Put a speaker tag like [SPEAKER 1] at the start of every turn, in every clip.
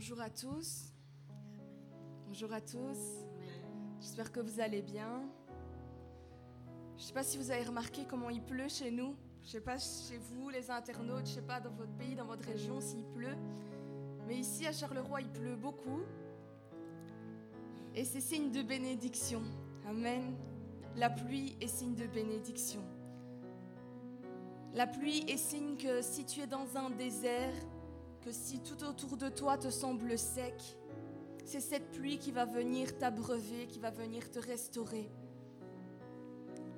[SPEAKER 1] Bonjour à tous. Bonjour à tous. J'espère que vous allez bien. Je ne sais pas si vous avez remarqué comment il pleut chez nous. Je ne sais pas chez vous, les internautes, je ne sais pas dans votre pays, dans votre région s'il pleut. Mais ici à Charleroi, il pleut beaucoup. Et c'est signe de bénédiction. Amen. La pluie est signe de bénédiction. La pluie est signe que si tu es dans un désert, que si tout autour de toi te semble sec, c'est cette pluie qui va venir t'abreuver, qui va venir te restaurer.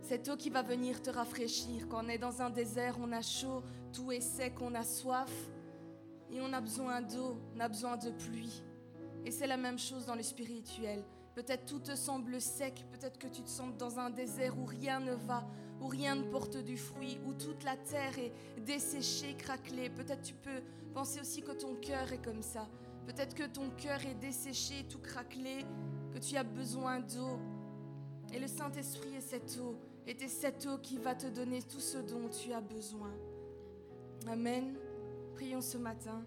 [SPEAKER 1] Cette eau qui va venir te rafraîchir. Quand on est dans un désert, on a chaud, tout est sec, on a soif et on a besoin d'eau, on a besoin de pluie. Et c'est la même chose dans le spirituel. Peut-être tout te semble sec, peut-être que tu te sens dans un désert où rien ne va, où rien ne porte du fruit, où toute la terre est desséchée, craquelée. Peut-être tu peux penser aussi que ton cœur est comme ça. Peut-être que ton cœur est desséché, tout craquelé, que tu as besoin d'eau. Et le Saint-Esprit est cette eau, et c'est cette eau qui va te donner tout ce dont tu as besoin. Amen. Prions ce matin.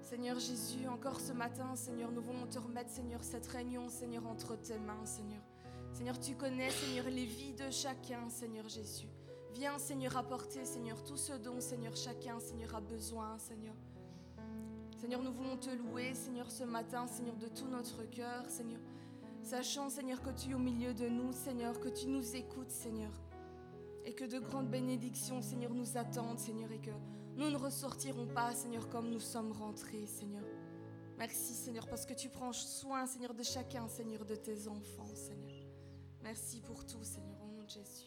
[SPEAKER 1] Seigneur Jésus, encore ce matin, Seigneur, nous voulons te remettre, Seigneur, cette réunion, Seigneur, entre tes mains, Seigneur. Seigneur, tu connais, Seigneur, les vies de chacun, Seigneur Jésus. Viens, Seigneur, apporter, Seigneur, tout ce dont, Seigneur, chacun, Seigneur, a besoin, Seigneur. Seigneur, nous voulons te louer, Seigneur, ce matin, Seigneur, de tout notre cœur, Seigneur. Sachant, Seigneur, que tu es au milieu de nous, Seigneur, que tu nous écoutes, Seigneur. Et que de grandes bénédictions, Seigneur, nous attendent, Seigneur, et que nous ne ressortirons pas, Seigneur, comme nous sommes rentrés, Seigneur. Merci, Seigneur, parce que tu prends soin, Seigneur, de chacun, Seigneur, de tes enfants, Seigneur. Merci pour tout, Seigneur, au nom de Jésus.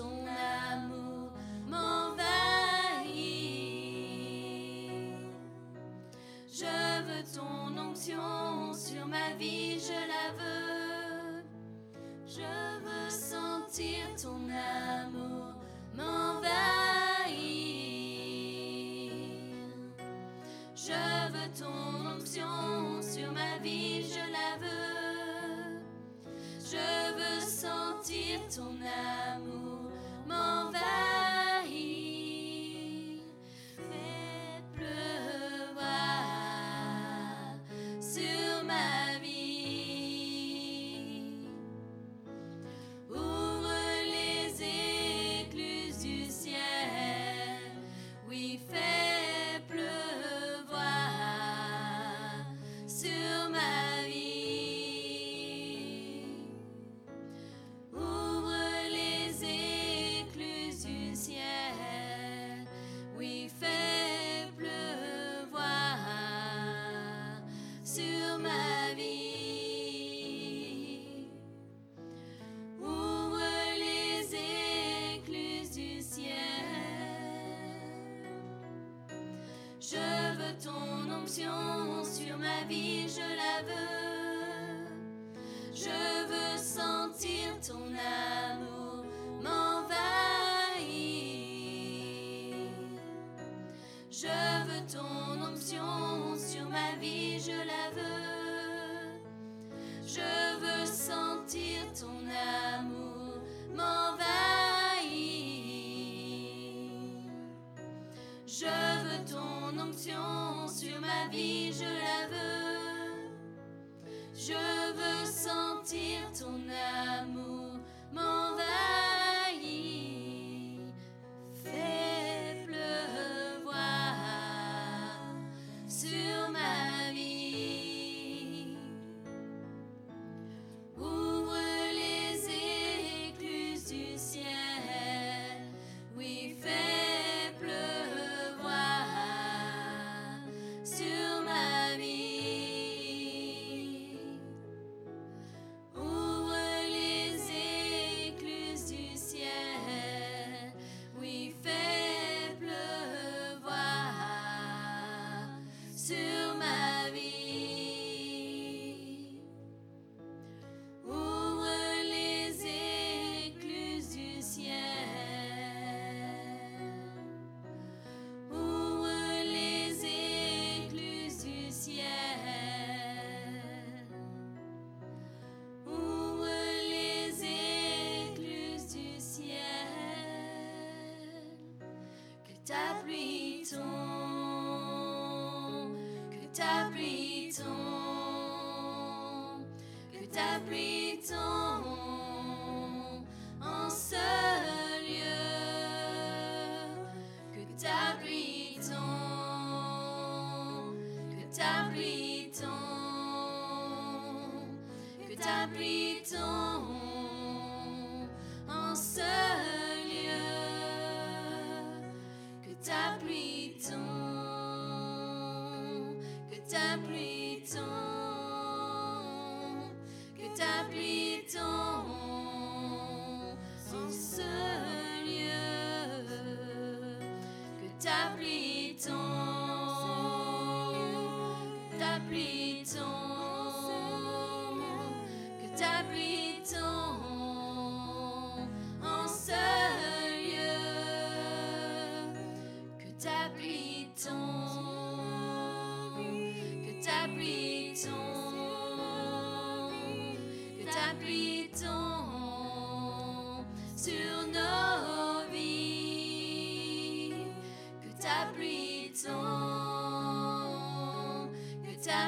[SPEAKER 2] son amour m'envahit. Je veux ton onction sur ma vie,
[SPEAKER 1] je la veux. Je veux sentir ton âme.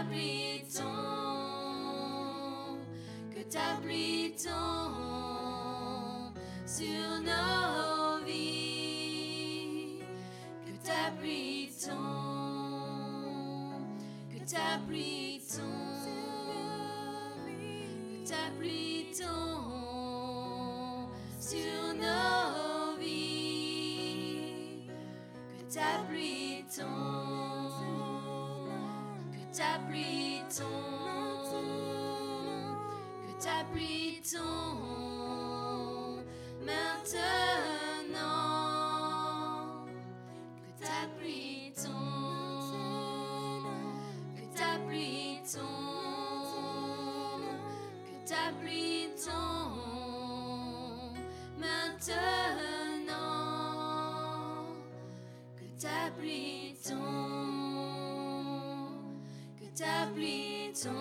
[SPEAKER 1] happy pluie tombe, que ta pluie tombe,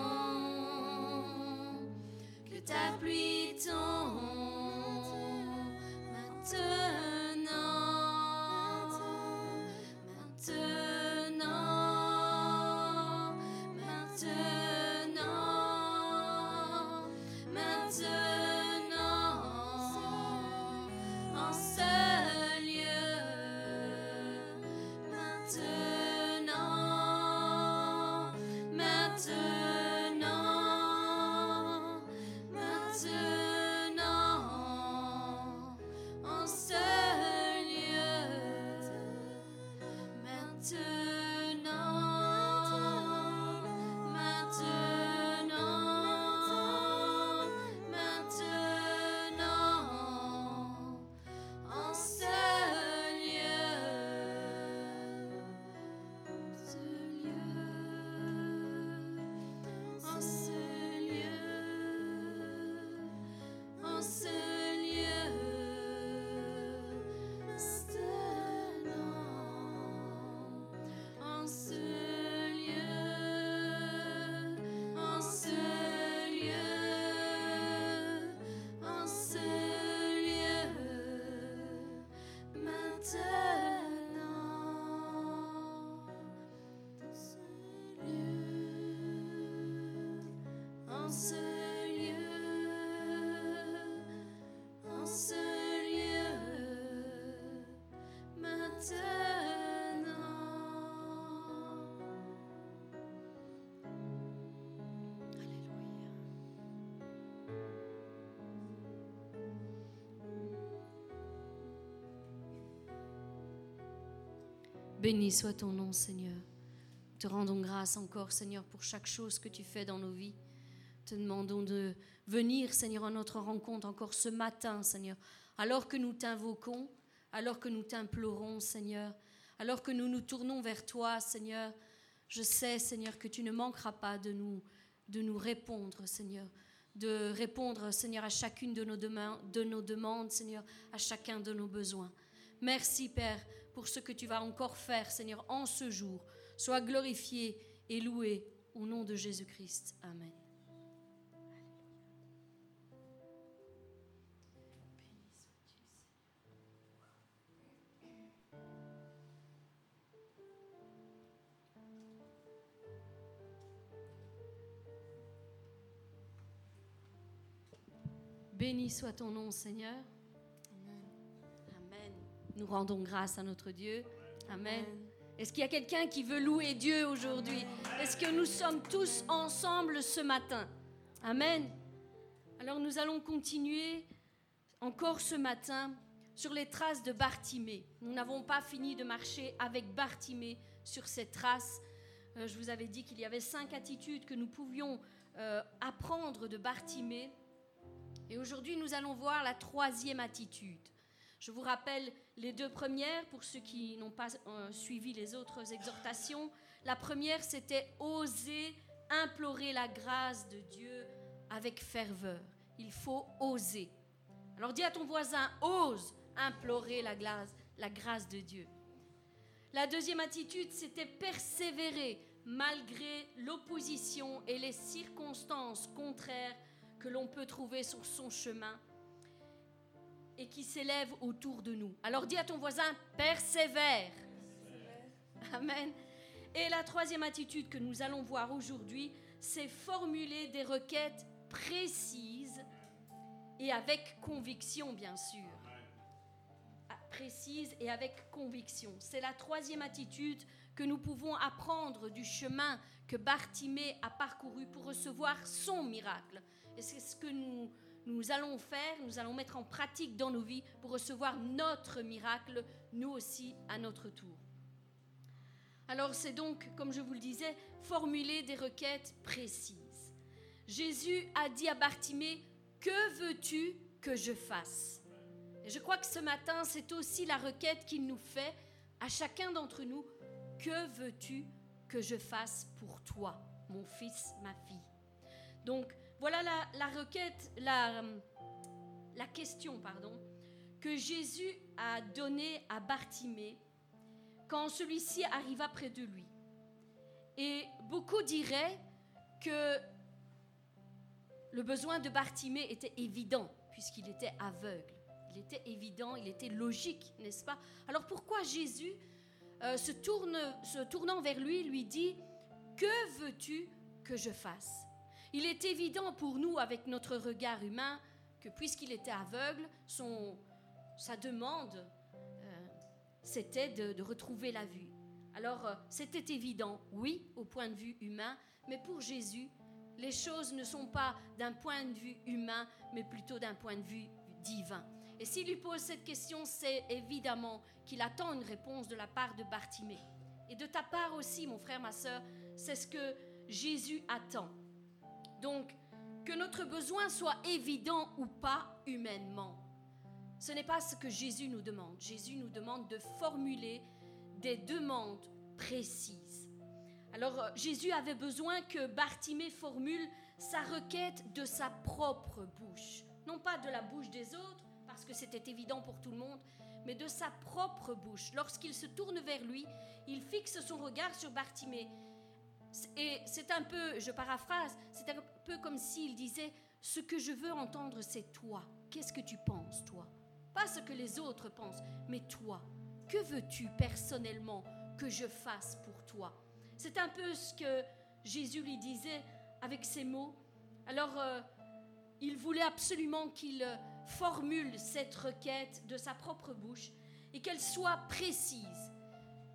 [SPEAKER 1] que ta pluie Béni soit ton nom, Seigneur. Te rendons grâce encore, Seigneur, pour chaque chose que tu fais dans nos vies. Te demandons de venir, Seigneur, à notre rencontre encore ce matin, Seigneur, alors que nous t'invoquons, alors que nous t'implorons, Seigneur, alors que nous nous tournons vers toi, Seigneur. Je sais, Seigneur, que tu ne manqueras pas de nous, de nous répondre, Seigneur, de répondre, Seigneur, à chacune de nos, de nos demandes, Seigneur, à chacun de nos besoins. Merci, Père, pour ce que tu vas encore faire, Seigneur, en ce jour. Sois glorifié et loué au nom de Jésus-Christ. Amen. Béni soit ton nom, Seigneur. Nous rendons grâce à notre Dieu. Amen. Est-ce qu'il y a quelqu'un qui veut louer Dieu aujourd'hui? Est-ce que nous sommes tous ensemble ce matin? Amen. Alors nous allons continuer encore ce matin sur les traces de Bartimée. Nous n'avons pas fini de marcher avec Bartimée sur ces traces. Euh, je vous avais dit qu'il y avait cinq attitudes que nous pouvions euh, apprendre de Bartimée. Et aujourd'hui, nous allons voir la troisième attitude. Je vous rappelle les deux premières pour ceux qui n'ont pas euh, suivi les autres exhortations. La première, c'était oser implorer la grâce de Dieu avec ferveur. Il faut oser. Alors dis à ton voisin, ose implorer la grâce, la grâce de Dieu. La deuxième attitude, c'était persévérer malgré l'opposition et les circonstances contraires que l'on peut trouver sur son chemin et qui s'élève autour de nous. Alors dis à ton voisin, persévère. Amen. Et la troisième attitude que nous allons voir aujourd'hui, c'est formuler des requêtes précises et avec conviction, bien sûr. Ah, précises et avec conviction. C'est la troisième attitude que nous pouvons apprendre du chemin que Bartimée a parcouru pour recevoir son miracle. Et c'est ce que nous nous allons faire, nous allons mettre en pratique dans nos vies pour recevoir notre miracle, nous aussi, à notre tour. Alors c'est donc, comme je vous le disais, formuler des requêtes précises. Jésus a dit à Bartimée, que veux-tu que je fasse? Et je crois que ce matin, c'est aussi la requête qu'il nous fait à chacun d'entre nous, que veux-tu que je fasse pour toi, mon fils, ma fille? Donc, voilà la, la question, que Jésus a donnée à Bartimée quand celui-ci arriva près de lui. Et beaucoup diraient que le besoin de Bartimée était évident, puisqu'il était aveugle. Il était évident, il était logique, n'est-ce pas? Alors pourquoi Jésus, euh, se tournant vers lui, lui dit, Que veux-tu que je fasse? Il est évident pour nous, avec notre regard humain, que puisqu'il était aveugle, sa demande, euh, c'était de, retrouver la vue. Alors, euh, c'était évident, oui, au point de vue humain, mais pour Jésus, les choses ne sont pas d'un point de vue humain, mais plutôt d'un point de vue divin. Et s'il lui pose cette question, c'est évidemment qu'il attend une réponse de la part de Bartimée. Et de ta part aussi, mon frère, ma soeur, c'est ce que Jésus attend. Donc, que notre besoin soit évident ou pas humainement, ce n'est pas ce que Jésus nous demande. Jésus nous demande de formuler des demandes précises. Alors euh, Jésus avait besoin que Bartimée formule sa requête de sa propre bouche, non pas de la bouche des autres, parce que c'était évident pour tout le monde, mais de sa propre bouche. Lorsqu'il se tourne vers lui, il fixe son regard sur Bartimée et c'est un peu, je paraphrase, c'est peu comme s'il disait, ce que je veux entendre, c'est toi. Qu'est-ce que tu penses, toi? Pas ce que les autres pensent, mais toi. Que veux-tu personnellement que je fasse pour toi? C'est un peu ce que Jésus lui disait avec ces mots. Alors, euh, il voulait absolument qu'il euh, formule cette requête de sa propre bouche et qu'elle soit précise.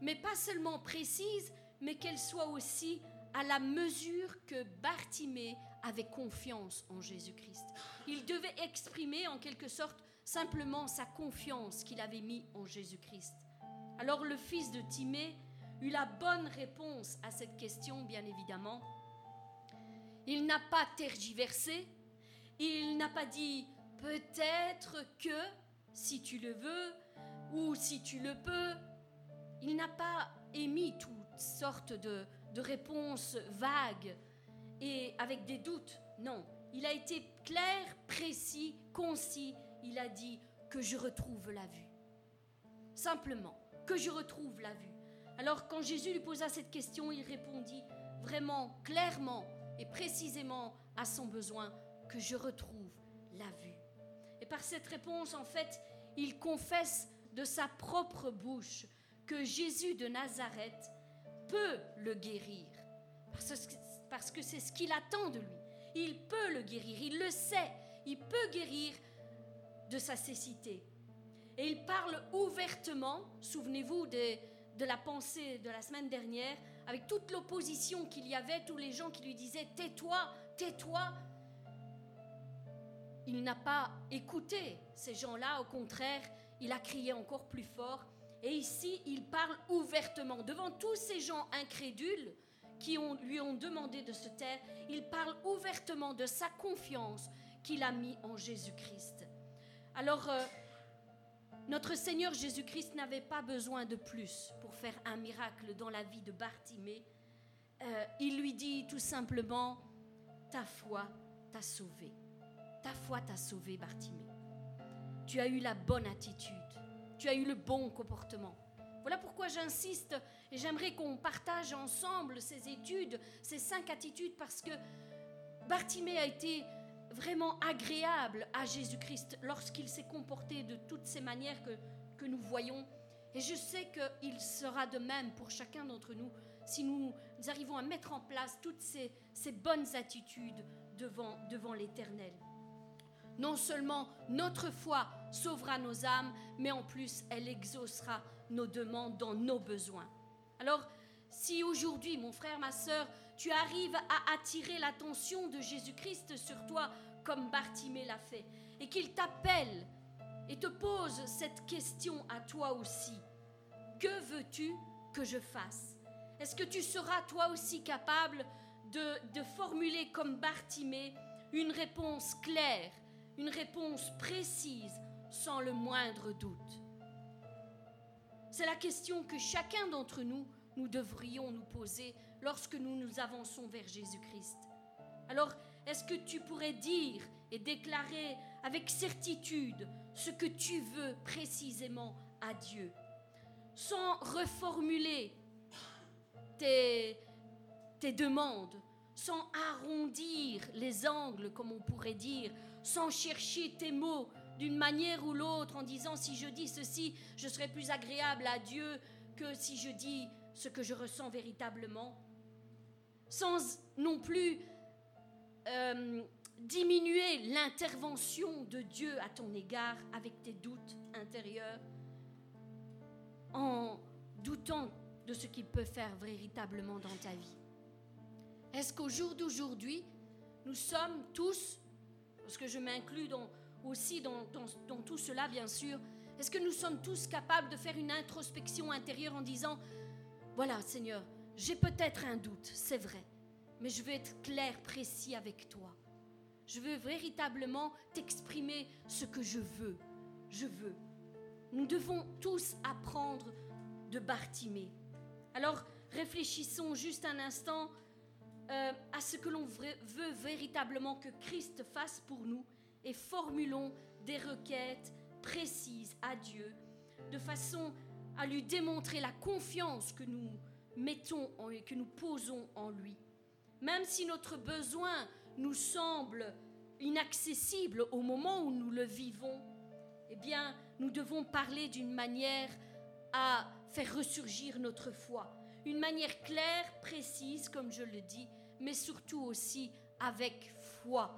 [SPEAKER 1] Mais pas seulement précise, mais qu'elle soit aussi à la mesure que Bartimée avait confiance en Jésus-Christ. Il devait exprimer en quelque sorte simplement sa confiance qu'il avait mis en Jésus-Christ. Alors le fils de Timée eut la bonne réponse à cette question, bien évidemment. Il n'a pas tergiversé, il n'a pas dit peut-être que, si tu le veux, ou si tu le peux. Il n'a pas émis toutes sortes de, de réponses vagues et avec des doutes. Non, il a été clair, précis, concis. Il a dit que je retrouve la vue. Simplement, que je retrouve la vue. Alors quand Jésus lui posa cette question, il répondit vraiment clairement et précisément à son besoin que je retrouve la vue. Et par cette réponse, en fait, il confesse de sa propre bouche que Jésus de Nazareth peut le guérir. Parce que c'est ce qu'il attend de lui. Il peut le guérir, il le sait. Il peut guérir de sa cécité. Et il parle ouvertement, souvenez-vous de, de la pensée de la semaine dernière, avec toute l'opposition qu'il y avait, tous les gens qui lui disaient Tais-toi, tais-toi. Il n'a pas écouté ces gens-là, au contraire, il a crié encore plus fort. Et ici, il parle ouvertement devant tous ces gens incrédules qui lui ont demandé de se taire. Il parle ouvertement de sa confiance qu'il a mis en Jésus-Christ. Alors, euh, notre Seigneur Jésus-Christ n'avait pas besoin de plus pour faire un miracle dans la vie de Bartimée. Euh, il lui dit tout simplement, ta foi t'a sauvé. Ta foi t'a sauvé, Bartimée. Tu as eu la bonne attitude. Tu as eu le bon comportement. Voilà pourquoi j'insiste et j'aimerais qu'on partage ensemble ces études, ces cinq attitudes, parce que Bartimée a été vraiment agréable à Jésus-Christ lorsqu'il s'est comporté de toutes ces manières que, que nous voyons. Et je sais qu'il sera de même pour chacun d'entre nous si nous, arrivons à mettre en place toutes ces, ces bonnes attitudes devant, devant l'Éternel. Non seulement notre foi sauvera nos âmes, mais en plus elle exaucera nos demandes dans nos besoins. Alors, si aujourd'hui, mon frère, ma sœur, tu arrives à attirer l'attention de Jésus-Christ sur toi, comme Bartimée l'a fait, et qu'il t'appelle et te pose cette question à toi aussi, que veux-tu que je fasse? Est-ce que tu seras toi aussi capable de, de formuler comme Bartimée une réponse claire, une réponse précise, sans le moindre doute? C'est la question que chacun d'entre nous, nous devrions nous poser lorsque nous nous avançons vers Jésus-Christ. Alors, est-ce que tu pourrais dire et déclarer avec certitude ce que tu veux précisément à Dieu, sans reformuler tes, tes demandes, sans arrondir les angles, comme on pourrait dire, sans chercher tes mots d'une manière ou l'autre en disant si je dis ceci, je serai plus agréable à Dieu que si je dis ce que je ressens véritablement, sans non plus euh, diminuer l'intervention de Dieu à ton égard avec tes doutes intérieurs, en doutant de ce qu'il peut faire véritablement dans ta vie. Est-ce qu'au jour d'aujourd'hui, nous sommes tous, parce que je m'inclus aussi dans, tout cela bien sûr, est-ce que nous sommes tous capables de faire une introspection intérieure en disant, voilà Seigneur, j'ai peut-être un doute, c'est vrai, mais je veux être clair, précis avec toi. Je veux véritablement t'exprimer ce que je veux. Je veux. Nous devons tous apprendre de Bartimée. Alors, réfléchissons juste un instant euh, à ce que l'on veut véritablement que Christ fasse pour nous et formulons des requêtes précises à Dieu de façon à lui démontrer la confiance que nous mettons en, que nous posons en lui. Même si notre besoin nous semble inaccessible au moment où nous le vivons, eh bien, nous devons parler d'une manière à faire ressurgir notre foi. Une manière claire, précise, comme je le dis, mais surtout aussi avec foi,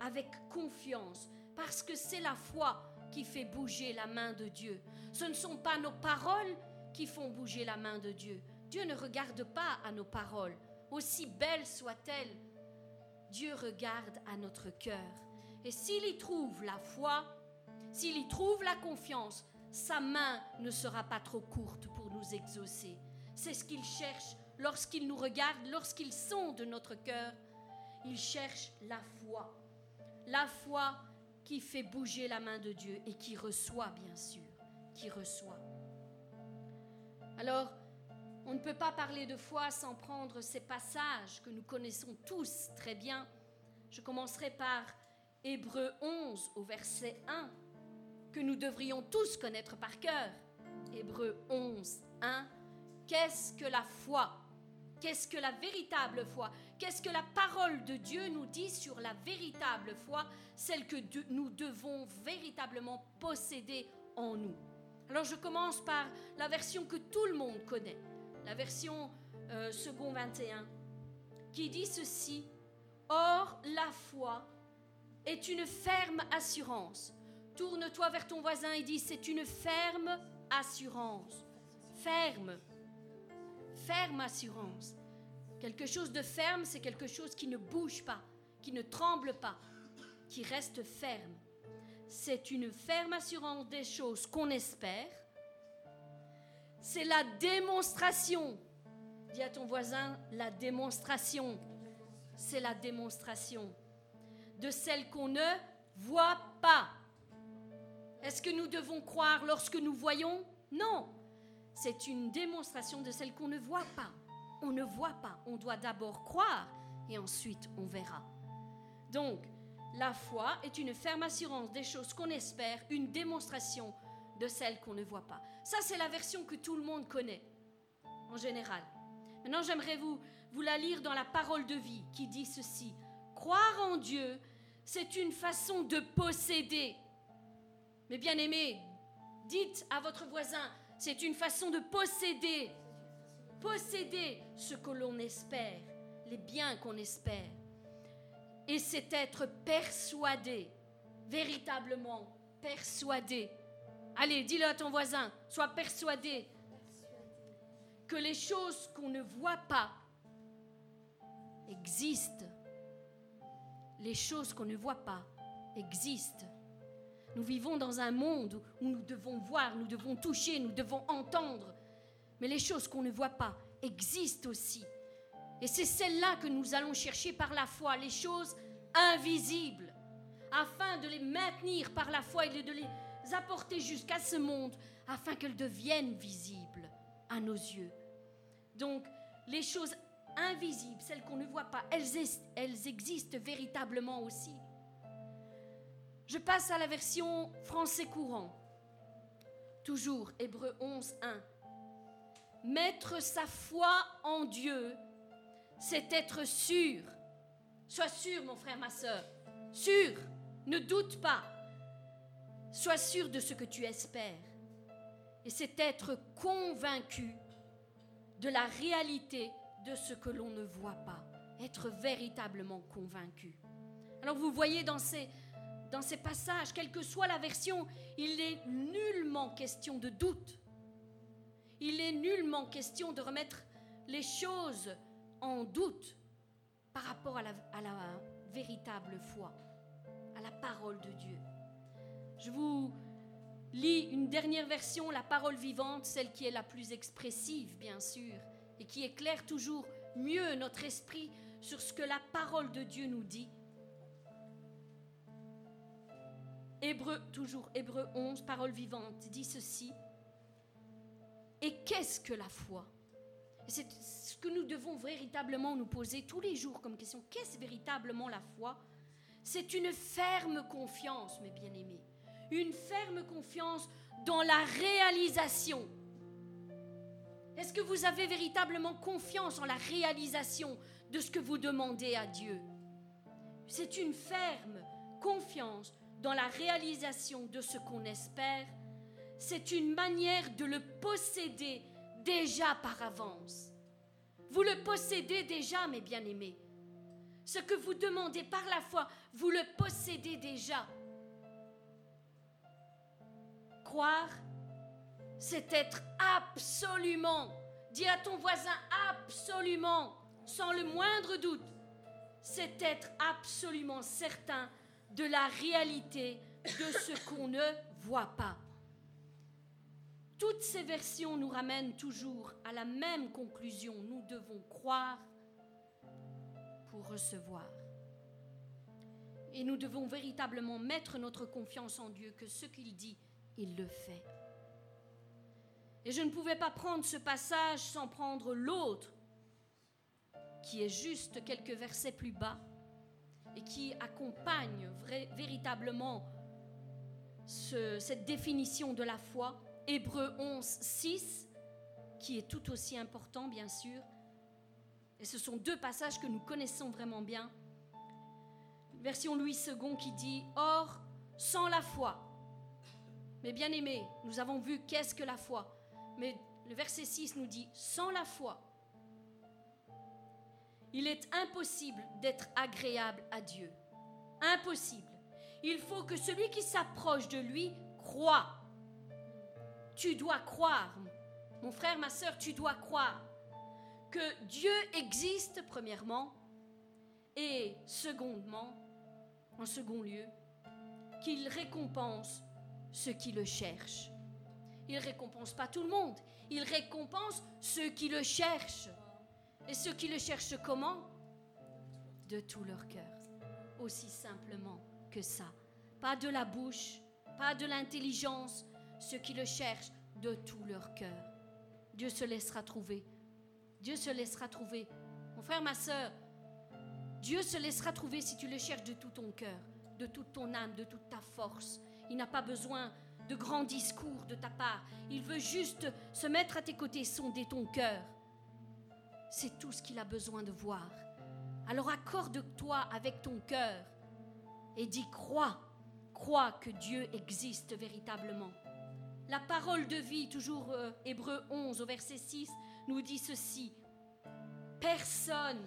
[SPEAKER 1] avec confiance, parce que c'est la foi qui fait bouger la main de Dieu. Ce ne sont pas nos paroles qui font bouger la main de Dieu. Dieu ne regarde pas à nos paroles, aussi belles soient-elles. Dieu regarde à notre cœur. Et s'il y trouve la foi, s'il y trouve la confiance, sa main ne sera pas trop courte pour nous exaucer. C'est ce qu'il cherche lorsqu'il nous regarde, lorsqu'il sonde notre cœur. Il cherche la foi. La foi qui fait bouger la main de Dieu et qui reçoit, bien sûr, qui reçoit. Alors, on ne peut pas parler de foi sans prendre ces passages que nous connaissons tous très bien. Je commencerai par Hébreu 11 au verset 1, que nous devrions tous connaître par cœur. Hébreu 11, 1. Qu'est-ce que la foi? Qu'est-ce que la véritable foi? Qu'est-ce que la parole de Dieu nous dit sur la véritable foi, celle que nous devons véritablement posséder en nous? Alors je commence par la version que tout le monde connaît, la version euh, second 21, qui dit ceci Or, la foi est une ferme assurance. Tourne-toi vers ton voisin et dis C'est une ferme assurance. Ferme ferme assurance. Quelque chose de ferme, c'est quelque chose qui ne bouge pas, qui ne tremble pas, qui reste ferme. C'est une ferme assurance des choses qu'on espère. C'est la démonstration. Dis à ton voisin, la démonstration. C'est la démonstration de celle qu'on ne voit pas. Est-ce que nous devons croire lorsque nous voyons? Non c'est une démonstration de celle qu'on ne voit pas. On ne voit pas. On doit d'abord croire et ensuite on verra. Donc, la foi est une ferme assurance des choses qu'on espère, une démonstration de celles qu'on ne voit pas. Ça, c'est la version que tout le monde connaît, en général. Maintenant, j'aimerais vous, vous la lire dans la parole de vie qui dit ceci. Croire en Dieu, c'est une façon de posséder. Mais bien aimé, dites à votre voisin, c'est une façon de posséder, posséder ce que l'on espère, les biens qu'on espère. Et c'est être persuadé, véritablement persuadé. Allez, dis-le à ton voisin, sois persuadé que les choses qu'on ne voit pas existent. Les choses qu'on ne voit pas existent. Nous vivons dans un monde où nous devons voir, nous devons toucher, nous devons entendre. Mais les choses qu'on ne voit pas existent aussi. Et c'est celles-là que nous allons chercher par la foi, les choses invisibles, afin de les maintenir par la foi et de les apporter jusqu'à ce monde, afin qu'elles deviennent visibles à nos yeux. Donc, les choses invisibles, celles qu'on ne voit pas, elles, elles existent véritablement aussi. Je passe à la version français courant. Toujours Hébreu 11, 1. Mettre sa foi en Dieu, c'est être sûr. Sois sûr, mon frère, ma soeur. Sûr. Ne doute pas. Sois sûr de ce que tu espères. Et c'est être convaincu de la réalité de ce que l'on ne voit pas. Être véritablement convaincu. Alors vous voyez dans ces, dans ces passages, quelle que soit la version, il n'est nullement question de doute. Il est nullement question de remettre les choses en doute par rapport à la, véritable foi, à la parole de Dieu. Je vous lis une dernière version, la parole vivante, celle qui est la plus expressive, bien sûr, et qui éclaire toujours mieux notre esprit sur ce que la parole de Dieu nous dit. Hébreu, toujours Hébreu 11, parole vivante, dit ceci. Et qu'est-ce que la foi? C'est ce que nous devons véritablement nous poser tous les jours comme question. Qu'est-ce véritablement la foi? C'est une ferme confiance, mes bien-aimés. Une ferme confiance dans la réalisation. Est-ce que vous avez véritablement confiance en la réalisation de ce que vous demandez à Dieu? C'est une ferme confiance dans la réalisation de ce qu'on espère, c'est une manière de le posséder déjà par avance. Vous le possédez déjà, mes bien-aimés. Ce que vous demandez par la foi, vous le possédez déjà. Croire, c'est être absolument, dis à ton voisin absolument, sans le moindre doute, c'est être absolument certain de la réalité de ce qu'on ne voit pas. Toutes ces versions nous ramènent toujours à la même conclusion. Nous devons croire pour recevoir. Et nous devons véritablement mettre notre confiance en Dieu, que ce qu'il dit, il le fait. Et je ne pouvais pas prendre ce passage sans prendre l'autre, qui est juste quelques versets plus bas, et qui accompagne véritablement cette définition de la foi. Hébreu 11, 6, qui est tout aussi important, bien sûr. Et ce sont deux passages que nous connaissons vraiment bien. Version Louis II qui dit Or, sans la foi, mais bien aimé, nous avons vu qu'est-ce que la foi. Mais le verset 6 nous dit Sans la foi, il est impossible d'être agréable à Dieu. Impossible. Il faut que celui qui s'approche de lui croit. Tu dois croire. Mon frère, ma soeur, tu dois croire que Dieu existe, premièrement, et secondement, en second lieu, qu'il récompense ceux qui le cherchent. Il ne récompense pas tout le monde, il récompense ceux qui le cherchent. Et ceux qui le cherchent comment? De tout leur cœur. Aussi simplement que ça. Pas de la bouche, pas de l'intelligence. Ceux qui le cherchent de tout leur cœur. Dieu se laissera trouver. Dieu se laissera trouver. Mon frère, ma soeur, Dieu se laissera trouver si tu le cherches de tout ton cœur, de toute ton âme, de toute ta force. Il n'a pas besoin de grands discours de ta part. Il veut juste se mettre à tes côtés, sonder ton cœur. C'est tout ce qu'il a besoin de voir. Alors accorde-toi avec ton cœur et dis crois, crois que Dieu existe véritablement. La parole de vie, toujours euh, Hébreu 11 au verset 6, nous dit ceci. Personne,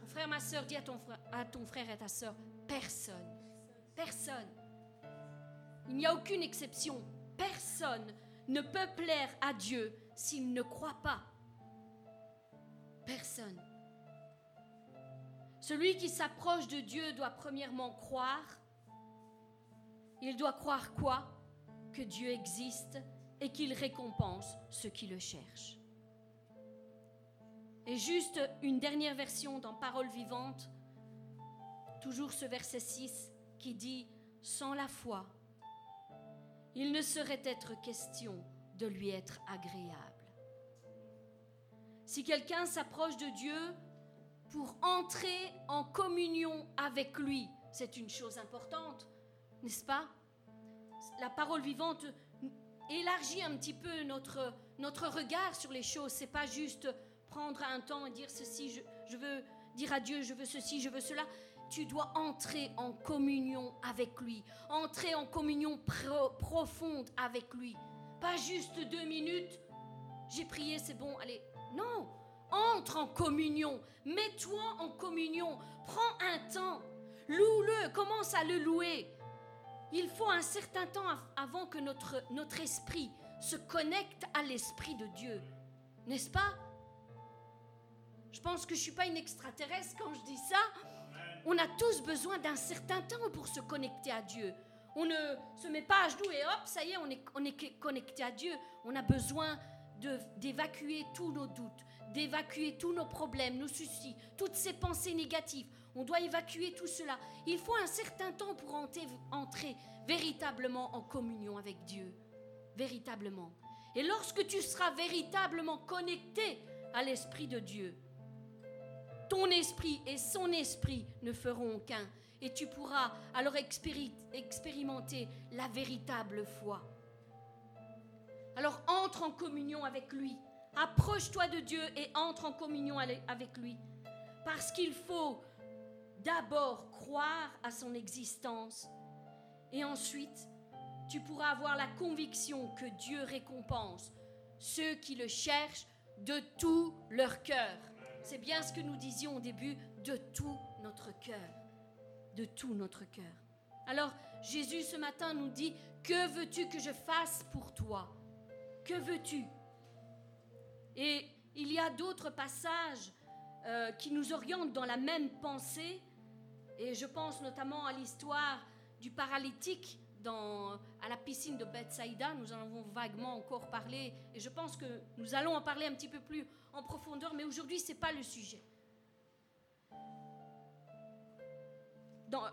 [SPEAKER 1] mon frère, ma soeur, dis à ton, frère, à ton frère et à ta soeur, personne, personne, il n'y a aucune exception, personne ne peut plaire à Dieu s'il ne croit pas. Personne. Celui qui s'approche de Dieu doit premièrement croire. Il doit croire quoi? Que Dieu existe et qu'il récompense ceux qui le cherchent. Et juste une dernière version dans Parole vivante, toujours ce verset 6 qui dit, Sans la foi, il ne saurait être question de lui être agréable. Si quelqu'un s'approche de Dieu pour entrer en communion avec lui, c'est une chose importante, n'est-ce pas? La parole vivante élargit un petit peu notre, notre regard sur les choses. C'est pas juste prendre un temps et dire ceci, je, veux dire à Dieu, je veux ceci, je veux cela. Tu dois entrer en communion avec lui, entrer en communion profonde avec lui. Pas juste deux minutes, j'ai prié, c'est bon, allez, non, entre en communion, mets-toi en communion, prends un temps, loue-le, commence à le louer. Il faut un certain temps avant que notre, notre esprit se connecte à l'esprit de Dieu, n'est-ce pas? Je pense que je ne suis pas une extraterrestre quand je dis ça. On a tous besoin d'un certain temps pour se connecter à Dieu. On ne se met pas à genoux et hop, ça y est, on est, on est connecté à Dieu. On a besoin d'évacuer tous nos doutes, d'évacuer tous nos problèmes, nos soucis, toutes ces pensées négatives. On doit évacuer tout cela. Il faut un certain temps pour entrer véritablement en communion avec Dieu. Véritablement. Et lorsque tu seras véritablement connecté à l'Esprit de Dieu, ton esprit et son esprit ne feront qu'un. Et tu pourras alors expérimenter la véritable foi. Alors entre en communion avec lui. Approche-toi de Dieu et entre en communion avec lui. Parce qu'il faut d'abord croire à son existence et ensuite tu pourras avoir la conviction que Dieu récompense ceux qui le cherchent de tout leur cœur. C'est bien ce que nous disions au début, de tout notre cœur. De tout notre cœur. Alors, Jésus ce matin nous dit, que veux-tu que je fasse pour toi? Que veux-tu? Et il y a d'autres passages euh, qui nous orientent dans la même pensée. Et je pense notamment à l'histoire du paralytique à la piscine de Bethsaïda. Nous en avons vaguement encore parlé. Et je pense que nous allons en parler un petit peu plus en profondeur. Mais aujourd'hui, ce n'est pas le sujet.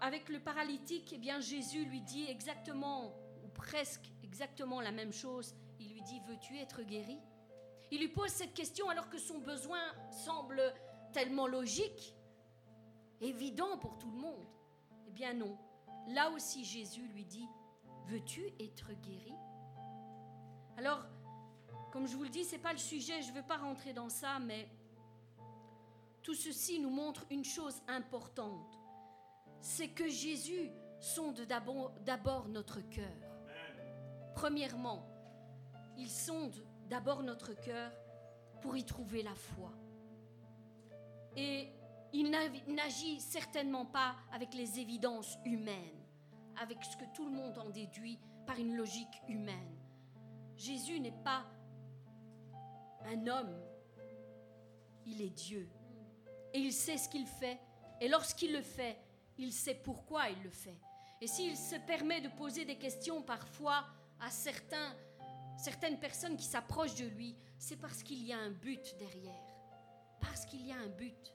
[SPEAKER 1] avec le paralytique, eh bien, Jésus lui dit exactement, ou presque exactement la même chose. Il lui dit, veux-tu être guéri? Il lui pose cette question alors que son besoin semble tellement logique, évident pour tout le monde. Eh bien non. Là aussi, Jésus lui dit, veux-tu être guéri? Alors, comme je vous le dis, ce n'est pas le sujet, je ne veux pas rentrer dans ça, mais tout ceci nous montre une chose importante c'est que Jésus sonde d'abord notre cœur. Premièrement, il sonde d'abord notre cœur pour y trouver la foi. Et il n'agit certainement pas avec les évidences humaines, avec ce que tout le monde en déduit par une logique humaine. Jésus n'est pas un homme, il est Dieu. Et il sait ce qu'il fait. Et lorsqu'il le fait, il sait pourquoi il le fait. Et s'il se permet de poser des questions parfois à certains, certaines personnes qui s'approchent de lui, c'est parce qu'il y a un but derrière. Parce qu'il y a un but.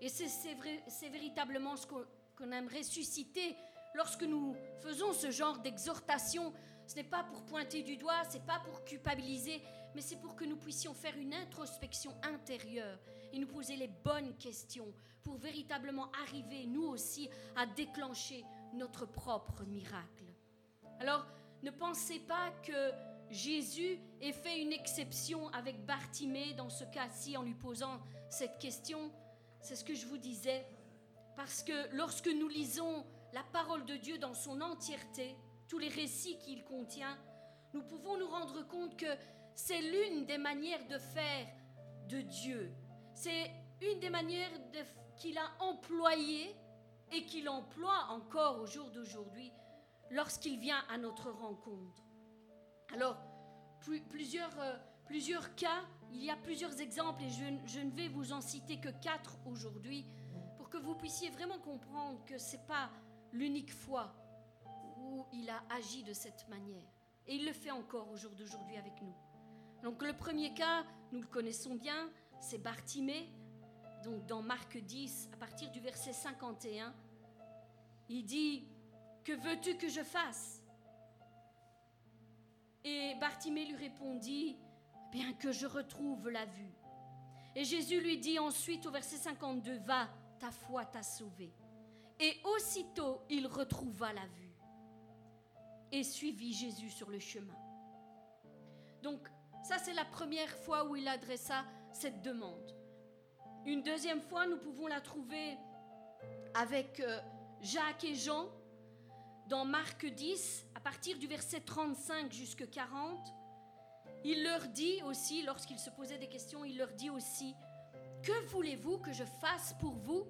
[SPEAKER 1] Et c'est véritablement ce qu'on aimerait susciter lorsque nous faisons ce genre d'exhortation. Ce n'est pas pour pointer du doigt, ce n'est pas pour culpabiliser, mais c'est pour que nous puissions faire une introspection intérieure et nous poser les bonnes questions pour véritablement arriver, nous aussi, à déclencher notre propre miracle. Alors, ne pensez pas que Jésus ait fait une exception avec Bartimée dans ce cas-ci en lui posant cette question? C'est ce que je vous disais. Parce que lorsque nous lisons la parole de Dieu dans son entièreté, tous les récits qu'il contient, nous pouvons nous rendre compte que c'est l'une des manières de faire de Dieu. C'est une des manières qu'il a employé et qu'il emploie encore au jour d'aujourd'hui lorsqu'il vient à notre rencontre. Alors, plusieurs, euh, plusieurs cas, il y a plusieurs exemples et je, je, ne vais vous en citer que quatre aujourd'hui pour que vous puissiez vraiment comprendre que ce n'est pas l'unique fois où il a agi de cette manière. Et il le fait encore au jour d'aujourd'hui avec nous. Donc le premier cas, nous le connaissons bien, c'est Bartimée, donc dans Marc 10, à partir du verset 51, il dit, Que veux-tu que je fasse? Et Bartimée lui répondit, Bien que je retrouve la vue. Et Jésus lui dit ensuite au verset 52, Va, ta foi t'a sauvé. Et aussitôt il retrouva la vue et suivit Jésus sur le chemin. Donc ça c'est la première fois où il adressa cette demande. Une deuxième fois, nous pouvons la trouver avec euh, Jacques et Jean dans Marc 10, à partir du verset 35 jusqu'à 40. Il leur dit aussi, lorsqu'il se posait des questions, il leur dit aussi, que voulez-vous que je fasse pour vous?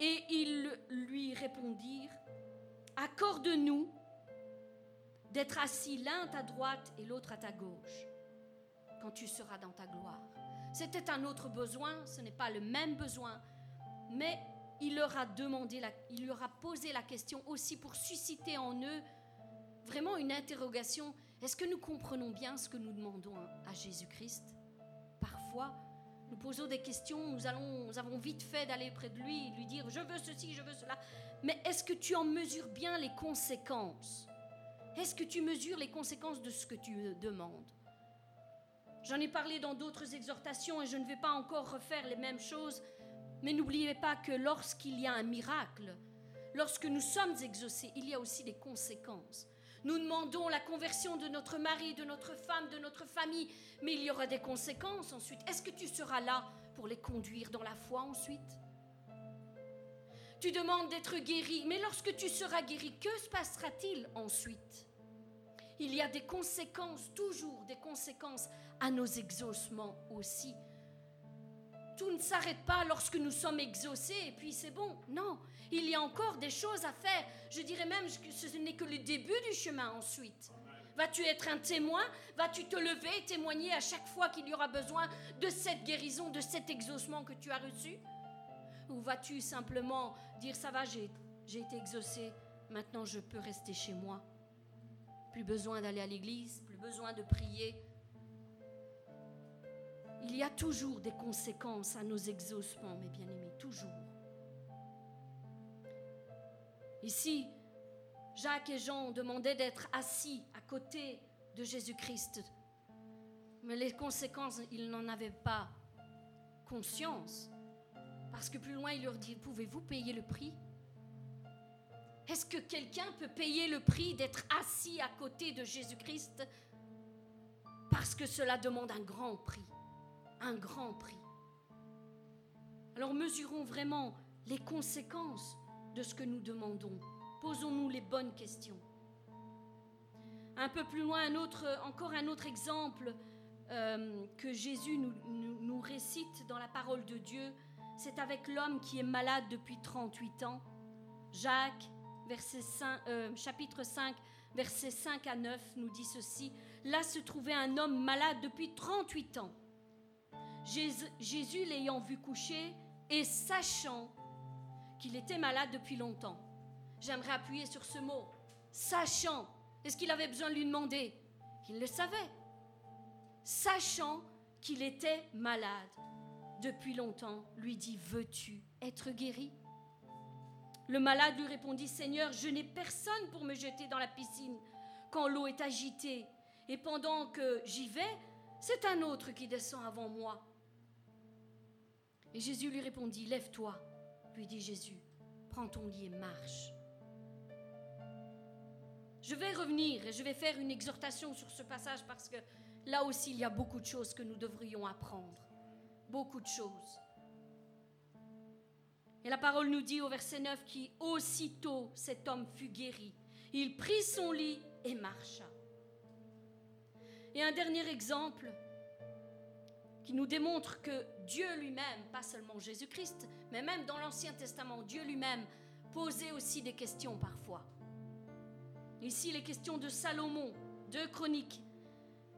[SPEAKER 1] Et ils lui répondirent, accorde-nous d'être assis l'un à ta droite et l'autre à ta gauche quand tu seras dans ta gloire. C'était un autre besoin, ce n'est pas le même besoin, mais il leur a demandé, il leur a posé la question aussi pour susciter en eux vraiment une interrogation. Est-ce que nous comprenons bien ce que nous demandons à Jésus-Christ? Parfois, nous posons des questions, nous, allons, nous avons vite fait d'aller près de lui, lui dire je veux ceci, je veux cela. Mais est-ce que tu en mesures bien les conséquences? Est-ce que tu mesures les conséquences de ce que tu demandes? J'en ai parlé dans d'autres exhortations et je ne vais pas encore refaire les mêmes choses, mais n'oubliez pas que lorsqu'il y a un miracle, lorsque nous sommes exaucés, il y a aussi des conséquences. Nous demandons la conversion de notre mari, de notre femme, de notre famille, mais il y aura des conséquences ensuite. Est-ce que tu seras là pour les conduire dans la foi ensuite? Tu demandes d'être guéri, mais lorsque tu seras guéri, que se passera-t-il ensuite? Il y a des conséquences, toujours des conséquences à nos exaucements aussi. Tout ne s'arrête pas lorsque nous sommes exaucés et puis c'est bon. Non, il y a encore des choses à faire. Je dirais même que ce n'est que le début du chemin ensuite. Vas-tu être un témoin? Vas-tu te lever et témoigner à chaque fois qu'il y aura besoin de cette guérison, de cet exaucement que tu as reçu? Ou vas-tu simplement dire ça va, j'ai été exaucé, maintenant je peux rester chez moi? Plus besoin d'aller à l'église, plus besoin de prier. Il y a toujours des conséquences à nos exaucements, mes bien-aimés, toujours. Ici, Jacques et Jean demandaient d'être assis à côté de Jésus-Christ. Mais les conséquences, ils n'en avaient pas conscience. Parce que plus loin, il leur dit, pouvez-vous payer le prix? Est-ce que quelqu'un peut payer le prix d'être assis à côté de Jésus-Christ? Parce que cela demande un grand prix. Un grand prix. Alors mesurons vraiment les conséquences de ce que nous demandons. Posons-nous les bonnes questions. Un peu plus loin, un autre, encore un autre exemple euh, que Jésus nous, récite dans la parole de Dieu, c'est avec l'homme qui est malade depuis 38 ans. Jacques, verset 5, euh, chapitre 5, versets 5 à 9, nous dit ceci. Là se trouvait un homme malade depuis 38 ans. Jésus, l'ayant vu coucher et sachant qu'il était malade depuis longtemps, J'aimerais appuyer sur ce mot. Sachant. Est-ce qu'il avait besoin de lui demander? Il le savait. Sachant qu'il était malade depuis longtemps, lui dit, veux-tu être guéri? Le malade lui répondit, Seigneur, je n'ai personne pour me jeter dans la piscine quand l'eau est agitée. Et pendant que j'y vais, c'est un autre qui descend avant moi. Et Jésus lui répondit, Lève-toi, lui dit Jésus, prends ton lit et marche. Je vais revenir et je vais faire une exhortation sur ce passage parce que là aussi il y a beaucoup de choses que nous devrions apprendre. Beaucoup de choses. Et la parole nous dit au verset 9 qu'aussitôt cet homme fut guéri. Il prit son lit et marcha. Et un dernier exemple qui nous démontre que Dieu lui-même, pas seulement Jésus-Christ, mais même dans l'Ancien Testament, Dieu lui-même posait aussi des questions parfois. Ici, les questions de Salomon, 2 Chroniques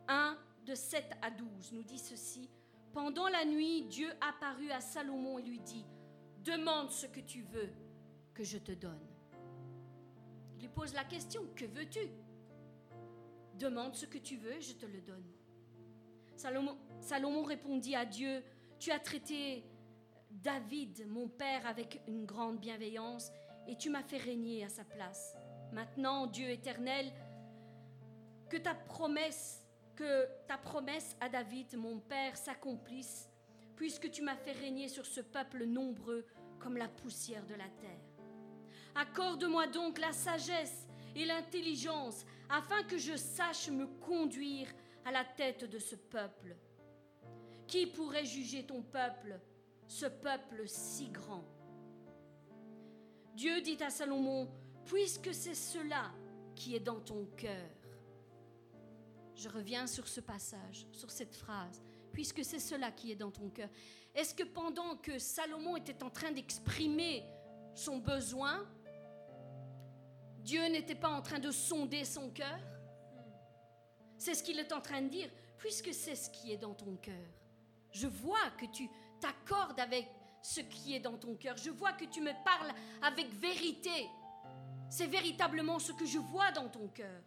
[SPEAKER 1] 1, de 7 à 12, nous dit ceci. Pendant la nuit, Dieu apparut à Salomon et lui dit, Demande ce que tu veux que je te donne. Il lui pose la question, que veux-tu? Demande ce que tu veux je te le donne. Salomon, répondit à Dieu, Tu as traité David, mon père, avec une grande bienveillance, et tu m'as fait régner à sa place. Maintenant, Dieu éternel, que ta promesse, que ta promesse à David, mon père, s'accomplisse, puisque tu m'as fait régner sur ce peuple nombreux comme la poussière de la terre. Accorde-moi donc la sagesse et l'intelligence afin que je sache me conduire à la tête de ce peuple. Qui pourrait juger ton peuple, ce peuple si grand? Dieu dit à Salomon, puisque c'est cela qui est dans ton cœur. Je reviens sur ce passage, sur cette phrase, puisque c'est cela qui est dans ton cœur. Est-ce que pendant que Salomon était en train d'exprimer son besoin, Dieu n'était pas en train de sonder son cœur? C'est ce qu'il est en train de dire, puisque c'est ce qui est dans ton cœur. Je vois que tu t'accordes avec ce qui est dans ton cœur. Je vois que tu me parles avec vérité. C'est véritablement ce que je vois dans ton cœur.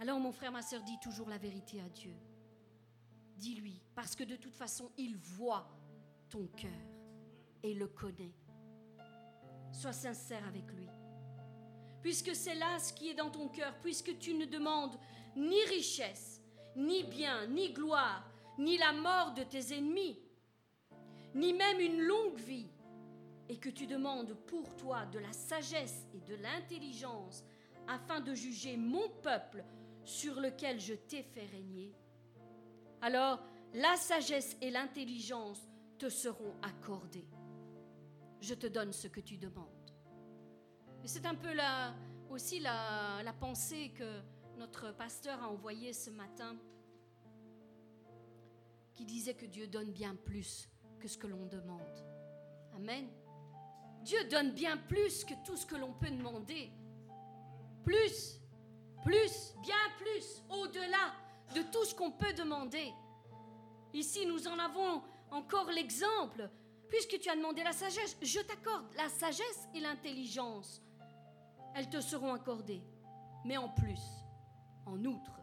[SPEAKER 1] Alors mon frère, ma soeur, dis toujours la vérité à Dieu. Dis-lui, parce que de toute façon, il voit ton cœur et le connaît. Sois sincère avec lui. Puisque c'est là ce qui est dans ton cœur, puisque tu ne demandes ni richesse, ni bien, ni gloire, ni la mort de tes ennemis, ni même une longue vie, et que tu demandes pour toi de la sagesse et de l'intelligence afin de juger mon peuple sur lequel je t'ai fait régner, alors la sagesse et l'intelligence te seront accordées. Je te donne ce que tu demandes. C'est un peu aussi la pensée que notre pasteur a envoyée ce matin. qui disait que Dieu donne bien plus que ce que l'on demande. Amen. Dieu donne bien plus que tout ce que l'on peut demander. Plus, plus, bien plus, au-delà de tout ce qu'on peut demander. Ici, nous en avons encore l'exemple. Puisque tu as demandé la sagesse, je t'accorde la sagesse et l'intelligence. Elles te seront accordées. Mais en plus, en outre,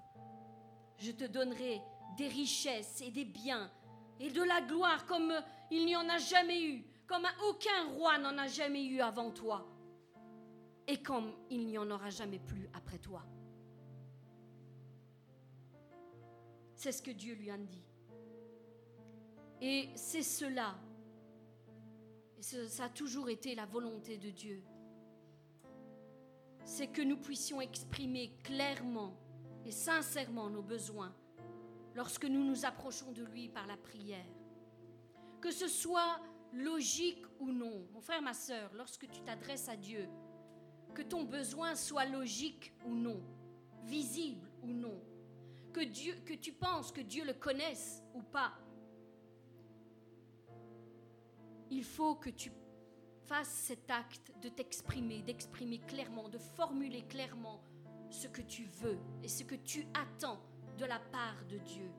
[SPEAKER 1] je te donnerai des richesses et des biens et de la gloire comme il n'y en a jamais eu, comme aucun roi n'en a jamais eu avant toi, et comme il n'y en aura jamais plus après toi. C'est ce que Dieu lui a dit. Et c'est cela, et ça a toujours été la volonté de Dieu, c'est que nous puissions exprimer clairement et sincèrement nos besoins lorsque nous nous approchons de lui par la prière. Que ce soit logique ou non, mon frère, ma soeur, lorsque tu t'adresses à Dieu, que ton besoin soit logique ou non, visible ou non, que, Dieu, que tu penses que Dieu le connaisse ou pas, il faut que tu fasses cet acte de t'exprimer, d'exprimer clairement, de formuler clairement ce que tu veux et ce que tu attends de la part de Dieu.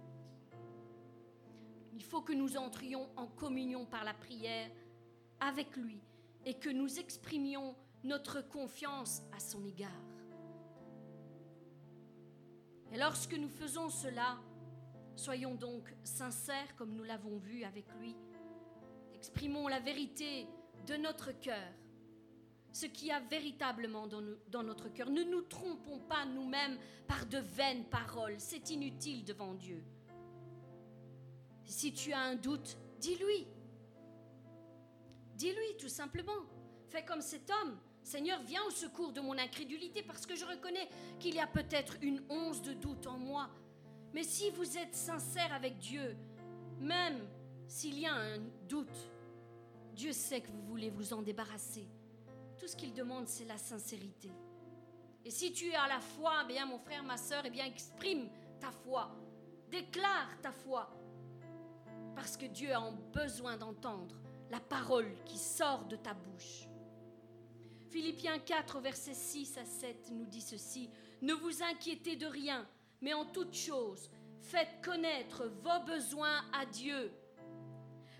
[SPEAKER 1] Il faut que nous entrions en communion par la prière avec lui et que nous exprimions notre confiance à son égard. Et lorsque nous faisons cela, soyons donc sincères comme nous l'avons vu avec lui. Exprimons la vérité de notre cœur ce qu'il y a véritablement dans, notre cœur. Ne nous trompons pas nous-mêmes par de vaines paroles. C'est inutile devant Dieu. Si tu as un doute, dis-lui. Dis-lui tout simplement. Fais comme cet homme. Seigneur, viens au secours de mon incrédulité parce que je reconnais qu'il y a peut-être une once de doute en moi. Mais si vous êtes sincère avec Dieu, même s'il y a un doute, Dieu sait que vous voulez vous en débarrasser. Tout ce qu'il demande, c'est la sincérité. Et si tu as la foi, bien mon frère, ma soeur, eh bien exprime ta foi. Déclare ta foi. Parce que Dieu a besoin d'entendre la parole qui sort de ta bouche. Philippiens 4, versets 6 à 7 nous dit ceci. Ne vous inquiétez de rien, mais en toute chose, faites connaître vos besoins à Dieu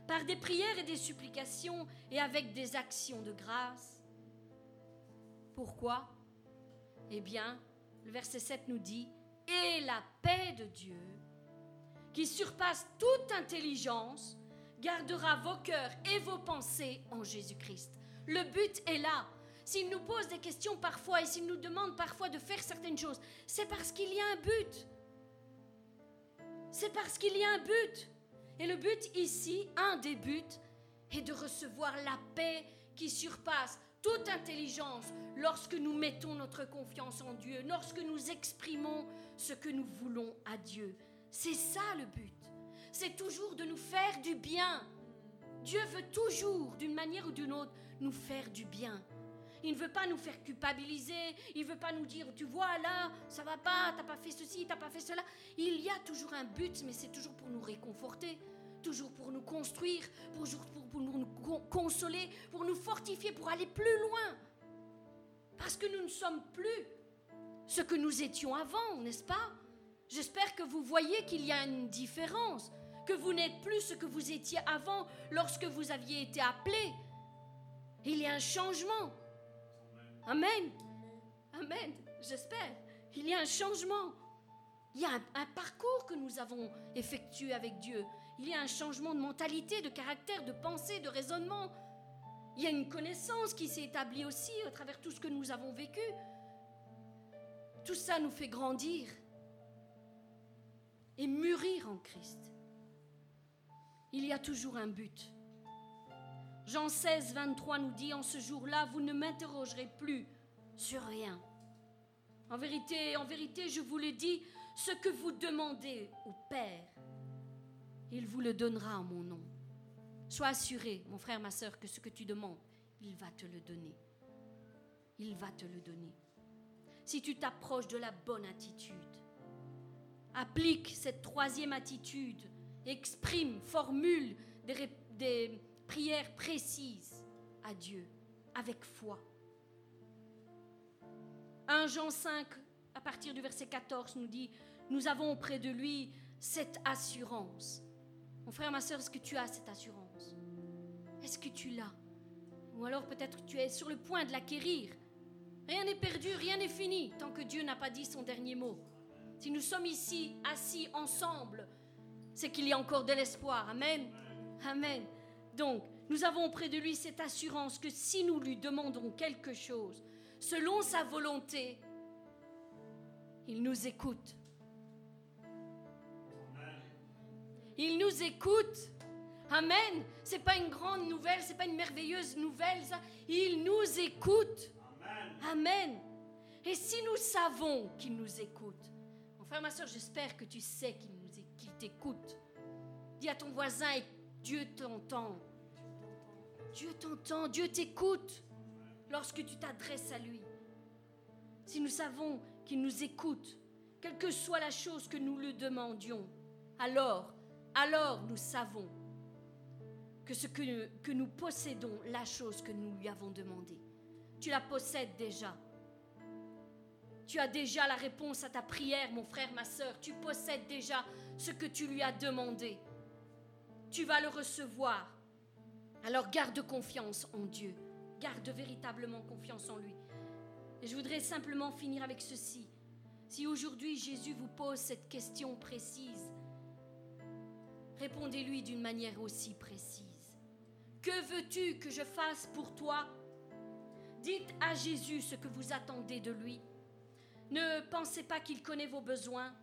[SPEAKER 1] par des prières et des supplications et avec des actions de grâce. Pourquoi? Eh bien, le verset 7 nous dit, et la paix de Dieu, qui surpasse toute intelligence, gardera vos cœurs et vos pensées en Jésus-Christ. Le but est là. S'il nous pose des questions parfois et s'il nous demande parfois de faire certaines choses, c'est parce qu'il y a un but. C'est parce qu'il y a un but. Et le but ici, un des buts, est de recevoir la paix qui surpasse toute intelligence lorsque nous mettons notre confiance en Dieu, lorsque nous exprimons ce que nous voulons à Dieu. C'est ça le but. C'est toujours de nous faire du bien. Dieu veut toujours, d'une manière ou d'une autre, nous faire du bien. Il ne veut pas nous faire culpabiliser, il ne veut pas nous dire, tu vois là, ça va pas, t'as pas fait ceci, t'as pas fait cela. Il y a toujours un but, mais c'est toujours pour nous réconforter toujours pour nous construire, pour, pour, nous consoler, pour nous fortifier, pour aller plus loin. Parce que nous ne sommes plus ce que nous étions avant, n'est-ce pas? J'espère que vous voyez qu'il y a une différence, que vous n'êtes plus ce que vous étiez avant lorsque vous aviez été appelé. Il y a un changement. Amen. Amen. J'espère. Il y a un changement. Il y a un, un, parcours que nous avons effectué avec Dieu. Il y a un changement de mentalité, de caractère, de pensée, de raisonnement. Il y a une connaissance qui s'est établie aussi à travers tout ce que nous avons vécu. Tout ça nous fait grandir et mûrir en Christ. Il y a toujours un but. Jean 16, 23 nous dit, en ce jour-là, vous ne m'interrogerez plus sur rien. En vérité, en vérité, je vous le dis, ce que vous demandez au Père, il vous le donnera en mon nom. Sois assuré, mon frère, ma soeur, que ce que tu demandes, il va te le donner. Il va te le donner. Si tu t'approches de la bonne attitude, applique cette troisième attitude Exprime, formule des, prières précises à Dieu avec foi. 1 Jean 5, à partir du verset 14, nous dit, nous avons auprès de lui cette assurance. Mon frère, ma soeur, est-ce que tu as cette assurance? Est-ce que tu l'as? Ou alors peut-être tu es sur le point de l'acquérir. Rien n'est perdu, rien n'est fini tant que Dieu n'a pas dit son dernier mot. Si nous sommes ici assis ensemble, c'est qu'il y a encore de l'espoir. Amen. Amen. Donc, nous avons auprès de lui cette assurance que si nous lui demandons quelque chose, selon sa volonté, il nous écoute. Il nous écoute. Amen. C'est pas une grande nouvelle, c'est pas une merveilleuse nouvelle. Ça. Il nous écoute. Amen. Et si nous savons qu'il nous écoute, mon frère, ma soeur, j'espère que tu sais qu'il t'écoute. Dis à ton voisin, Dieu t'entend. Dieu t'entend, Dieu t'écoute lorsque tu t'adresses à lui. Si nous savons qu'il nous écoute, quelle que soit la chose que nous le demandions, alors, alors nous savons que ce que, que nous possédons, la chose que nous lui avons demandée, tu la possèdes déjà. Tu as déjà la réponse à ta prière, mon frère, ma soeur. Tu possèdes déjà ce que tu lui as demandé. Tu vas le recevoir. Alors garde confiance en Dieu. Garde véritablement confiance en lui. Et je voudrais simplement finir avec ceci. Si aujourd'hui Jésus vous pose cette question précise, répondez-lui d'une manière aussi précise. Que veux-tu que je fasse pour toi? Dites à Jésus ce que vous attendez de lui. Ne pensez pas qu'il connaît vos besoins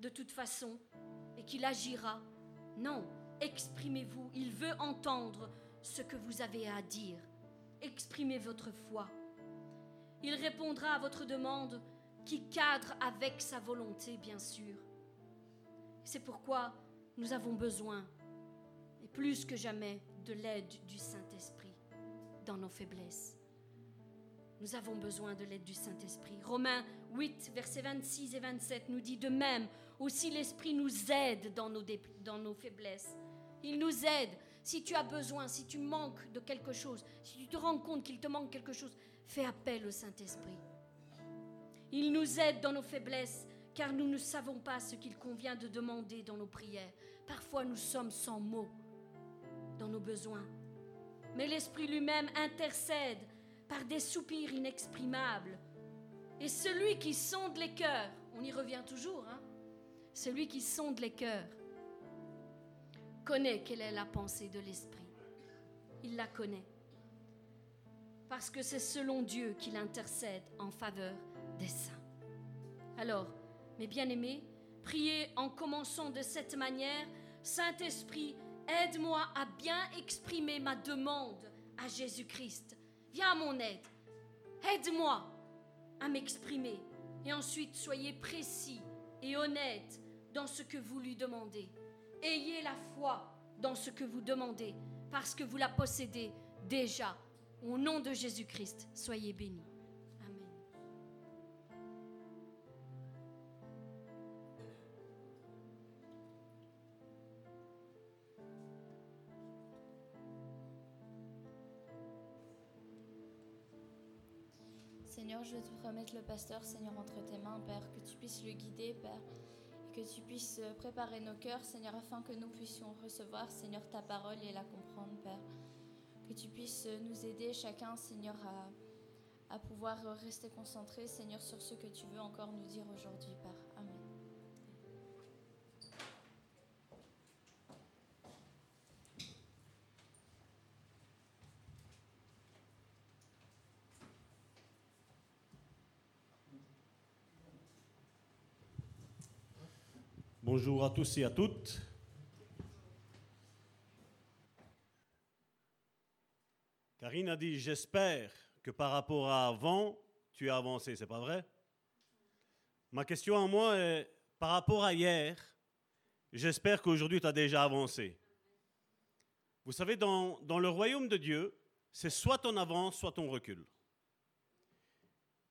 [SPEAKER 1] de toute façon et qu'il agira. Non, exprimez-vous. Il veut entendre ce que vous avez à dire. Exprimez votre foi. Il répondra à votre demande qui cadre avec sa volonté, bien sûr. C'est pourquoi nous avons besoin, et plus que jamais, de l'aide du Saint-Esprit dans nos faiblesses. Nous avons besoin de l'aide du Saint-Esprit. Romains 8, versets 26 et 27 nous dit de même, aussi l'Esprit nous aide dans nos, dans nos faiblesses. Il nous aide si tu as besoin, si tu manques de quelque chose, si tu te rends compte qu'il te manque quelque chose, fais appel au Saint-Esprit. Il nous aide dans nos faiblesses, car nous ne savons pas ce qu'il convient de demander dans nos prières. Parfois nous sommes sans mots dans nos besoins. Mais l'Esprit lui-même intercède par des soupirs inexprimables. Et celui qui sonde les cœurs, on y revient toujours, hein, celui qui sonde les cœurs, connaît quelle est la pensée de l'Esprit. Il la connaît. Parce que c'est selon Dieu qu'il intercède en faveur des saints. Alors, mes bien-aimés, priez en commençant de cette manière. Saint-Esprit, aide-moi à bien exprimer ma demande à Jésus-Christ. Viens à mon aide. Aide-moi à m'exprimer. Et ensuite, soyez précis et honnête dans ce que vous lui demandez. Ayez la foi dans ce que vous demandez, parce que vous la possédez déjà. Au nom de Jésus-Christ, soyez bénis.
[SPEAKER 3] Je te remettre le pasteur, Seigneur, entre tes mains, Père, que tu puisses le guider, Père que tu puisses préparer nos cœurs, Seigneur, afin que nous puissions recevoir, Seigneur, ta parole et la comprendre, Père. Que tu puisses nous aider chacun, Seigneur, à, à pouvoir rester concentré, Seigneur, sur ce que tu veux encore nous dire aujourd'hui, Père.
[SPEAKER 4] Bonjour à tous et à toutes. Karine a dit, j'espère que par rapport à avant, tu as avancé, c'est pas vrai? Ma question à moi est, par rapport à hier, j'espère qu'aujourd'hui tu as déjà avancé. Vous savez, dans, dans le royaume de Dieu, c'est soit on avance, soit on recule.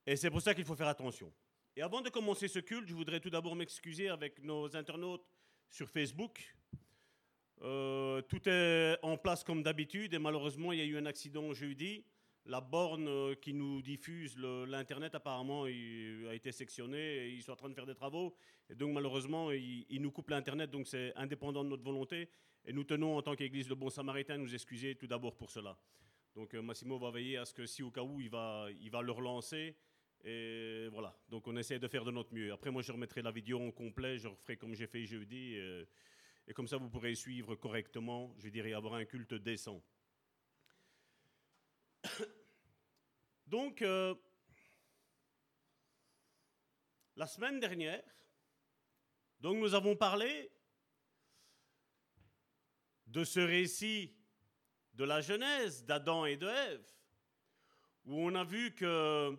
[SPEAKER 4] Et c'est pour ça qu'il faut faire attention. Et avant de commencer ce culte, je voudrais tout d'abord m'excuser avec nos internautes sur Facebook. Euh, tout est en place comme d'habitude et malheureusement il y a eu un accident jeudi. La borne euh, qui nous diffuse l'Internet apparemment a été sectionnée et ils sont en train de faire des travaux. Et donc malheureusement ils, nous coupent l'Internet, donc c'est indépendant de notre volonté. Et nous tenons en tant qu'Église le Bon Samaritain nous excuser tout d'abord pour cela. Donc euh, Massimo va veiller à ce que si au cas où il va, il va le relancer. Et voilà, donc on essaie de faire de notre mieux. Après moi je remettrai la vidéo en complet, je referai comme j'ai fait jeudi. Et comme ça, vous pourrez suivre correctement, je dirais, avoir un culte décent. Donc, euh, la semaine dernière, donc nous avons parlé de ce récit de la Genèse d'Adam et de Ève, où on a vu que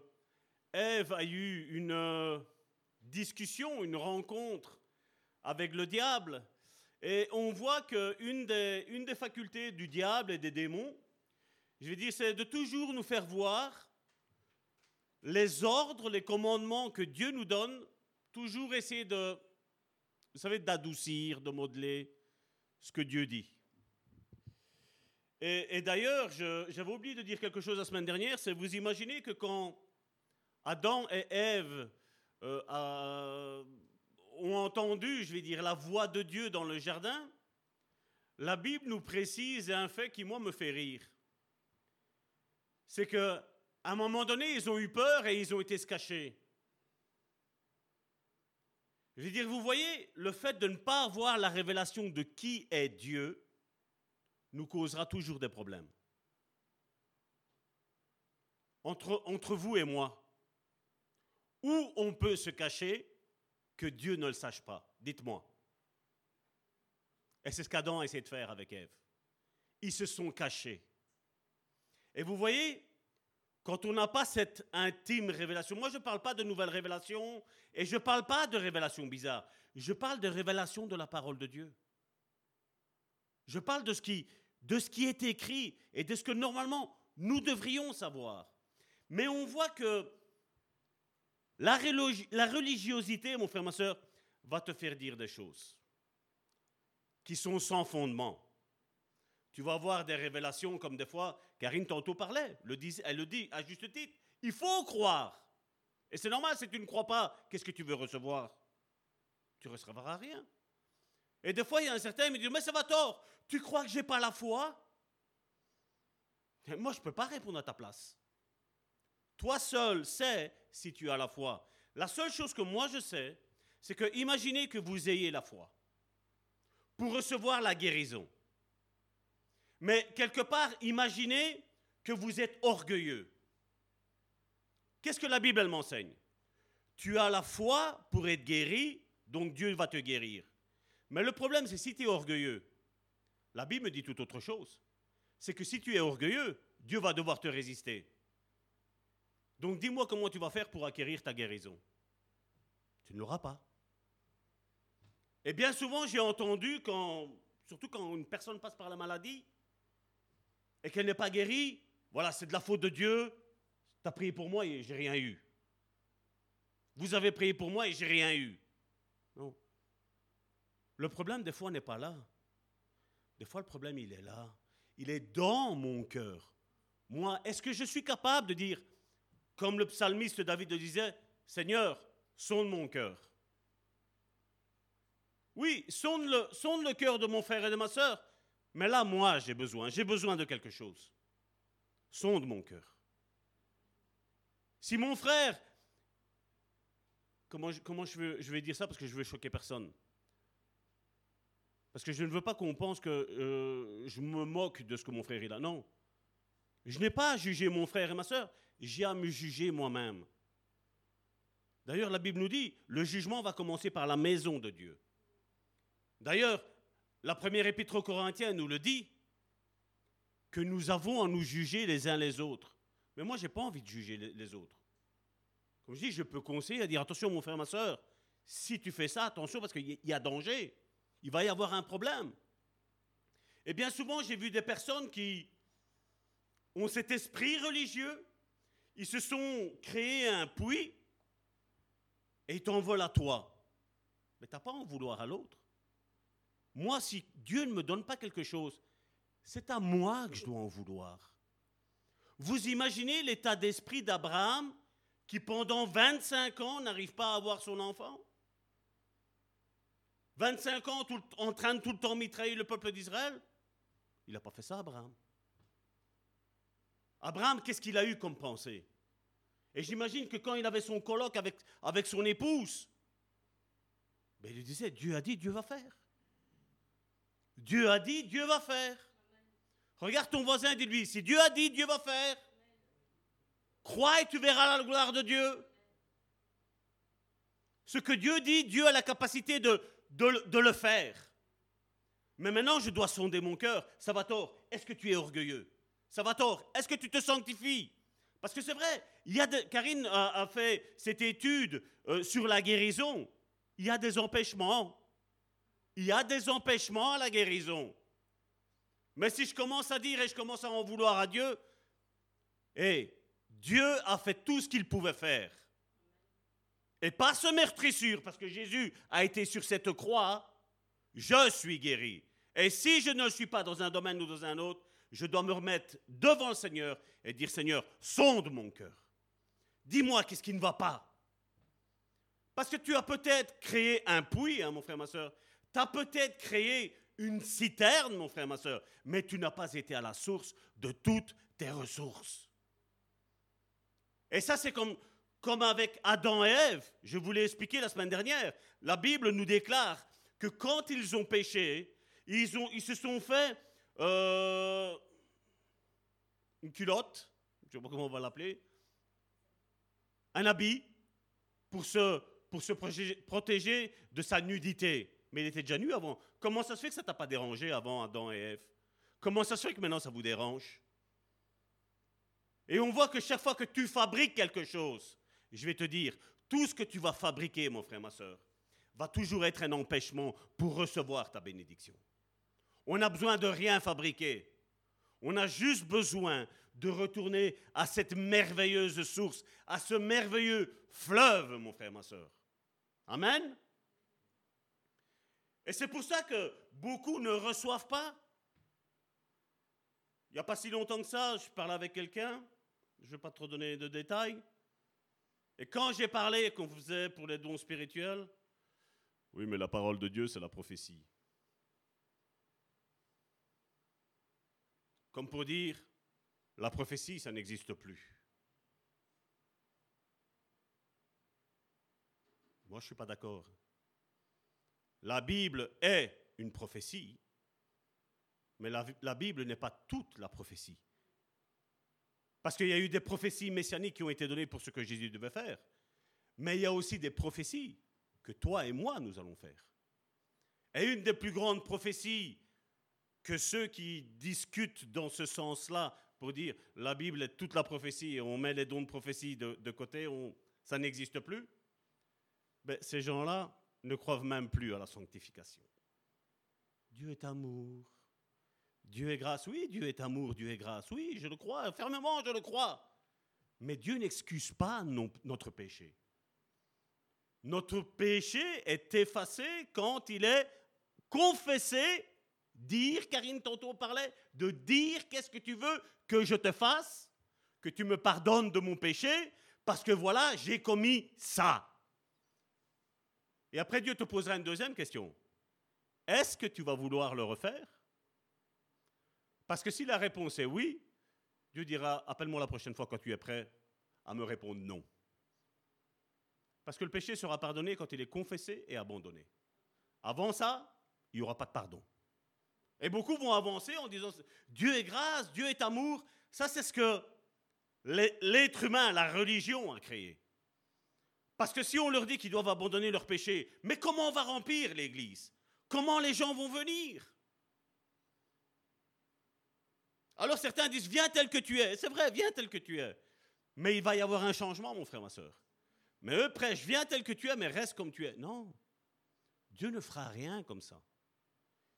[SPEAKER 4] Ève a eu une euh, discussion, une rencontre avec le diable, et on voit qu'une des, une des facultés du diable et des démons, je vais dire, c'est de toujours nous faire voir les ordres, les commandements que Dieu nous donne, toujours essayer de, vous savez, d'adoucir, de modeler ce que Dieu dit. Et, d'ailleurs, j'avais oublié de dire quelque chose la semaine dernière, c'est vous imaginez que quand Adam et Ève euh, ont entendu, je vais dire, la voix de Dieu dans le jardin, la Bible nous précise un fait qui, moi, me fait rire. C'est que à un moment donné, ils ont eu peur et ils ont été se cacher. Je veux dire, vous voyez, le fait de ne pas avoir la révélation de qui est Dieu nous causera toujours des problèmes. Entre vous et moi, où on peut se cacher que Dieu ne le sache pas? Dites-moi. Et c'est ce qu'Adam a essayé de faire avec Ève. Ils se sont cachés. Et vous voyez, quand on n'a pas cette intime révélation, moi je ne parle pas de nouvelles révélations et je ne parle pas de révélations bizarres, je parle de révélation de la parole de Dieu. Je parle de ce qui, de ce qui est écrit et de ce que normalement nous devrions savoir. Mais on voit que la, religiosité, mon frère, ma soeur, va te faire dire des choses qui sont sans fondement. Tu vas avoir des révélations comme des fois, Karine tantôt parlait, elle le dit à juste titre, il faut croire. Et c'est normal, si tu ne crois pas, qu'est-ce que tu veux recevoir? Tu ne recevras rien. Et des fois, il y a un certain qui me dit, mais ça va tort, tu crois que j'ai pas la foi? Moi, je ne peux pas répondre à ta place. Toi seul sais si tu as la foi. La seule chose que moi je sais, c'est que imaginez que vous ayez la foi pour recevoir la guérison. Mais quelque part, imaginez que vous êtes orgueilleux. Qu'est-ce que la Bible m'enseigne? Tu as la foi pour être guéri, donc Dieu va te guérir. Mais le problème, c'est si tu es orgueilleux. La Bible dit tout autre chose. C'est que si tu es orgueilleux, Dieu va devoir te résister. Donc dis-moi comment tu vas faire pour acquérir ta guérison. Tu ne l'auras pas. Et bien souvent, j'ai entendu, surtout quand une personne passe par la maladie et qu'elle n'est pas guérie, voilà, c'est de la faute de Dieu. Tu as prié pour moi et j'ai rien eu. Vous avez prié pour moi et j'ai rien eu. Non. Le problème, des fois, n'est pas là. Des fois, le problème, il est là. Il est dans mon cœur. Moi, est-ce que je suis capable de dire, comme le psalmiste David le disait, Seigneur, sonde mon cœur. Oui, sonde le, cœur de mon frère et de ma soeur, mais là, moi, j'ai besoin, j'ai besoin de quelque chose. Sonde mon cœur. Si mon frère, comment, je, vais dire ça parce que je veux choquer personne Parce que je ne veux pas qu'on pense que euh, je me moque de ce que mon frère est là. Non. Je n'ai pas à juger mon frère et ma soeur j'ai à me juger moi-même. D'ailleurs, la Bible nous dit, le jugement va commencer par la maison de Dieu. D'ailleurs, la première épître aux Corinthiens nous le dit, que nous avons à nous juger les uns les autres. Mais moi, je n'ai pas envie de juger les autres. Comme je dis, je peux conseiller à dire, attention mon frère, ma soeur, si tu fais ça, attention parce qu'il y a danger, il va y avoir un problème. Et bien souvent, j'ai vu des personnes qui ont cet esprit religieux, ils se sont créés un puits et ils t'envolent à toi. Mais tu n'as pas à en vouloir à l'autre. moi, si Dieu ne me donne pas quelque chose, c'est à moi que je dois en vouloir. Vous imaginez l'état d'esprit d'Abraham qui pendant 25 ans n'arrive pas à avoir son enfant? 25 ans en train de tout le temps mitrailler le peuple d'Israël? Il n'a pas fait ça, Abraham. Abraham, qu'est-ce qu'il a eu comme pensée? Et j'imagine que quand il avait son colloque avec, son épouse, ben, il lui disait, Dieu a dit, Dieu va faire. Dieu a dit, Dieu va faire. Regarde ton voisin dis-lui, si Dieu a dit, Dieu va faire. Crois et tu verras la gloire de Dieu. Ce que Dieu dit, Dieu a la capacité de, de, le faire. Mais maintenant, je dois sonder mon cœur. Ça va tort. Est-ce que tu es orgueilleux? Ça va tort. Est-ce que tu te sanctifies? Parce que c'est vrai, il y a Karine a, fait cette étude euh, sur la guérison. Il y a des empêchements. Il y a des empêchements à la guérison. Mais si je commence à dire et je commence à en vouloir à Dieu, et Dieu a fait tout ce qu'il pouvait faire. Et par ce meurtrissure, parce que Jésus a été sur cette croix, je suis guéri. Et si je ne suis pas dans un domaine ou dans un autre, je dois me remettre devant le Seigneur et dire Seigneur, sonde mon cœur. Dis-moi qu'est-ce qui ne va pas. Parce que tu as peut-être créé un puits, hein, mon frère, ma soeur. Tu as peut-être créé une citerne, mon frère, ma soeur, mais tu n'as pas été à la source de toutes tes ressources. Et ça, c'est comme, comme avec Adam et Ève. Je vous l'ai expliqué la semaine dernière. La Bible nous déclare que quand ils ont péché, ils, ils se sont fait euh, une culotte, je ne sais pas comment on va l'appeler, un habit pour se, protéger de sa nudité. Mais il était déjà nu avant. Comment ça se fait que ça t'a pas dérangé avant Adam et Ève? Comment ça se fait que maintenant ça vous dérange? Et on voit que chaque fois que tu fabriques quelque chose, je vais te dire, tout ce que tu vas fabriquer, mon frère, ma soeur, va toujours être un empêchement pour recevoir ta bénédiction. On n'a besoin de rien fabriquer. On a juste besoin de retourner à cette merveilleuse source, à ce merveilleux fleuve, mon frère, ma soeur. Amen. Et c'est pour ça que beaucoup ne reçoivent pas. Il n'y a pas si longtemps que ça, je parlais avec quelqu'un, je ne vais pas trop donner de détails. Et quand j'ai parlé qu'on faisait pour les dons spirituels, oui, mais la parole de Dieu, c'est la prophétie. Comme pour dire, la prophétie, ça n'existe plus. Moi, je ne suis pas d'accord. La Bible est une prophétie, mais la, Bible n'est pas toute la prophétie. Parce qu'il y a eu des prophéties messianiques qui ont été données pour ce que Jésus devait faire. Mais il y a aussi des prophéties que toi et moi, nous allons faire. Et une des plus grandes prophéties que ceux qui discutent dans ce sens-là, pour dire la Bible est toute la prophétie et on met les dons de prophétie de, côté, ça n'existe plus, ben, ces gens-là, ne croient même plus à la sanctification. Dieu est amour. Dieu est grâce. Oui, Dieu est amour, Dieu est grâce. Oui, je le crois, fermement, je le crois. Mais Dieu n'excuse pas notre péché. Notre péché est effacé quand il est confessé, dire, Karine tantôt parlait, de dire qu'est-ce que tu veux que je te fasse, que tu me pardonnes de mon péché, parce que voilà, j'ai commis ça. Et après, Dieu te posera une deuxième question. Est-ce que tu vas vouloir le refaire? Parce que si la réponse est oui, Dieu dira, appelle-moi la prochaine fois quand tu es prêt à me répondre non. Parce que le péché sera pardonné quand il est confessé et abandonné. Avant ça, il n'y aura pas de pardon. Et beaucoup vont avancer en disant, Dieu est grâce, Dieu est amour. Ça, c'est ce que l'être humain, la religion a créé. Parce que si on leur dit qu'ils doivent abandonner leur péché, mais comment on va remplir l'église? Comment les gens vont venir? Alors certains disent, viens tel que tu es. C'est vrai, viens tel que tu es. Mais il va y avoir un changement, mon frère, ma soeur. Mais eux prêchent, viens tel que tu es, mais reste comme tu es. Non, Dieu ne fera rien comme ça.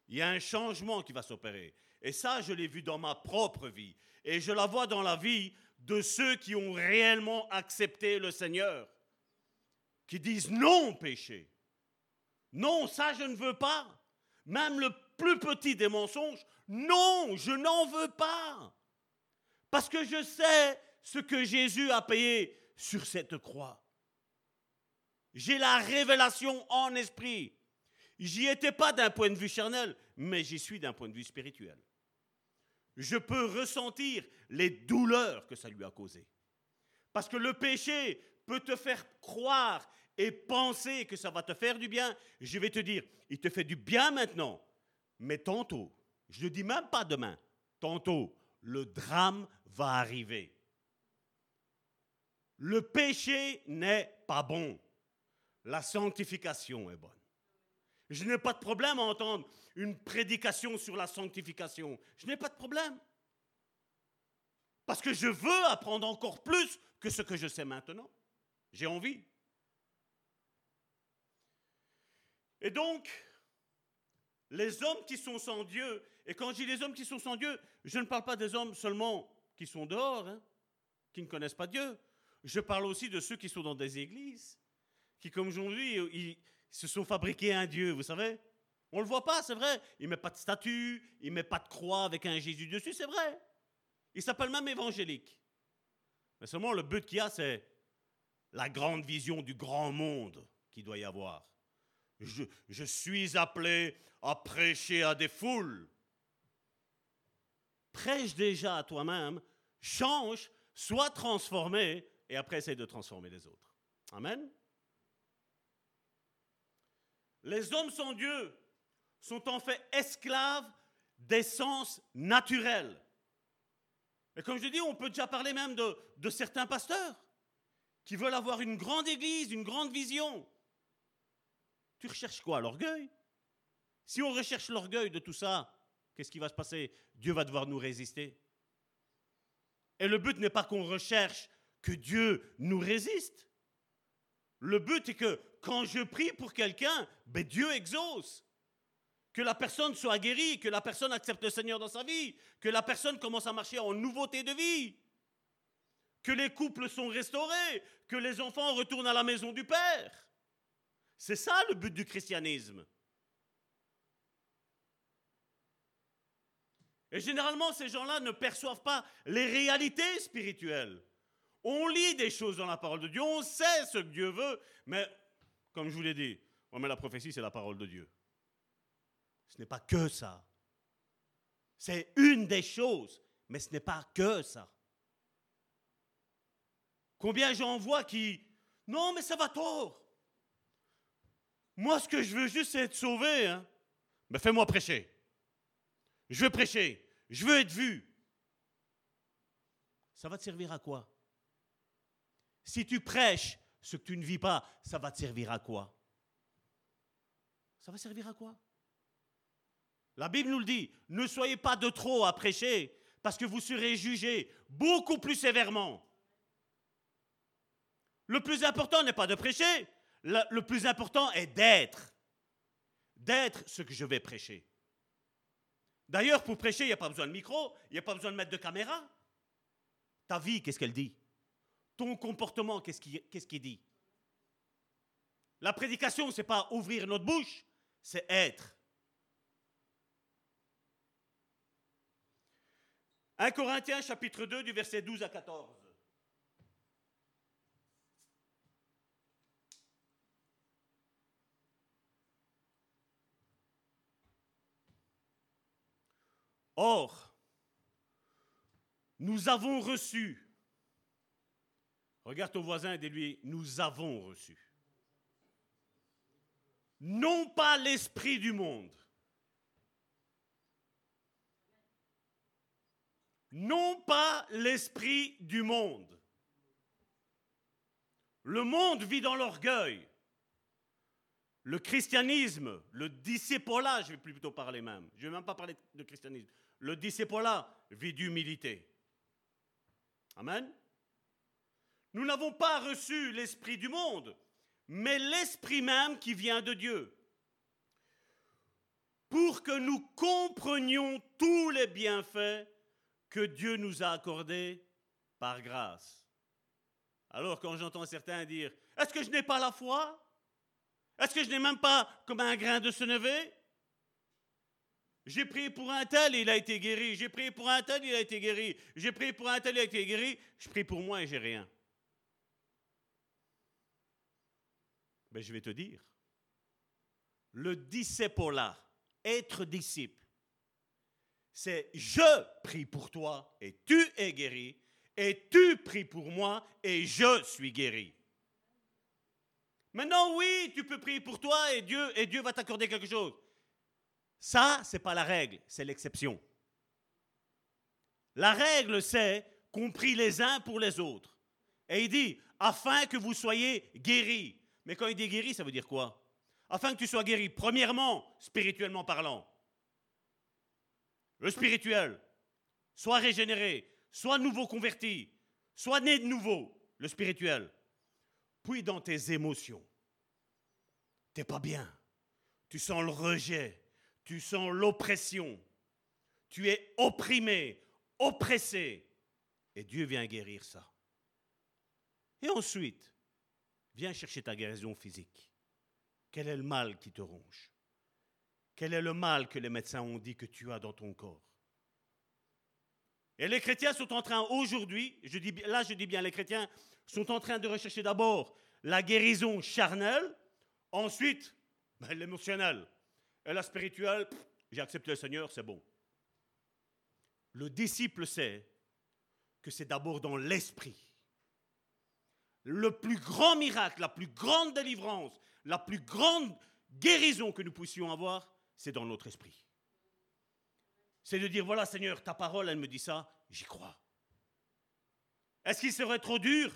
[SPEAKER 4] Il y a un changement qui va s'opérer. Et ça, je l'ai vu dans ma propre vie. Et je la vois dans la vie de ceux qui ont réellement accepté le Seigneur qui disent non péché. Non, ça je ne veux pas. même le plus petit des mensonges, non, je n'en veux pas. Parce que je sais ce que Jésus a payé sur cette croix. J'ai la révélation en esprit. J'y étais pas d'un point de vue charnel, mais j'y suis d'un point de vue spirituel. Je peux ressentir les douleurs que ça lui a causées. Parce que le péché peut te faire croire et penser que ça va te faire du bien. Je vais te dire, il te fait du bien maintenant, mais tantôt, je ne dis même pas demain, tantôt, le drame va arriver. Le péché n'est pas bon. La sanctification est bonne. Je n'ai pas de problème à entendre une prédication sur la sanctification. Je n'ai pas de problème. Parce que je veux apprendre encore plus que ce que je sais maintenant. J'ai envie. Et donc, les hommes qui sont sans Dieu, et quand je dis les hommes qui sont sans Dieu, je ne parle pas des hommes seulement qui sont dehors, hein, qui ne connaissent pas Dieu. Je parle aussi de ceux qui sont dans des églises, qui, comme aujourd'hui, ils se sont fabriqués un Dieu, vous savez. On ne le voit pas, c'est vrai. Il ne met pas de statue, il ne met pas de croix avec un Jésus dessus, c'est vrai. Il s'appelle même évangélique. Mais seulement le but qu'il y a, c'est la grande vision du grand monde qu'il doit y avoir. Je, je suis appelé à prêcher à des foules. Prêche déjà à toi-même, change, sois transformé, et après essaye de transformer les autres. Amen. Les hommes sans Dieu sont en fait esclaves des sens naturels. Et comme je dis, on peut déjà parler même de, de certains pasteurs qui veulent avoir une grande église, une grande vision. Tu recherches quoi L'orgueil? Si on recherche l'orgueil de tout ça, qu'est-ce qui va se passer? Dieu va devoir nous résister. Et le but n'est pas qu'on recherche que Dieu nous résiste. Le but est que quand je prie pour quelqu'un, ben Dieu exauce. Que la personne soit guérie, que la personne accepte le Seigneur dans sa vie, que la personne commence à marcher en nouveauté de vie, que les couples sont restaurés, que les enfants retournent à la maison du Père. C'est ça le but du christianisme. Et généralement, ces gens-là ne perçoivent pas les réalités spirituelles. On lit des choses dans la parole de Dieu, on sait ce que Dieu veut, mais comme je vous l'ai dit, la prophétie, c'est la parole de Dieu. Ce n'est pas que ça. C'est une des choses, mais ce n'est pas que ça. Combien j'en vois qui, non, mais ça va tort. Moi, ce que je veux juste, c'est être sauvé. Hein. Mais fais-moi prêcher. Je veux prêcher. Je veux être vu. Ça va te servir à quoi? Si tu prêches ce que tu ne vis pas, ça va te servir à quoi? Ça va servir à quoi? La Bible nous le dit. Ne soyez pas de trop à prêcher parce que vous serez jugés beaucoup plus sévèrement. Le plus important n'est pas de prêcher, le, plus important est d'être. D'être ce que je vais prêcher. D'ailleurs, pour prêcher, il n'y a pas besoin de micro, il n'y a pas besoin de mettre de caméra. Ta vie, qu'est-ce qu'elle dit? Ton comportement, qu'est-ce qu'il dit? La prédication, ce n'est pas ouvrir notre bouche, c'est être. 1 Corinthiens chapitre 2 du verset 12 à 14. Or, nous avons reçu, regarde ton voisin et dis-lui, nous avons reçu, non pas l'esprit du monde, non pas l'esprit du monde. Le monde vit dans l'orgueil. Le christianisme, le discipolat, je vais plutôt parler même, je ne vais même pas parler de christianisme, le disciple-là vit d'humilité. Amen. Nous n'avons pas reçu l'esprit du monde, mais l'esprit même qui vient de Dieu. Pour que nous comprenions tous les bienfaits que Dieu nous a accordés par grâce. Alors quand j'entends certains dire, est-ce que je n'ai pas la foi? Est-ce que je n'ai même pas comme un grain de senevé J'ai prié pour un tel, il a été guéri. J'ai prié pour un tel, il a été guéri. J'ai prié pour un tel, il a été guéri. Je prie pour moi et j'ai rien. Ben, je vais te dire, le disciple-là, être disciple, c'est je prie pour toi et tu es guéri, et tu pries pour moi et je suis guéri. Maintenant, oui, tu peux prier pour toi et Dieu, et Dieu va t'accorder quelque chose. Ça, ce n'est pas la règle, c'est l'exception. La règle, c'est qu'on prie les uns pour les autres. Et il dit, afin que vous soyez guéris. Mais quand il dit guéri, ça veut dire quoi? Afin que tu sois guéri, premièrement, spirituellement parlant. Le spirituel, soit régénéré, soit nouveau converti, soit né de nouveau, le spirituel. Puis dans tes émotions, t'es pas bien, tu sens le rejet, tu sens l'oppression, tu es opprimé, oppressé, et Dieu vient guérir ça. Et ensuite, viens chercher ta guérison physique. Quel est le mal qui te ronge? Quel est le mal que les médecins ont dit que tu as dans ton corps? Et les chrétiens sont en train aujourd'hui, là je dis bien les chrétiens, sont en train de rechercher d'abord la guérison charnelle, ensuite ben, l'émotionnel. Et la spirituelle, j'ai accepté le Seigneur, c'est bon. Le disciple sait que c'est d'abord dans l'esprit. Le plus grand miracle, la plus grande délivrance, la plus grande guérison que nous puissions avoir, c'est dans notre esprit. C'est de dire, voilà Seigneur, ta parole, elle me dit ça, j'y crois. Est-ce qu'il serait trop dur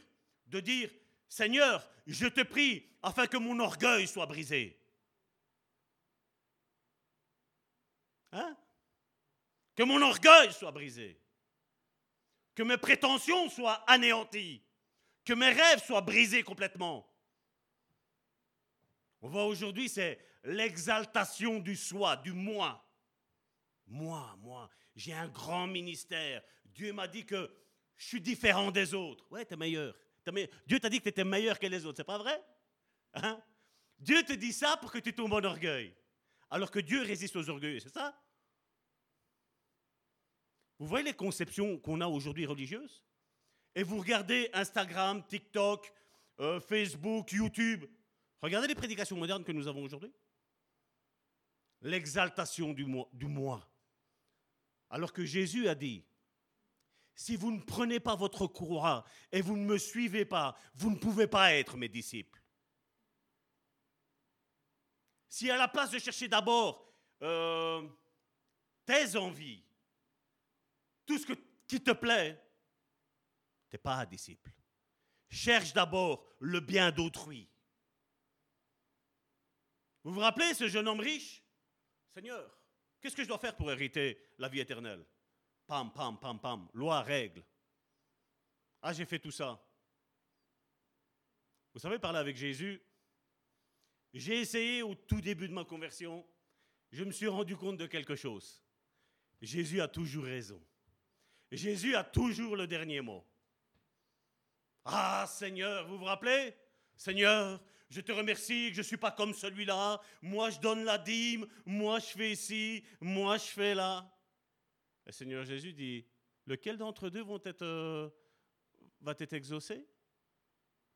[SPEAKER 4] de dire, Seigneur, je te prie afin que mon orgueil soit brisé? Hein? Que mon orgueil soit brisé. Que mes prétentions soient anéanties. Que mes rêves soient brisés complètement. On voit aujourd'hui, c'est l'exaltation du soi, du moi. Moi, moi, j'ai un grand ministère. Dieu m'a dit que je suis différent des autres. Ouais, tu es meilleur. Dieu t'a dit que tu étais meilleur que les autres, c'est pas vrai? Hein? Dieu te dit ça pour que tu tombes en orgueil. Alors que Dieu résiste aux orgueils, c'est ça? Vous voyez les conceptions qu'on a aujourd'hui religieuses? Et vous regardez Instagram, TikTok, euh, Facebook, YouTube. Regardez les prédications modernes que nous avons aujourd'hui. L'exaltation du moi. Alors que Jésus a dit, si vous ne prenez pas votre croix et vous ne me suivez pas, vous ne pouvez pas être mes disciples. Si à la place de chercher d'abord euh, tes envies, tout ce qui te plaît, n'es pas un disciple. Cherche d'abord le bien d'autrui. Vous vous rappelez ce jeune homme riche? Seigneur, qu'est-ce que je dois faire pour hériter la vie éternelle? Pam, pam, pam, pam, loi, règle. Ah, j'ai fait tout ça. Vous savez, parler avec Jésus, j'ai essayé au tout début de ma conversion, je me suis rendu compte de quelque chose. Jésus a toujours raison. Jésus a toujours le dernier mot. Ah Seigneur, vous vous rappelez? Seigneur, je te remercie que je ne suis pas comme celui-là. Moi, je donne la dîme. Moi, je fais ici. Moi, je fais là. Et Seigneur Jésus dit, lequel d'entre deux vont être, euh, va être exaucé?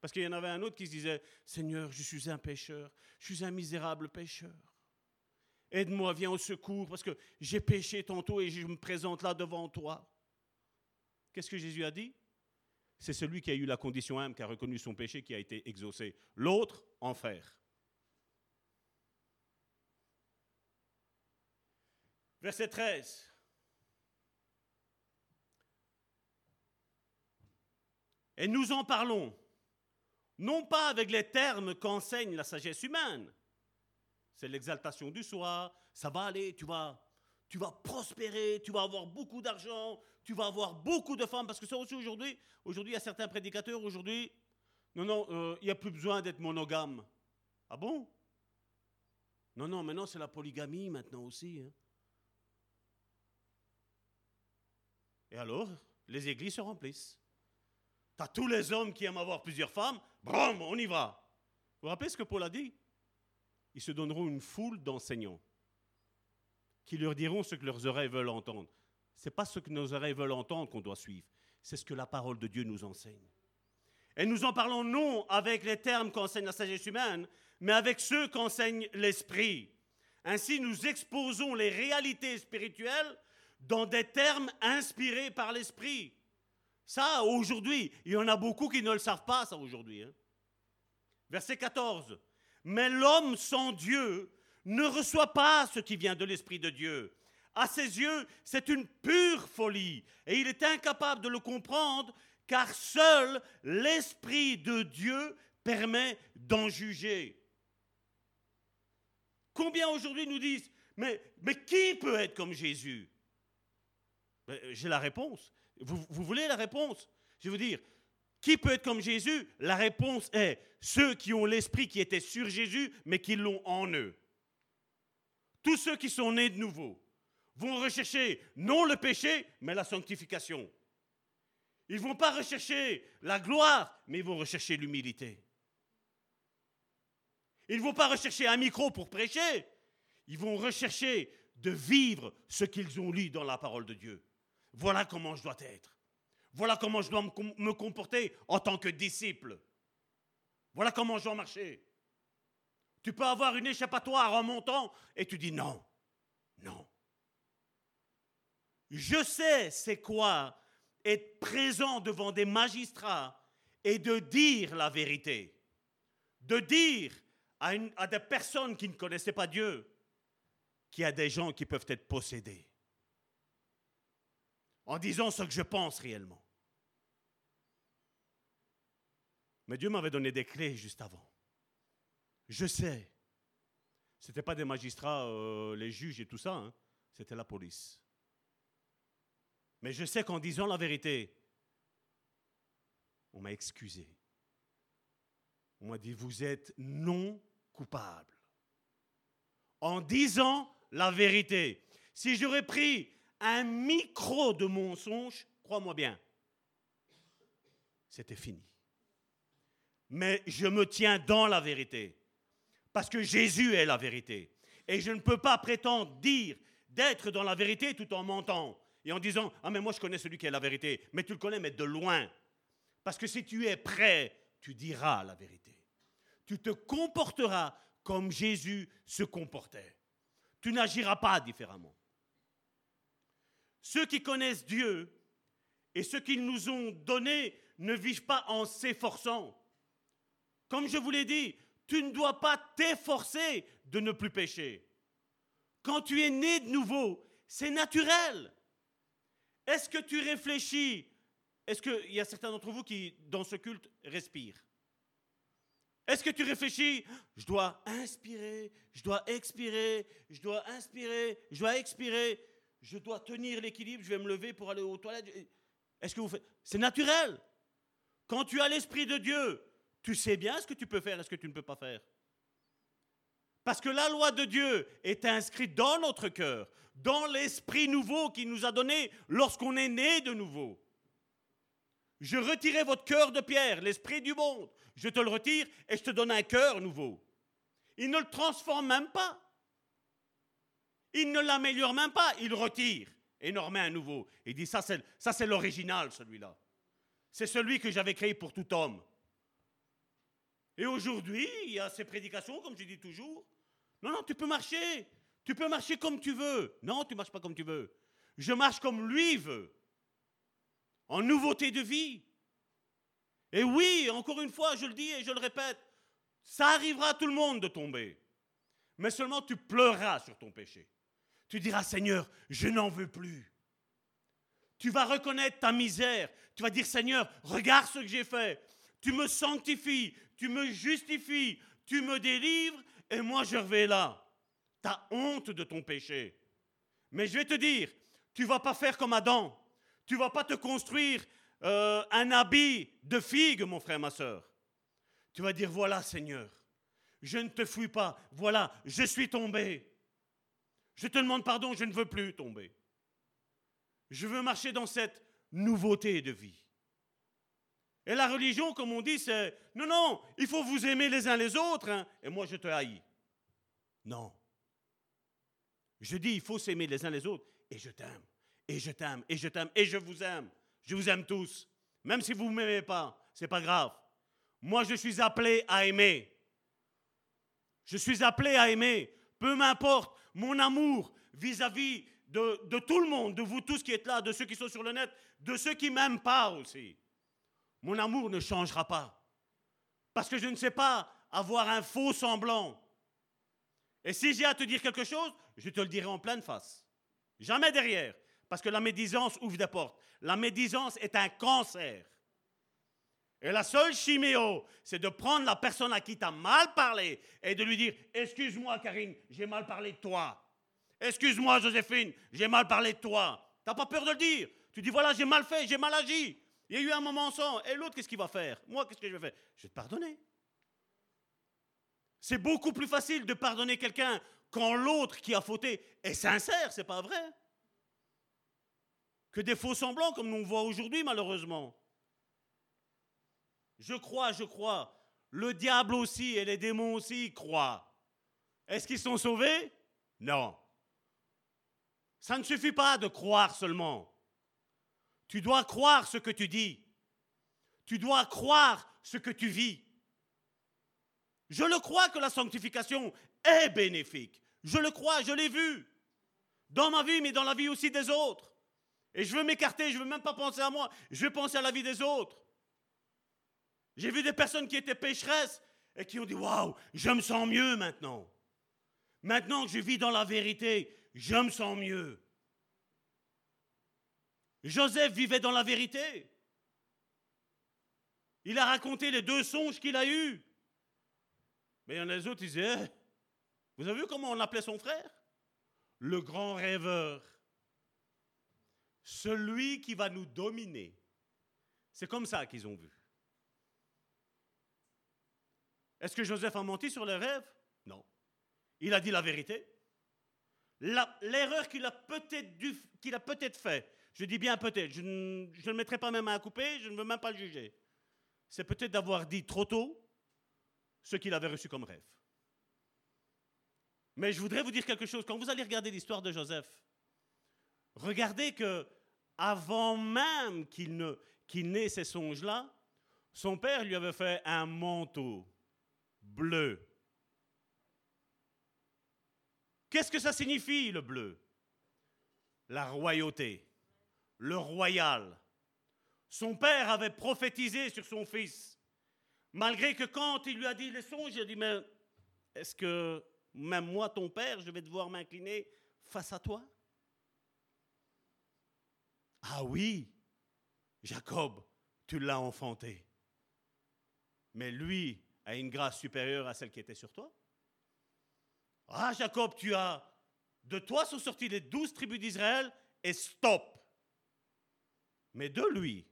[SPEAKER 4] Parce qu'il y en avait un autre qui se disait, Seigneur, je suis un pécheur. Je suis un misérable pécheur. Aide-moi, viens au secours, parce que j'ai péché tantôt et je me présente là devant toi. Qu'est-ce que Jésus a dit? C'est celui qui a eu la condition âme, qui a reconnu son péché, qui a été exaucé. L'autre, enfer. Verset 13. Et nous en parlons, non pas avec les termes qu'enseigne la sagesse humaine. C'est l'exaltation du soi, ça va aller, tu vas, tu vas prospérer, tu vas avoir beaucoup d'argent, tu vas avoir beaucoup de femmes, parce que ça aussi aujourd'hui, aujourd'hui, il y a certains prédicateurs, aujourd'hui, non, non, euh, il n'y a plus besoin d'être monogame. Ah bon? Non, non, maintenant c'est la polygamie maintenant aussi. Hein. Et alors, les églises se remplissent. Tu as tous les hommes qui aiment avoir plusieurs femmes, bram, on y va. Vous vous rappelez ce que Paul a dit? Ils se donneront une foule d'enseignants. Qui leur diront ce que leurs oreilles veulent entendre. Ce n'est pas ce que nos oreilles veulent entendre qu'on doit suivre, c'est ce que la parole de Dieu nous enseigne. Et nous en parlons non avec les termes qu'enseigne la sagesse humaine, mais avec ceux qu'enseigne l'Esprit. Ainsi, nous exposons les réalités spirituelles dans des termes inspirés par l'Esprit. Ça, aujourd'hui, il y en a beaucoup qui ne le savent pas, ça, aujourd'hui. Hein. Verset 14. Mais l'homme sans Dieu ne reçoit pas ce qui vient de l'Esprit de Dieu. À ses yeux, c'est une pure folie, et il est incapable de le comprendre, car seul l'Esprit de Dieu permet d'en juger. Combien aujourd'hui nous disent, mais, qui peut être comme Jésus? Ben, J'ai la réponse. Vous, vous voulez la réponse? Je veux dire, qui peut être comme Jésus? La réponse est ceux qui ont l'esprit qui était sur Jésus, mais qui l'ont en eux. Tous ceux qui sont nés de nouveau vont rechercher non le péché, mais la sanctification. Ils ne vont pas rechercher la gloire, mais ils vont rechercher l'humilité. Ils ne vont pas rechercher un micro pour prêcher. Ils vont rechercher de vivre ce qu'ils ont lu dans la parole de Dieu. Voilà comment je dois être. Voilà comment je dois me comporter en tant que disciple. Voilà comment je dois marcher. Tu peux avoir une échappatoire en montant et tu dis non, non. Je sais c'est quoi être présent devant des magistrats et de dire la vérité. De dire à, des personnes qui ne connaissaient pas Dieu qu'il y a des gens qui peuvent être possédés. En disant ce que je pense réellement. Mais Dieu m'avait donné des clés juste avant. Je sais. Ce n'était pas des magistrats, euh, les juges et tout ça, hein. c'était la police. Mais je sais qu'en disant la vérité, on m'a excusé. On m'a dit, vous êtes non coupable. En disant la vérité. Si j'aurais pris un micro de mensonge, crois-moi bien, c'était fini mais je me tiens dans la vérité. Parce que Jésus est la vérité. Et je ne peux pas prétendre dire d'être dans la vérité tout en mentant et en disant Ah, mais moi je connais celui qui est la vérité. Mais tu le connais, mais de loin. Parce que si tu es prêt, tu diras la vérité. Tu te comporteras comme Jésus se comportait. Tu n'agiras pas différemment. Ceux qui connaissent Dieu et ceux qu'ils nous ont donné ne vivent pas en s'efforçant. Comme je vous l'ai dit, tu ne dois pas t'efforcer de ne plus pécher. Quand tu es né de nouveau, c'est naturel. Est-ce que tu réfléchis? Est-ce qu'il y a certains d'entre vous qui, dans ce culte, respirent? Est-ce que tu réfléchis? Je dois inspirer, je dois expirer, je dois inspirer, je dois expirer, je dois tenir l'équilibre, je vais me lever pour aller aux toilettes. Est-ce que vous faites? C'est naturel. Quand tu as l'Esprit de Dieu, tu sais bien ce que tu peux faire et ce que tu ne peux pas faire. Parce que la loi de Dieu est inscrite dans notre cœur, dans l'esprit nouveau qu'il nous a donné lorsqu'on est né de nouveau. Je retirais votre cœur de pierre, l'esprit du monde. Je te le retire et je te donne un cœur nouveau. Il ne le transforme même pas. Il ne l'améliore même pas. Il retire et il en remet un nouveau. Il dit ça c'est l'original celui-là. C'est celui que j'avais créé pour tout homme. Et aujourd'hui, il y a ces prédications, comme je dis toujours. Non, non, tu peux marcher. Tu peux marcher comme tu veux. Non, tu ne marches pas comme tu veux. Je marche comme lui veut. En nouveauté de vie. Et oui, encore une fois, je le dis et je le répète, ça arrivera à tout le monde de tomber. Mais seulement tu pleureras sur ton péché. Tu diras, Seigneur, je n'en veux plus. Tu vas reconnaître ta misère. Tu vas dire, Seigneur, regarde ce que j'ai fait. Tu me sanctifies, tu me justifies, tu me délivres, et moi je reviens là. Tu honte de ton péché. Mais je vais te dire, tu vas pas faire comme Adam. Tu vas pas te construire euh, un habit de figue, mon frère, ma soeur. Tu vas dire, voilà Seigneur, je ne te fuis pas, voilà, je suis tombé. Je te demande pardon, je ne veux plus tomber. Je veux marcher dans cette nouveauté de vie. Et la religion, comme on dit, c'est non, non, il faut vous aimer les uns les autres, hein, et moi je te haïs. Non. Je dis, il faut s'aimer les uns les autres. Et je t'aime, et je t'aime, et je t'aime, et je vous aime. Je vous aime tous. Même si vous ne m'aimez pas, c'est pas grave. Moi, je suis appelé à aimer. Je suis appelé à aimer. Peu m'importe mon amour vis-à-vis de, de, tout le monde, de vous tous qui êtes là, de ceux qui sont sur le net, de ceux qui m'aiment pas aussi. Mon amour ne changera pas. Parce que je ne sais pas avoir un faux semblant. Et si j'ai à te dire quelque chose, je te le dirai en pleine face. Jamais derrière. Parce que la médisance ouvre des portes. La médisance est un cancer. Et la seule chiméo, c'est de prendre la personne à qui tu as mal parlé et de lui dire Excuse-moi, Karine, j'ai mal parlé de toi. Excuse-moi, Joséphine, j'ai mal parlé de toi. Tu n'as pas peur de le dire? Tu dis Voilà, j'ai mal fait, j'ai mal agi. Il y a eu un moment sans. Et l'autre, qu'est-ce qu'il va faire? Moi, qu'est-ce que je vais faire? Je vais te pardonner. C'est beaucoup plus facile de pardonner quelqu'un quand l'autre qui a fauté est sincère, c'est pas vrai? Que des faux semblants comme nous voit aujourd'hui, malheureusement. Je crois, je crois. Le diable aussi et les démons aussi croient. Est-ce qu'ils sont sauvés? Non. Ça ne suffit pas de croire seulement. Tu dois croire ce que tu dis. Tu dois croire ce que tu vis. Je le crois que la sanctification est bénéfique. Je le crois, je l'ai vu. Dans ma vie, mais dans la vie aussi des autres. Et je veux m'écarter, je ne veux même pas penser à moi, je veux penser à la vie des autres. J'ai vu des personnes qui étaient pécheresses et qui ont dit Waouh, je me sens mieux maintenant. Maintenant que je vis dans la vérité, je me sens mieux. Joseph vivait dans la vérité. Il a raconté les deux songes qu'il a eus. Mais il y en a des autres, ils disaient eh, Vous avez vu comment on appelait son frère? Le grand rêveur. Celui qui va nous dominer. C'est comme ça qu'ils ont vu. Est-ce que Joseph a menti sur les rêves? Non. Il a dit la vérité. L'erreur qu'il a peut-être qu'il a peut-être fait, je dis bien peut-être, je ne, mettrai pas mes mains à couper, je ne veux même pas le juger. C'est peut-être d'avoir dit trop tôt ce qu'il avait reçu comme rêve. Mais je voudrais vous dire quelque chose. Quand vous allez regarder l'histoire de Joseph, regardez que avant même qu'il n'ait ces songes-là, son père lui avait fait un manteau bleu. Qu'est-ce que ça signifie le bleu? La royauté, le royal. Son père avait prophétisé sur son fils, malgré que quand il lui a dit les songes, il a dit, mais est-ce que même moi, ton père, je vais devoir m'incliner face à toi? Ah oui, Jacob, tu l'as enfanté. Mais lui, à une grâce supérieure à celle qui était sur toi Ah, Jacob, tu as. De toi sont sortis les douze tribus d'Israël et stop. Mais de lui,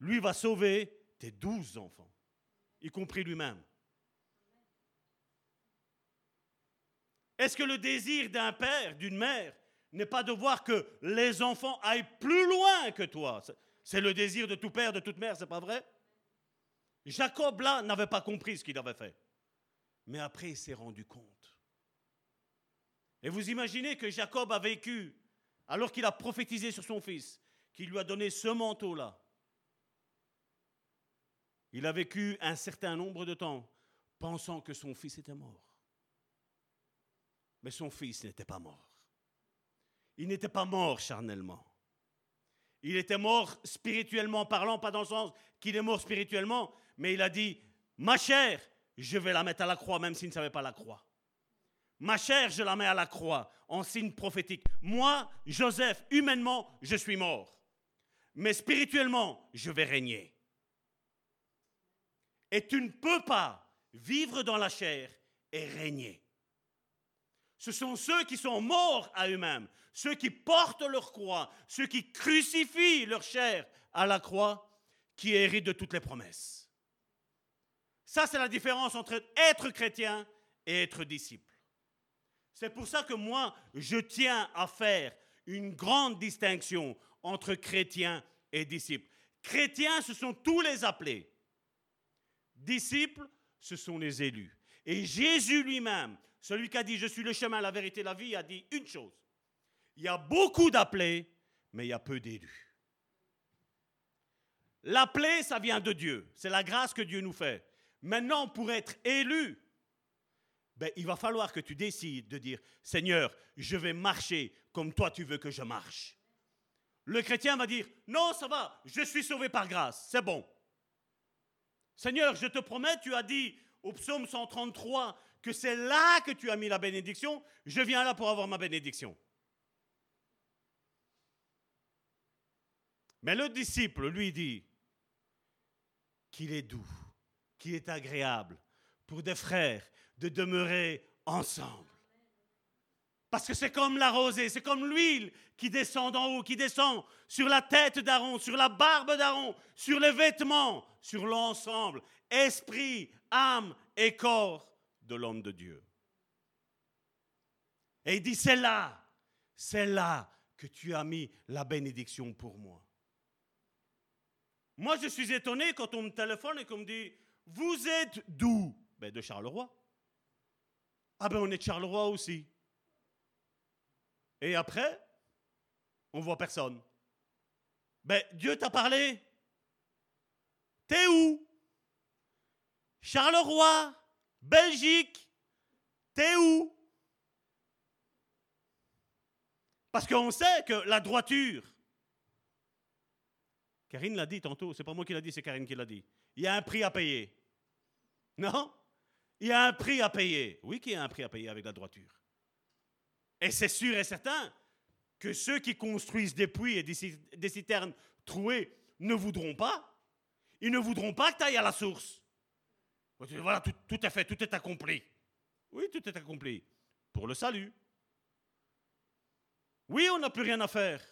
[SPEAKER 4] lui va sauver tes douze enfants, y compris lui-même. Est-ce que le désir d'un père, d'une mère, n'est pas de voir que les enfants aillent plus loin que toi? C'est le désir de tout père, de toute mère, c'est pas vrai? Jacob, là, n'avait pas compris ce qu'il avait fait. Mais après, il s'est rendu compte. Et vous imaginez que Jacob a vécu, alors qu'il a prophétisé sur son fils, qu'il lui a donné ce manteau-là. Il a vécu un certain nombre de temps pensant que son fils était mort. Mais son fils n'était pas mort. Il n'était pas mort charnellement. Il était mort spirituellement parlant, pas dans le sens qu'il est mort spirituellement, mais il a dit, ma chair, je vais la mettre à la croix, même s'il ne savait pas la croix. Ma chair, je la mets à la croix en signe prophétique. Moi, Joseph, humainement, je suis mort. Mais spirituellement, je vais régner. Et tu ne peux pas vivre dans la chair et régner. Ce sont ceux qui sont morts à eux-mêmes, ceux qui portent leur croix, ceux qui crucifient leur chair à la croix, qui héritent de toutes les promesses. Ça, c'est la différence entre être chrétien et être disciple. C'est pour ça que moi, je tiens à faire une grande distinction entre chrétien et disciple. Chrétiens, ce sont tous les appelés. Disciples, ce sont les élus. Et Jésus lui-même, celui qui a dit je suis le chemin, la vérité, la vie, a dit une chose. Il y a beaucoup d'appelés, mais il y a peu d'élus. L'appelé, ça vient de Dieu. C'est la grâce que Dieu nous fait. Maintenant, pour être élu, ben, il va falloir que tu décides de dire, Seigneur, je vais marcher comme toi tu veux que je marche. Le chrétien va dire, non, ça va, je suis sauvé par grâce, c'est bon. Seigneur, je te promets, tu as dit au psaume 133 que c'est là que tu as mis la bénédiction, je viens là pour avoir ma bénédiction. Mais le disciple lui dit qu'il est doux, qu'il est agréable pour des frères de demeurer ensemble. Parce que c'est comme la rosée, c'est comme l'huile qui descend d'en haut, qui descend sur la tête d'Aaron, sur la barbe d'Aaron, sur les vêtements, sur l'ensemble, esprit, âme et corps de l'homme de Dieu. Et il dit, c'est là, c'est là que tu as mis la bénédiction pour moi. Moi, je suis étonné quand on me téléphone et qu'on me dit, vous êtes d'où? Ben, De Charleroi. Ah ben on est de Charleroi aussi. Et après, on voit personne. Ben, Dieu t'a parlé. T'es où? Charleroi, Belgique, t'es où? Parce qu'on sait que la droiture, Karine l'a dit tantôt, c'est pas moi qui l'a dit, c'est Karine qui l'a dit. Il y a un prix à payer. Non? Il y a un prix à payer. Oui qu'il y a un prix à payer avec la droiture. Et c'est sûr et certain que ceux qui construisent des puits et des citernes trouées ne voudront pas. Ils ne voudront pas que tu ailles à la source. Voilà, tout, est fait, tout est accompli. Oui, tout est accompli. Pour le salut. Oui, on n'a plus rien à faire.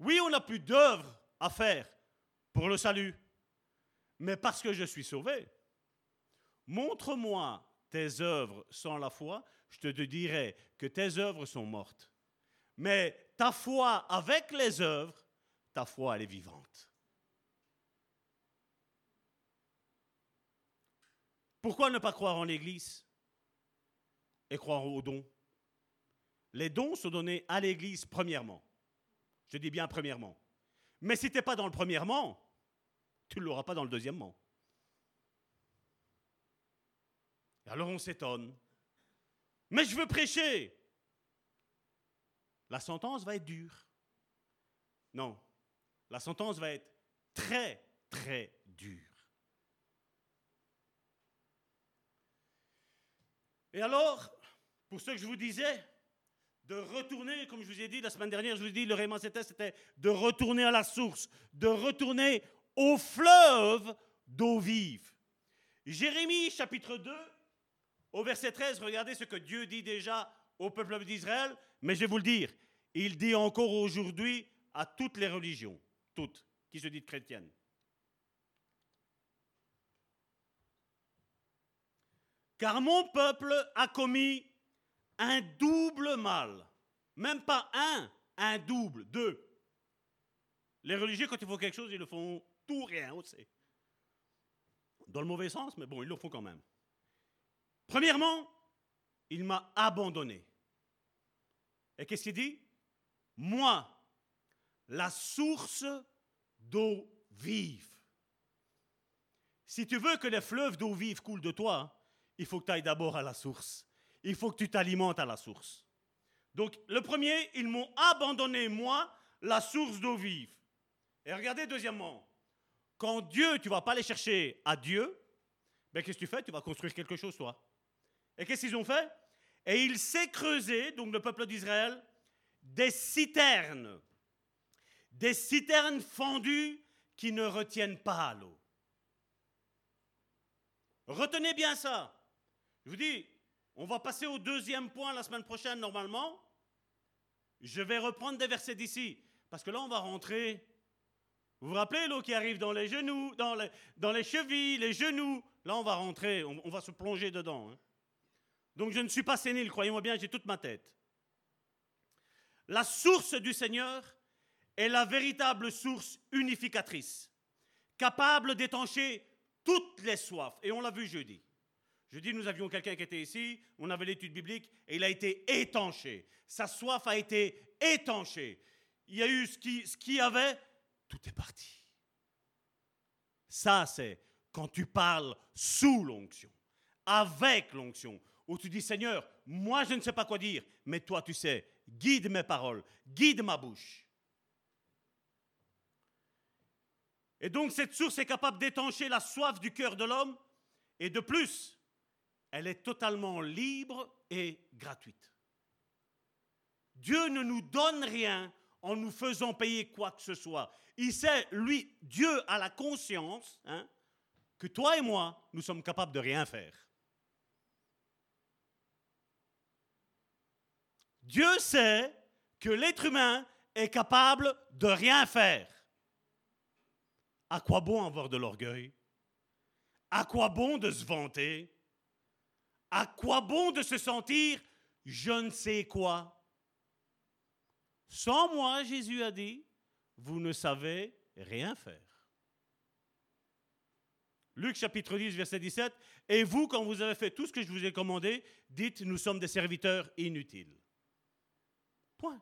[SPEAKER 4] Oui, on n'a plus d'œuvre à faire pour le salut. Mais parce que je suis sauvé, montre-moi tes œuvres sans la foi, je te dirai que tes œuvres sont mortes. Mais ta foi avec les œuvres, ta foi, elle est vivante. Pourquoi ne pas croire en l'Église et croire aux dons? Les dons sont donnés à l'Église premièrement. Je dis bien premièrement. Mais si tu n'es pas dans le premièrement, tu ne l'auras pas dans le deuxièmement. alors on s'étonne. Mais je veux prêcher. La sentence va être dure. Non, la sentence va être très, très dure. Et alors, pour ce que je vous disais, de retourner, comme je vous ai dit la semaine dernière, je vous ai dit, le Raymond c'était, c'était de retourner à la source, de retourner au fleuve d'eau vive. Jérémie chapitre 2, au verset 13, regardez ce que Dieu dit déjà au peuple d'Israël, mais je vais vous le dire, il dit encore aujourd'hui à toutes les religions, toutes, qui se disent chrétiennes. Car mon peuple a commis un double mal. Même pas un, un double, deux. Les religieux, quand ils font quelque chose, ils le font tout rien aussi. Dans le mauvais sens, mais bon, ils le font quand même. Premièrement, il m'a abandonné. Et qu'est-ce qu'il dit? Moi, la source d'eau vive. Si tu veux que les fleuves d'eau vive coulent de toi, il faut que tu ailles d'abord à la source. Il faut que tu t'alimentes à la source. Donc, le premier, ils m'ont abandonné, moi, la source d'eau vive. Et regardez, deuxièmement, quand Dieu, tu vas pas aller chercher à Dieu, ben, qu'est-ce que tu fais? Tu vas construire quelque chose, toi. Et qu'est-ce qu'ils ont fait? Et il s'est creusé, donc le peuple d'Israël, des citernes. Des citernes fendues qui ne retiennent pas l'eau. Retenez bien ça. Je vous dis, on va passer au deuxième point la semaine prochaine normalement. Je vais reprendre des versets d'ici. Parce que là, on va rentrer. Vous vous rappelez l'eau qui arrive dans les genoux, dans les, chevilles, les genoux? Là, on va rentrer, on, va se plonger dedans. Hein. Donc je ne suis pas sénile, croyez-moi bien, j'ai toute ma tête. La source du Seigneur est la véritable source unificatrice, capable d'étancher toutes les soifs. Et on l'a vu jeudi. Je dis, nous avions quelqu'un qui était ici, on avait l'étude biblique, et il a été étanché. Sa soif a été étanchée. Il y a eu ce qui, ce qui avait, tout est parti. Ça, c'est quand tu parles sous l'onction, avec l'onction, où tu dis, Seigneur, moi je ne sais pas quoi dire, mais toi tu sais, guide mes paroles, guide ma bouche. Et donc cette source est capable d'étancher la soif du cœur de l'homme, et de plus, elle est totalement libre et gratuite. Dieu ne nous donne rien en nous faisant payer quoi que ce soit. Il sait, lui, Dieu a la conscience hein, que toi et moi, nous sommes capables de rien faire. Dieu sait que l'être humain est capable de rien faire. À quoi bon avoir de l'orgueil? À quoi bon de se vanter? À quoi bon de se sentir je ne sais quoi? Sans moi, Jésus a dit, vous ne savez rien faire. Luc chapitre 10, verset 17, Et vous, quand vous avez fait tout ce que je vous ai commandé, dites, nous sommes des serviteurs inutiles. Point.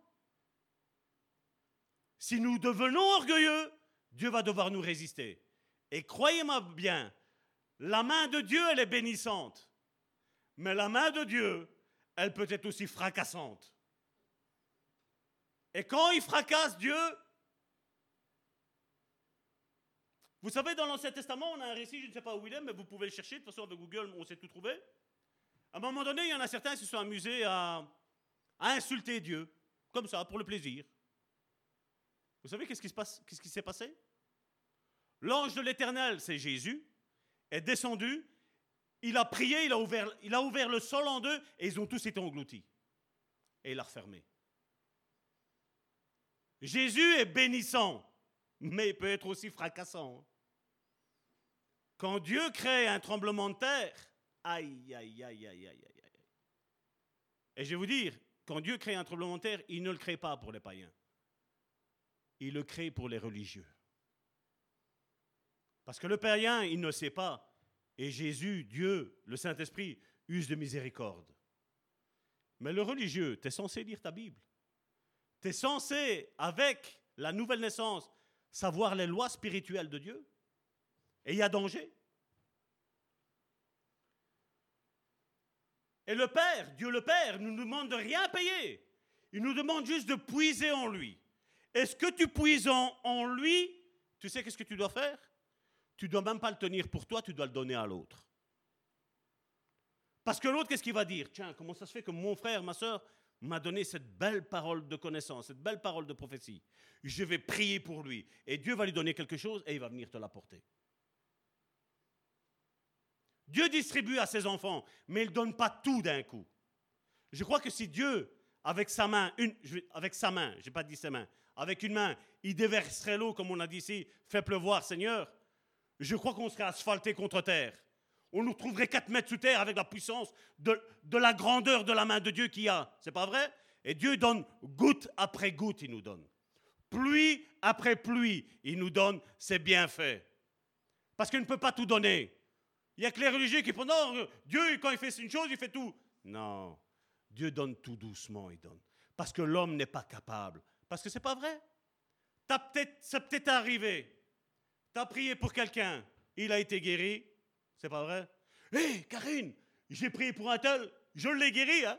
[SPEAKER 4] Si nous devenons orgueilleux, Dieu va devoir nous résister. Et croyez-moi bien, la main de Dieu, elle est bénissante. Mais la main de Dieu, elle peut être aussi fracassante. Et quand il fracasse Dieu, vous savez, dans l'Ancien Testament, on a un récit, je ne sais pas où il est, mais vous pouvez le chercher, de toute façon, avec Google, on sait tout trouver. À un moment donné, il y en a certains qui se sont amusés à, à insulter Dieu, comme ça, pour le plaisir. Vous savez qu'est-ce qui se passe, qu'est-ce qui s'est passé? L'ange de l'Éternel, c'est Jésus, est descendu, il a prié, il a, ouvert, il a ouvert le sol en deux et ils ont tous été engloutis. Et il a refermé. Jésus est bénissant, mais il peut être aussi fracassant. Quand Dieu crée un tremblement de terre, aïe, aïe, aïe, aïe, aïe, aïe. Et je vais vous dire, quand Dieu crée un tremblement de terre, il ne le crée pas pour les païens. Il le crée pour les religieux. Parce que le païen, il ne sait pas. Et Jésus, Dieu, le Saint-Esprit, use de miséricorde. Mais le religieux, tu es censé lire ta Bible. Tu es censé, avec la nouvelle naissance, savoir les lois spirituelles de Dieu. Et il y a danger. Et le Père, Dieu le Père, ne nous demande de rien payer. Il nous demande juste de puiser en lui. Est-ce que tu puises en, en lui Tu sais qu'est-ce que tu dois faire? Tu ne dois même pas le tenir pour toi, tu dois le donner à l'autre. Parce que l'autre, qu'est-ce qu'il va dire? Tiens, comment ça se fait que mon frère, ma soeur, m'a donné cette belle parole de connaissance, cette belle parole de prophétie Je vais prier pour lui. Et Dieu va lui donner quelque chose et il va venir te l'apporter. Dieu distribue à ses enfants, mais il ne donne pas tout d'un coup. Je crois que si Dieu, avec sa main, une, avec sa main, je n'ai pas dit ses mains, avec une main, il déverserait l'eau, comme on a dit ici, fait pleuvoir, Seigneur, je crois qu'on serait asphalté contre terre. On nous trouverait 4 mètres sous terre avec la puissance de, de la grandeur de la main de Dieu qu'il y a. C'est pas vrai? Et Dieu donne goutte après goutte, il nous donne. Pluie après pluie, il nous donne ses bienfaits. Parce qu'il ne peut pas tout donner. Il n'y a que les religieux qui pensent, non, Dieu, quand il fait une chose, il fait tout. Non, Dieu donne tout doucement, il donne. Parce que l'homme n'est pas capable. Parce que c'est pas vrai. As peut-être, c'est peut-être arrivé. Tu as prié pour quelqu'un, il a été guéri. C'est pas vrai. Hé, Karine, j'ai prié pour un tel, je l'ai guéri, hein.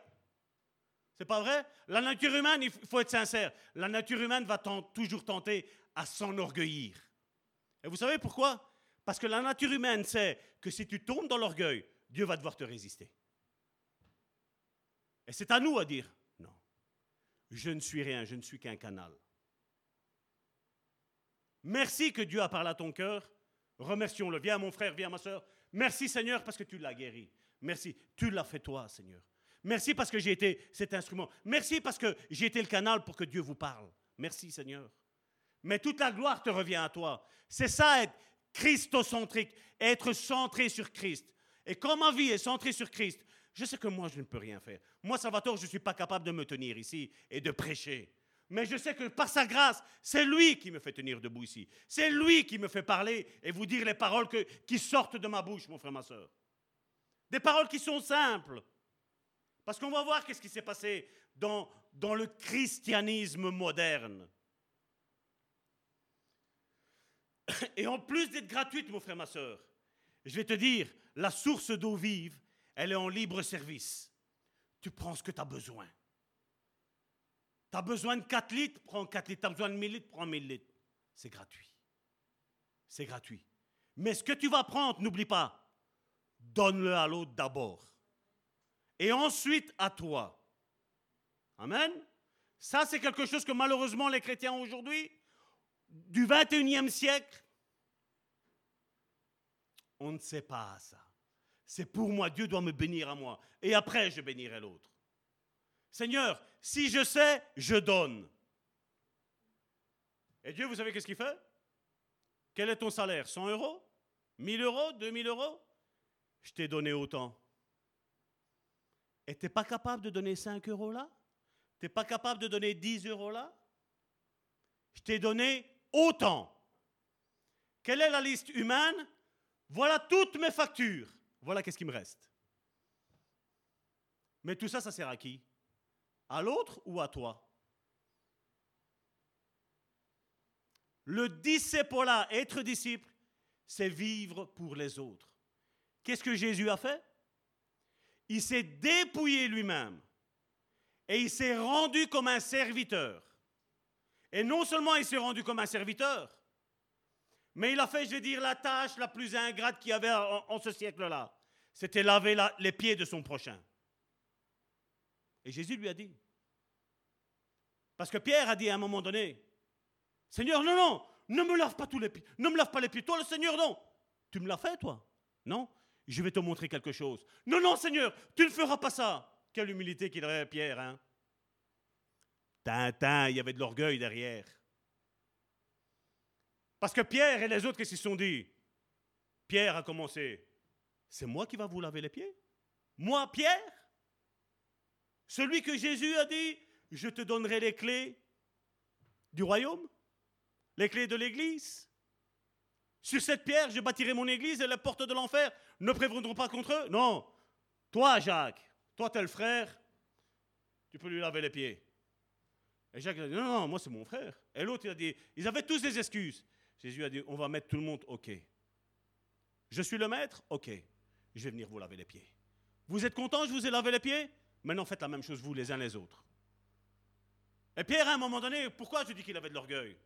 [SPEAKER 4] C'est pas vrai La nature humaine, il faut être sincère, la nature humaine va toujours tenter à s'enorgueillir. Et vous savez pourquoi? Parce que la nature humaine sait que si tu tombes dans l'orgueil, Dieu va devoir te résister. Et c'est à nous à dire, non, je ne suis rien, je ne suis qu'un canal. Merci que Dieu a parlé à ton cœur. Remercions-le. Viens mon frère, viens ma soeur. Merci Seigneur parce que tu l'as guéri. Merci. Tu l'as fait toi, Seigneur. Merci parce que j'ai été cet instrument. Merci parce que j'ai été le canal pour que Dieu vous parle. Merci Seigneur. Mais toute la gloire te revient à toi. C'est ça être christocentrique, être centré sur Christ. Et quand ma vie est centrée sur Christ, je sais que moi, je ne peux rien faire. Moi, Salvatore, je ne suis pas capable de me tenir ici et de prêcher. Mais je sais que par sa grâce, c'est lui qui me fait tenir debout ici. C'est lui qui me fait parler et vous dire les paroles qui sortent de ma bouche, mon frère, ma soeur. Des paroles qui sont simples. Parce qu'on va voir qu'est-ce qui s'est passé dans, dans le christianisme moderne. Et en plus d'être gratuite, mon frère, ma soeur, je vais te dire, la source d'eau vive, elle est en libre service. Tu prends ce que tu as besoin. Tu as besoin de 4 litres, prends 4 litres. Tu as besoin de 1000 litres, prends 1000 litres. C'est gratuit. C'est gratuit. Mais ce que tu vas prendre, n'oublie pas, donne-le à l'autre d'abord. Et ensuite à toi. Amen. Ça, c'est quelque chose que malheureusement les chrétiens aujourd'hui, du 21e siècle, on ne sait pas ça. C'est pour moi, Dieu doit me bénir à moi. Et après, je bénirai l'autre. Seigneur, si je sais, je donne. Et Dieu, vous savez qu'est-ce qu'il fait? Quel est ton salaire? 100 euros? 1000 euros? 2000 euros? Je t'ai donné autant. Et tu n'es pas capable de donner 5 euros là? Tu n'es pas capable de donner 10 euros là? Je t'ai donné autant. Quelle est la liste humaine? Voilà toutes mes factures. Voilà qu'est-ce qui me reste. Mais tout ça, ça sert à qui? À l'autre ou à toi? Le disciple-là, être disciple, c'est vivre pour les autres. Qu'est-ce que Jésus a fait? Il s'est dépouillé lui-même et il s'est rendu comme un serviteur. Et non seulement il s'est rendu comme un serviteur, mais il a fait, je vais dire, la tâche la plus ingrate qu'il y avait en, ce siècle-là. C'était laver les pieds de son prochain. Et Jésus lui a dit. Parce que Pierre a dit à un moment donné, Seigneur, non, non, ne me lave pas tous les pieds. Ne me lave pas les pieds. Toi, le Seigneur, non. Tu me l'as fait, toi Non Je vais te montrer quelque chose. Non, non, Seigneur, tu ne feras pas ça. Quelle humilité qu'il aurait, Pierre, hein Tintin, il y avait de l'orgueil derrière. Parce que Pierre et les autres, qu'est-ce qu'ils se sont dit? Pierre a commencé. C'est moi qui va vous laver les pieds? Moi, Pierre? Celui que Jésus a dit, je te donnerai les clés du royaume les clés de l'église. Sur cette pierre, je bâtirai mon église et les portes de l'enfer ne prévaudront pas contre eux. Non. Toi, Jacques, toi, tel frère, tu peux lui laver les pieds. Et Jacques a dit, non, non, moi c'est mon frère. Et l'autre, il a dit, ils avaient tous des excuses. Jésus a dit, on va mettre tout le monde, ok. Je suis le maître, ok. Je vais venir vous laver les pieds. Vous êtes content, je vous ai lavé les pieds? Maintenant, faites la même chose, vous, les uns les autres. Et Pierre, à un moment donné, pourquoi je dis qu'il avait de l'orgueil?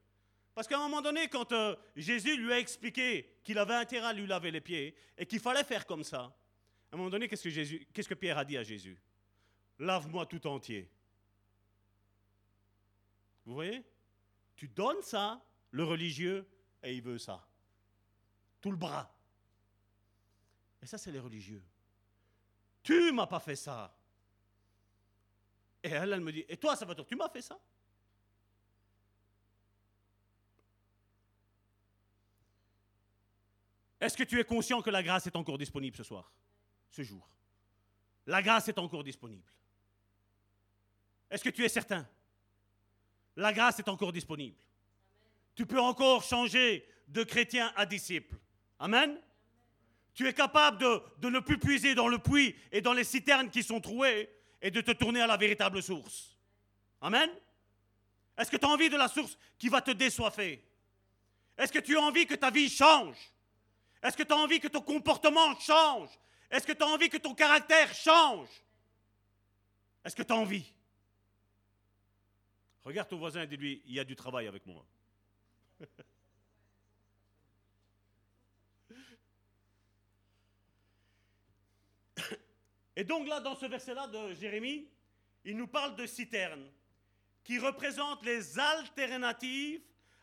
[SPEAKER 4] Parce qu'à un moment donné, quand euh, Jésus lui a expliqué qu'il avait intérêt à lui laver les pieds et qu'il fallait faire comme ça, à un moment donné, qu'est-ce que, qu'est-ce que Pierre a dit à Jésus? Lave-moi tout entier. Vous voyez? Tu donnes ça, le religieux, et il veut ça. Tout le bras. Et ça, c'est les religieux. Tu m'as pas fait ça. Et elle, elle me dit, et toi, va tu m'as fait ça? Est-ce que tu es conscient que la grâce est encore disponible ce soir, ce jour La grâce est encore disponible. Est-ce que tu es certain? La grâce est encore disponible. Tu peux encore changer de chrétien à disciple. Amen. Tu es capable de, ne plus puiser dans le puits et dans les citernes qui sont trouées et de te tourner à la véritable source. Amen. Est-ce que tu as envie de la source qui va te désoiffer? Est-ce que tu as envie que ta vie change? Est-ce que tu as envie que ton comportement change? Est-ce que tu as envie que ton caractère change? Est-ce que tu as envie? Regarde ton voisin et dis-lui, il y a du travail avec moi. Et donc là, dans ce verset-là de Jérémie, il nous parle de citernes qui représentent les alternatives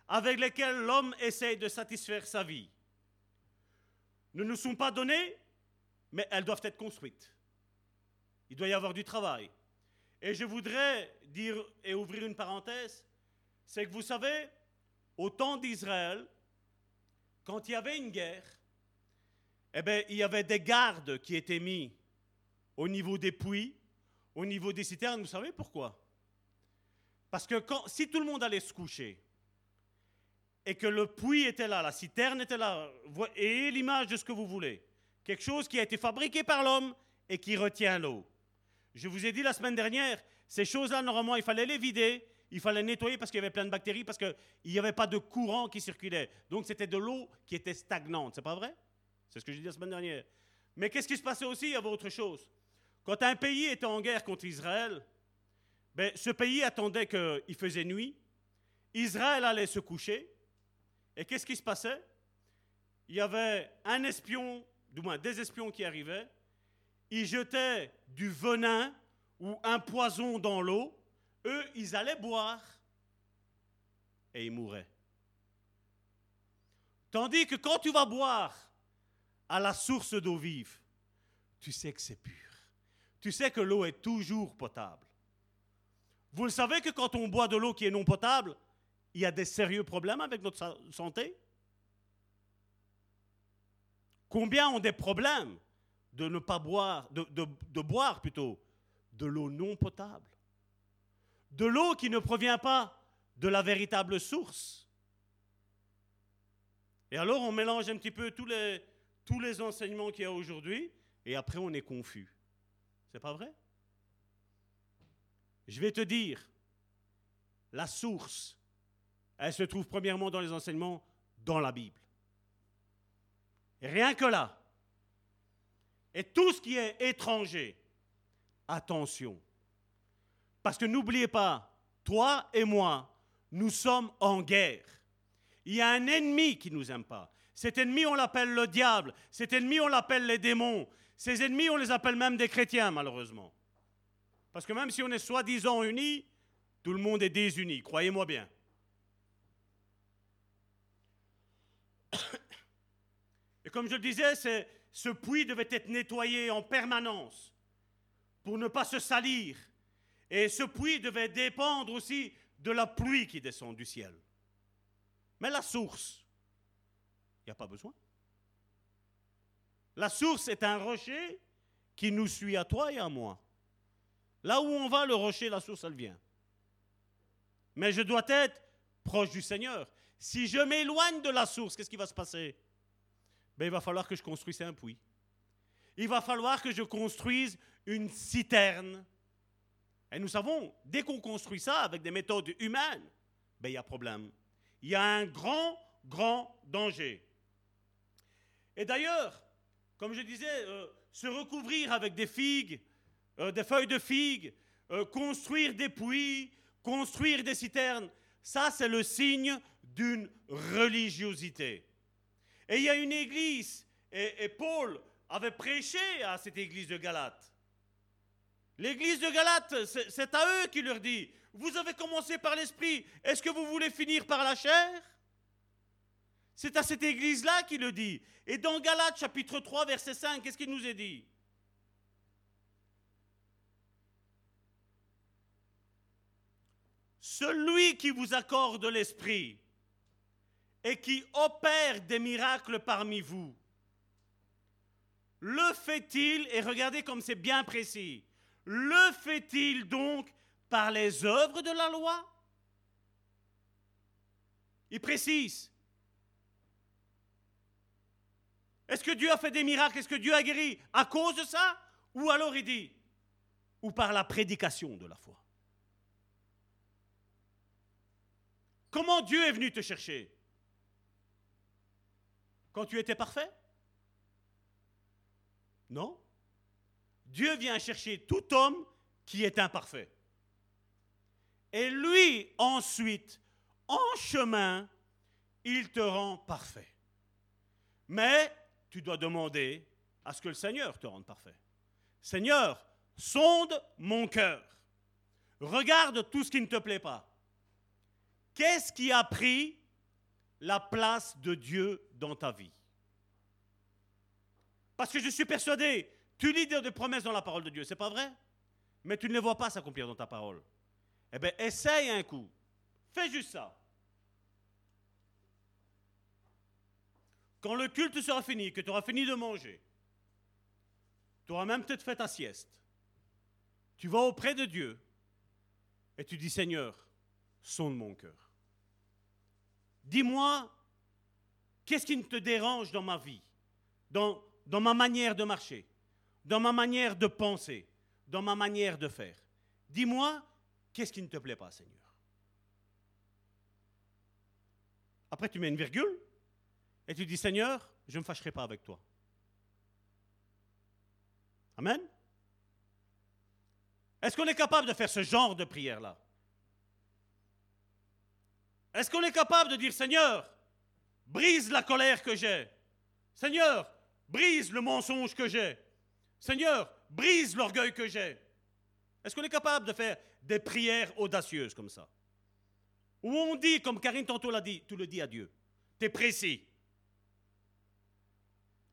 [SPEAKER 4] avec lesquelles l'homme essaye de satisfaire sa vie ne nous sont pas données, mais elles doivent être construites. Il doit y avoir du travail. Et je voudrais dire et ouvrir une parenthèse, c'est que vous savez, au temps d'Israël, quand il y avait une guerre, eh bien, il y avait des gardes qui étaient mis au niveau des puits, au niveau des citernes. Vous savez pourquoi? Parce que si tout le monde allait se coucher, et que le puits était là, la citerne était là, et l'image de ce que vous voulez. quelque chose qui a été fabriqué par l'homme et qui retient l'eau. Je vous ai dit la semaine dernière, ces choses-là, normalement, il fallait les vider, il fallait nettoyer parce qu'il y avait plein de bactéries, parce qu'il n'y avait pas de courant qui circulait. Donc c'était de l'eau qui était stagnante, c'est pas vrai? C'est ce que j'ai dit la semaine dernière. Mais qu'est-ce qui se passait aussi? Il y avait autre chose. Quand un pays était en guerre contre Israël, ben, ce pays attendait qu'il faisait nuit, Israël allait se coucher, et qu'est-ce qui se passait? Il y avait un espion, du moins des espions qui arrivaient, ils jetaient du venin ou un poison dans l'eau, eux, ils allaient boire et ils mouraient. Tandis que quand tu vas boire à la source d'eau vive, tu sais que c'est pur. Tu sais que l'eau est toujours potable. Vous le savez que quand on boit de l'eau qui est non potable, il y a des sérieux problèmes avec notre santé? Combien ont des problèmes de ne pas boire, de, de boire plutôt, de l'eau non potable De l'eau qui ne provient pas de la véritable source Et alors on mélange un petit peu tous les, tous les enseignements qu'il y a aujourd'hui, et après on est confus. C'est pas vrai? Je vais te dire, la source elle se trouve premièrement dans les enseignements dans la Bible. Rien que là. Et tout ce qui est étranger, attention. Parce que n'oubliez pas, toi et moi, nous sommes en guerre. Il y a un ennemi qui ne nous aime pas. Cet ennemi, on l'appelle le diable. Cet ennemi, on l'appelle les démons. Ces ennemis, on les appelle même des chrétiens, malheureusement. Parce que même si on est soi-disant unis, tout le monde est désuni, croyez-moi bien. Et comme je le disais, ce puits devait être nettoyé en permanence pour ne pas se salir. Et ce puits devait dépendre aussi de la pluie qui descend du ciel. Mais la source, il n'y a pas besoin. La source est un rocher qui nous suit à toi et à moi. Là où on va, le rocher, la source, elle vient. Mais je dois être proche du Seigneur. Si je m'éloigne de la source, qu'est-ce qui va se passer? Ben, Il va falloir que je construise un puits. Il va falloir que je construise une citerne. Et nous savons, dès qu'on construit ça avec des méthodes humaines, ben, il y a problème. Il y a un grand, grand danger. Et d'ailleurs, comme je disais, euh, se recouvrir avec des figues, euh, des feuilles de figues, euh, construire des puits, construire des citernes, ça c'est le signe d'une religiosité. Et il y a une église, et, Paul avait prêché à cette église de Galate. L'église de Galate, c'est à eux qu'il leur dit, vous avez commencé par l'esprit, est-ce que vous voulez finir par la chair? C'est à cette église-là qu'il le dit. Et dans Galates chapitre 3, verset 5, qu'est-ce qu'il nous est dit Celui qui vous accorde l'esprit et qui opère des miracles parmi vous, le fait-il, et regardez comme c'est bien précis, le fait-il donc par les œuvres de la loi? Il précise. Est-ce que Dieu a fait des miracles? Est-ce que Dieu a guéri à cause de ça? Ou alors il dit, ou par la prédication de la foi. Comment Dieu est venu te chercher? Quand tu étais parfait? Non. Dieu vient chercher tout homme qui est imparfait. Et lui, ensuite, en chemin, il te rend parfait. Mais tu dois demander à ce que le Seigneur te rende parfait. Seigneur, sonde mon cœur. Regarde tout ce qui ne te plaît pas. Qu'est-ce qui a pris la place de Dieu dans ta vie. Parce que je suis persuadé, tu lis des promesses dans la parole de Dieu, c'est pas vrai? Mais tu ne les vois pas s'accomplir dans ta parole. Eh bien, essaye un coup. Fais juste ça. Quand le culte sera fini, que tu auras fini de manger, tu auras même peut-être fait ta sieste, tu vas auprès de Dieu et tu dis Seigneur, sonde mon cœur. Dis-moi, qu'est-ce qui te dérange dans ma vie, dans dans ma manière de marcher, dans ma manière de penser, dans ma manière de faire? Dis-moi, qu'est-ce qui ne te plaît pas, Seigneur? Après, tu mets une virgule et tu dis, Seigneur, je ne me fâcherai pas avec toi. Amen? Est-ce qu'on est capable de faire ce genre de prière-là? Est-ce qu'on est capable de dire, Seigneur, brise la colère que j'ai. Seigneur, brise le mensonge que j'ai. Seigneur, brise l'orgueil que j'ai. Est-ce qu'on est capable de faire des prières audacieuses comme ça? Où on dit, comme Karine tantôt l'a dit, tu le dis à Dieu. Tu es précis.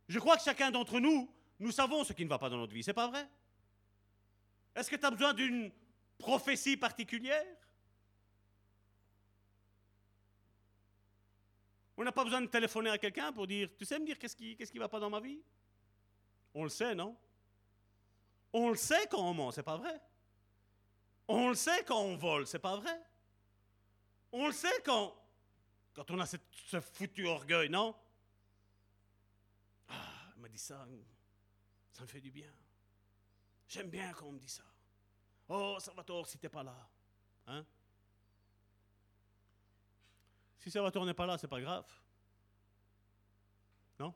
[SPEAKER 4] Je crois que chacun d'entre nous, nous savons ce qui ne va pas dans notre vie, c'est pas vrai? Est-ce que tu as besoin d'une prophétie particulière? On n'a pas besoin de téléphoner à quelqu'un pour dire, tu sais me dire qu'est-ce qui ne va pas dans ma vie? On le sait, non? On le sait quand on ment, c'est pas vrai On le sait quand on vole, c'est pas vrai On le sait quand, on a ce foutu orgueil, non? Ah, m'a dit ça, ça me fait du bien. J'aime bien quand on me dit ça. Oh, Salvatore, si t'es pas là. Hein? Si Salvatore n'est pas là, c'est pas grave. Non?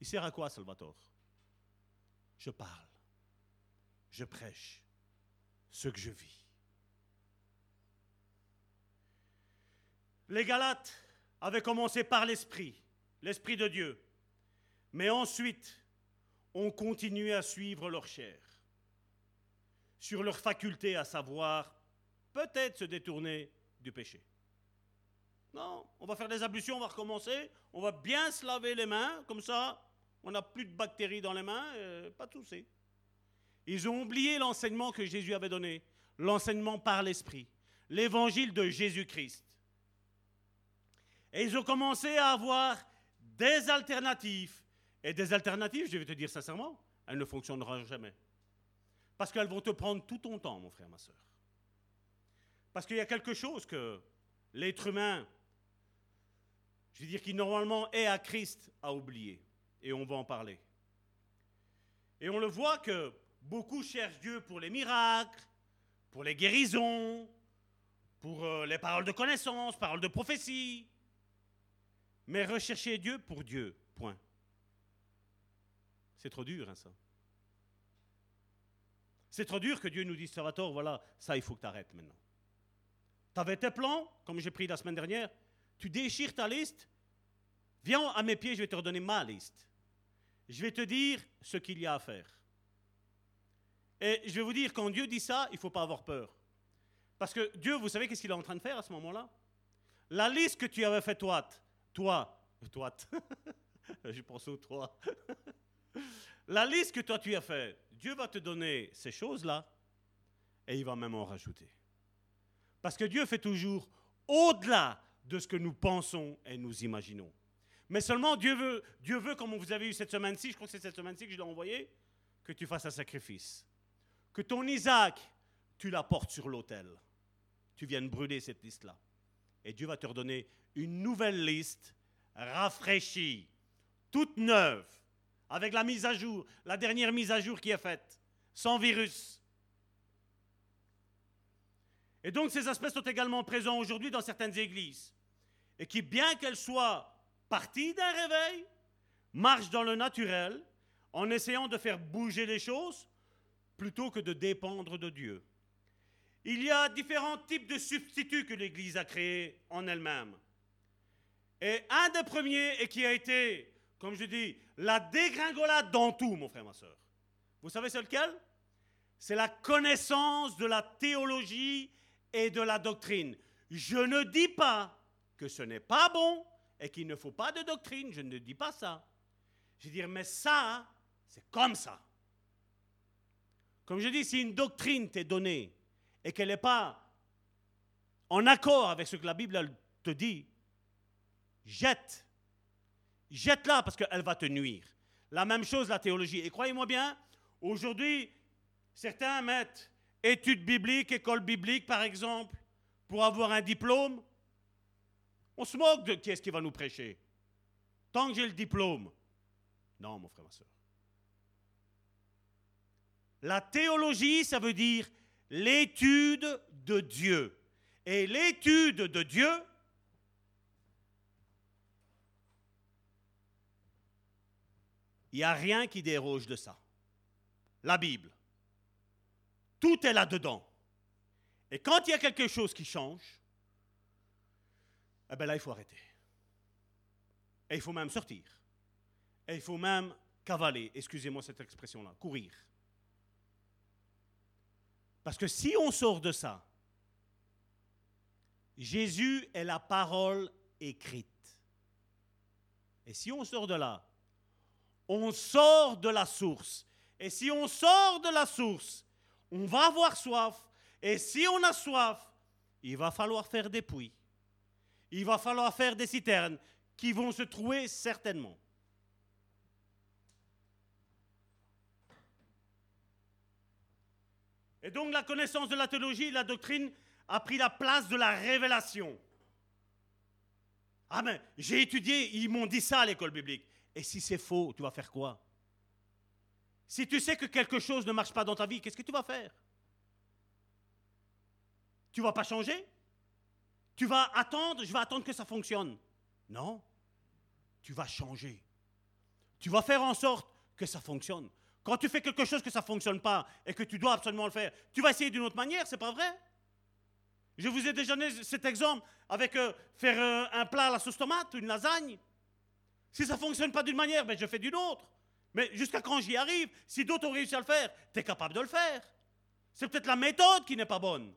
[SPEAKER 4] Il sert à quoi, Salvatore? Je parle. Je prêche ce que je vis. Les Galates avaient commencé par l'Esprit, l'Esprit de Dieu. Mais ensuite, ont continué à suivre leur chair, sur leur faculté à savoir peut-être se détourner du péché. Non, on va faire des ablutions, on va recommencer, on va bien se laver les mains, comme ça, on n'a plus de bactéries dans les mains, pas de souci. Ils ont oublié l'enseignement que Jésus avait donné, l'enseignement par l'Esprit, l'évangile de Jésus-Christ. Et ils ont commencé à avoir des alternatives et des alternatives, je vais te dire sincèrement, elles ne fonctionneront jamais. Parce qu'elles vont te prendre tout ton temps, mon frère, ma soeur. Parce qu'il y a quelque chose que l'être humain, je veux dire, qui normalement est à Christ, a oublié. Et on va en parler. Et on le voit que beaucoup cherchent Dieu pour les miracles, pour les guérisons, pour euh, les paroles de connaissance, paroles de prophétie. Mais rechercher Dieu pour Dieu, point. C'est trop dur, hein, ça. C'est trop dur que Dieu nous dise, Salvatore, voilà, ça, il faut que tu arrêtes maintenant. Tu avais tes plans, comme j'ai pris la semaine dernière, tu déchires ta liste, viens à mes pieds, je vais te redonner ma liste. Je vais te dire ce qu'il y a à faire. Et je vais vous dire, quand Dieu dit ça, il ne faut pas avoir peur. Parce que Dieu, vous savez qu'est-ce qu'il est en train de faire à ce moment-là? La liste que tu avais faite, toi, toi, toi, je pense au toi, la liste que toi tu as faite, Dieu va te donner ces choses-là et il va même en rajouter. Parce que Dieu fait toujours au-delà de ce que nous pensons et nous imaginons. Mais seulement Dieu veut, Dieu veut, comme vous avez eu cette semaine-ci, je crois que c'est cette semaine-ci que je l'ai envoyé, que tu fasses un sacrifice. Que ton Isaac, tu l'apportes sur l'autel. Tu viennes brûler cette liste-là. Et Dieu va te redonner une nouvelle liste rafraîchie, toute neuve, avec la mise à jour, la dernière mise à jour qui est faite, sans virus. Et donc ces aspects sont également présents aujourd'hui dans certaines églises, et qui, bien qu'elles soient parties d'un réveil, marchent dans le naturel en essayant de faire bouger les choses plutôt que de dépendre de Dieu. Il y a différents types de substituts que l'Église a créés en elle-même. Et un des premiers, et qui a été comme je dis, la dégringolade dans tout, mon frère, ma soeur. Vous savez c'est lequel? C'est la connaissance de la théologie et de la doctrine. Je ne dis pas que ce n'est pas bon et qu'il ne faut pas de doctrine, je ne dis pas ça. Je veux dire, mais ça, c'est comme ça. Comme je dis, si une doctrine t'est donnée et qu'elle n'est pas en accord avec ce que la Bible te dit, jette jette-la parce qu'elle va te nuire. La même chose, la théologie. Et croyez-moi bien, aujourd'hui, certains mettent études bibliques, école biblique, par exemple, pour avoir un diplôme. On se moque de qui est-ce qui va nous prêcher. Tant que j'ai le diplôme. Non, mon frère, ma soeur. La théologie, ça veut dire l'étude de Dieu. Et l'étude de Dieu, il n'y a rien qui déroge de ça. La Bible. Tout est là-dedans. Et quand il y a quelque chose qui change, eh bien là, il faut arrêter. Et il faut même sortir. Et il faut même cavaler, excusez-moi cette expression-là, courir. Parce que si on sort de ça, Jésus est la parole écrite. Et si on sort de là, on sort de la source. Et si on sort de la source, on va avoir soif. Et si on a soif, il va falloir faire des puits. Il va falloir faire des citernes qui vont se trouver certainement. Et donc la connaissance de la théologie, la doctrine a pris la place de la révélation. Ah j'ai étudié, ils m'ont dit ça à l'école biblique. Et si c'est faux, tu vas faire quoi? Si tu sais que quelque chose ne marche pas dans ta vie, qu'est-ce que tu vas faire? Tu vas pas changer? Tu vas attendre, je vais attendre que ça fonctionne. Non, tu vas changer. Tu vas faire en sorte que ça fonctionne. Quand tu fais quelque chose que ça ne fonctionne pas et que tu dois absolument le faire, tu vas essayer d'une autre manière, c'est pas vrai? Je vous ai déjà donné cet exemple avec euh, faire euh, un plat à la sauce tomate, une lasagne. Si ça ne fonctionne pas d'une manière, ben, je fais d'une autre. Mais jusqu'à quand j'y arrive, si d'autres ont réussi à le faire, tu es capable de le faire. C'est peut-être la méthode qui n'est pas bonne.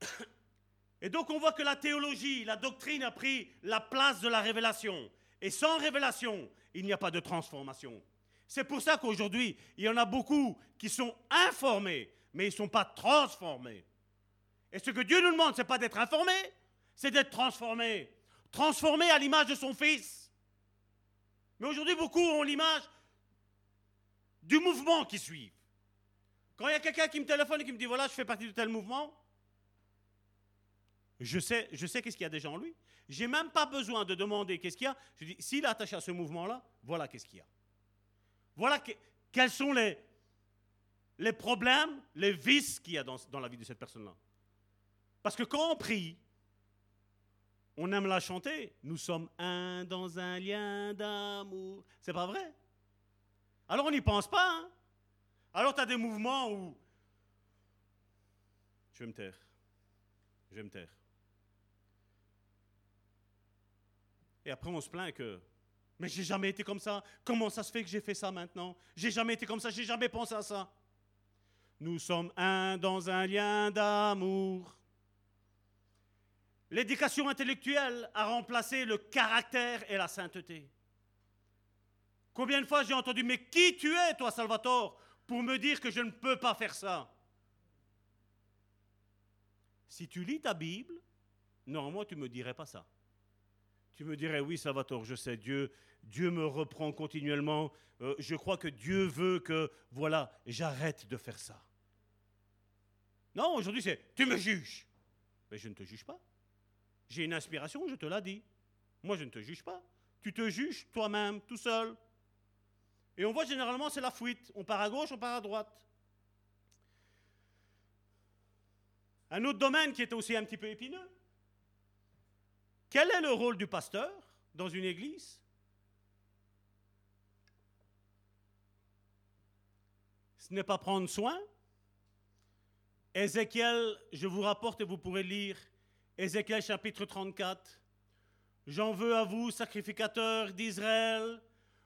[SPEAKER 4] Et donc on voit que la théologie, la doctrine a pris la place de la révélation. Et sans révélation, il n'y a pas de transformation. C'est pour ça qu'aujourd'hui, il y en a beaucoup qui sont informés, mais ils ne sont pas transformés. Et ce que Dieu nous demande, ce n'est pas d'être informé, c'est d'être transformé. Transformé à l'image de son Fils. Mais aujourd'hui, beaucoup ont l'image du mouvement qui suit. Quand il y a quelqu'un qui me téléphone et qui me dit voilà, je fais partie de tel mouvement, je sais, je sais qu'est-ce qu'il y a déjà en lui. J'ai même pas besoin de demander qu'est-ce qu'il y a. Je dis, s'il est attaché à ce mouvement-là, voilà qu'est-ce qu'il y a. Voilà quels sont les, les problèmes, les vices qu'il y a dans, dans la vie de cette personne-là. Parce que quand on prie, on aime la chanter. Nous sommes un dans un lien d'amour. C'est pas vrai? Alors on n'y pense pas. Hein? Alors tu as des mouvements où... Je vais me taire. Je vais me taire. Et après, on se plaint que, mais j'ai jamais été comme ça. Comment ça se fait que j'ai fait ça maintenant? J'ai jamais été comme ça, j'ai jamais pensé à ça. Nous sommes un dans un lien d'amour. L'éducation intellectuelle a remplacé le caractère et la sainteté. Combien de fois j'ai entendu, mais qui tu es, toi, Salvatore, pour me dire que je ne peux pas faire ça? Si tu lis ta Bible, normalement, tu ne me dirais pas ça tu me dirais, oui, Salvatore, je sais, Dieu, Dieu me reprend continuellement. Euh, je crois que Dieu veut que, voilà, j'arrête de faire ça. Non, aujourd'hui, c'est, tu me juges. Mais je ne te juge pas. J'ai une inspiration, je te l'ai dit. Moi, je ne te juge pas. Tu te juges toi-même, tout seul. Et on voit généralement, c'est la fuite. On part à gauche, on part à droite. Un autre domaine qui est aussi un petit peu épineux, quel est le rôle du pasteur dans une église? Ce n'est pas prendre soin. Ézéchiel, je vous rapporte et vous pourrez lire Ézéchiel chapitre 34. J'en veux à vous, sacrificateurs d'Israël,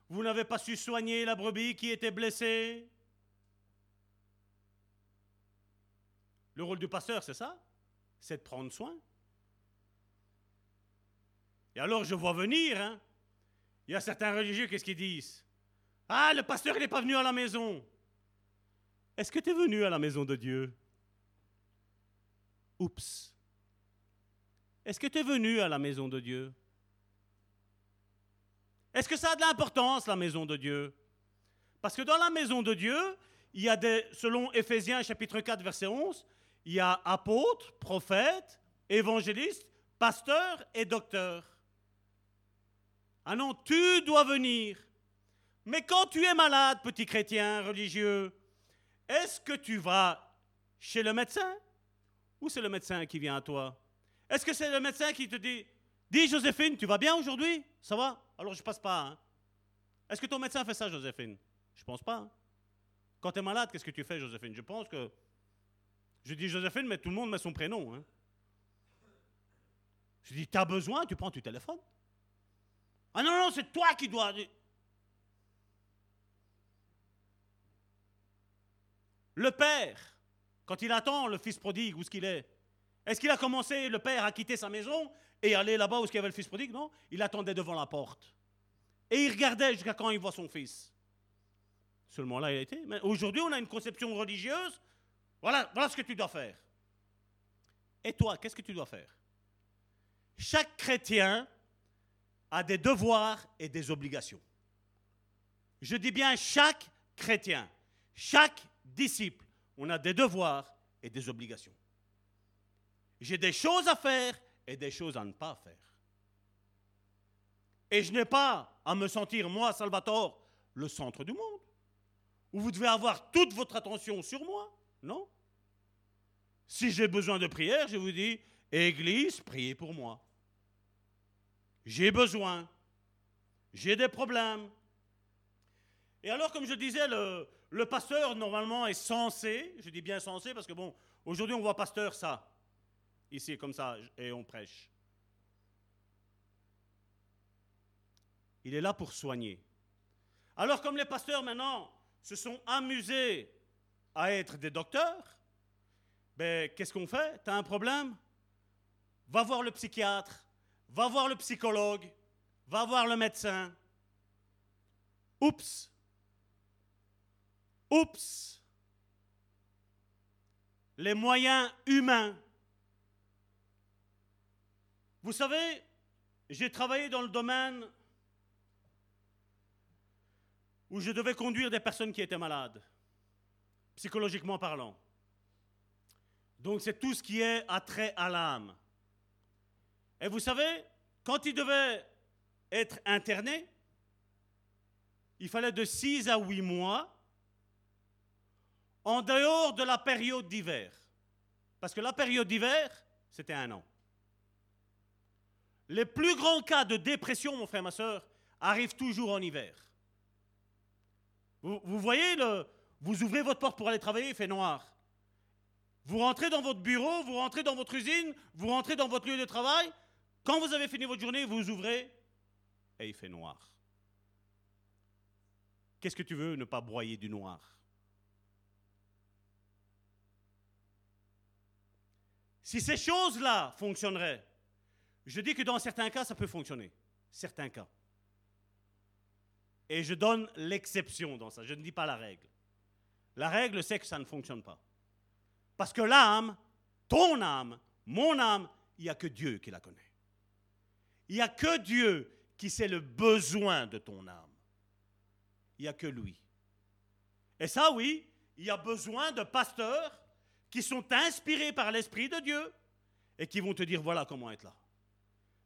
[SPEAKER 4] vous n'avez pas su soigner la brebis qui était blessée. Le rôle du pasteur, c'est ça? C'est de prendre soin. Et alors je vois venir, hein, il y a certains religieux, qu'est-ce qu'ils disent? Ah, le pasteur, il n'est pas venu à la maison. Est-ce que tu es venu à la maison de Dieu? Oups. Est-ce que tu es venu à la maison de Dieu? Est-ce que ça a de l'importance, la maison de Dieu? Parce que dans la maison de Dieu, il y a des, selon Éphésiens chapitre 4, verset 11, il y a apôtres, prophètes, évangélistes, pasteurs et docteurs. Ah non, tu dois venir. Mais quand tu es malade, petit chrétien religieux, est-ce que tu vas chez le médecin? Ou c'est le médecin qui vient à toi? Est-ce que c'est le médecin qui te dit Dis Joséphine, tu vas bien aujourd'hui? Ça va? Alors je passe pas. Hein. Est-ce que ton médecin fait ça, Joséphine? Je pense pas. Hein. Quand tu es malade, qu'est-ce que tu fais, Joséphine? Je pense que. Je dis Joséphine, mais tout le monde met son prénom. Hein. Je dis, tu as besoin, tu prends tu téléphones. Ah non, non, c'est toi qui dois. Le père, quand il attend le fils prodigue, où est-ce qu'il est? Est-ce qu'il a commencé, le père, à quitter sa maison et aller là-bas où il y avait le fils prodigue? Non, il attendait devant la porte. Et il regardait jusqu'à quand il voit son fils. Seulement là, il a été. Mais aujourd'hui, on a une conception religieuse. Voilà, voilà ce que tu dois faire. Et toi, qu'est-ce que tu dois faire? Chaque chrétien a des devoirs et des obligations. Je dis bien chaque chrétien, chaque disciple, on a des devoirs et des obligations. J'ai des choses à faire et des choses à ne pas faire. Et je n'ai pas à me sentir, moi, Salvatore, le centre du monde où vous devez avoir toute votre attention sur moi. Non? Si j'ai besoin de prière, je vous dis, Église, priez pour moi. J'ai besoin. J'ai des problèmes. Et alors, comme je disais, le, le pasteur, normalement, est censé, je dis bien censé, parce que bon, aujourd'hui, on voit pasteur ça, ici, comme ça, et on prêche. Il est là pour soigner. Alors, comme les pasteurs maintenant se sont amusés à être des docteurs, ben, qu'est-ce qu'on fait? Tu as un problème? Va voir le psychiatre, va voir le psychologue, va voir le médecin. Oups Oups Les moyens humains. Vous savez, j'ai travaillé dans le domaine où je devais conduire des personnes qui étaient malades, psychologiquement parlant. Donc c'est tout ce qui est attrait à l'âme. Et vous savez, quand il devait être interné, il fallait de 6 à 8 mois en dehors de la période d'hiver. Parce que la période d'hiver, c'était un an. Les plus grands cas de dépression, mon frère, ma soeur, arrivent toujours en hiver. Vous, voyez, vous ouvrez votre porte pour aller travailler, il fait noir. Vous rentrez dans votre bureau, vous rentrez dans votre usine, vous rentrez dans votre lieu de travail. Quand vous avez fini votre journée, vous ouvrez et il fait noir. Qu'est-ce que tu veux ne pas broyer du noir? Si ces choses-là fonctionneraient, je dis que dans certains cas, ça peut fonctionner. Certains cas. Et je donne l'exception dans ça, je ne dis pas la règle. La règle, c'est que ça ne fonctionne pas. Parce que l'âme, ton âme, mon âme, il n'y a que Dieu qui la connaît. Il n'y a que Dieu qui sait le besoin de ton âme. Il n'y a que lui. Et ça, oui, il y a besoin de pasteurs qui sont inspirés par l'Esprit de Dieu et qui vont te dire voilà comment être là.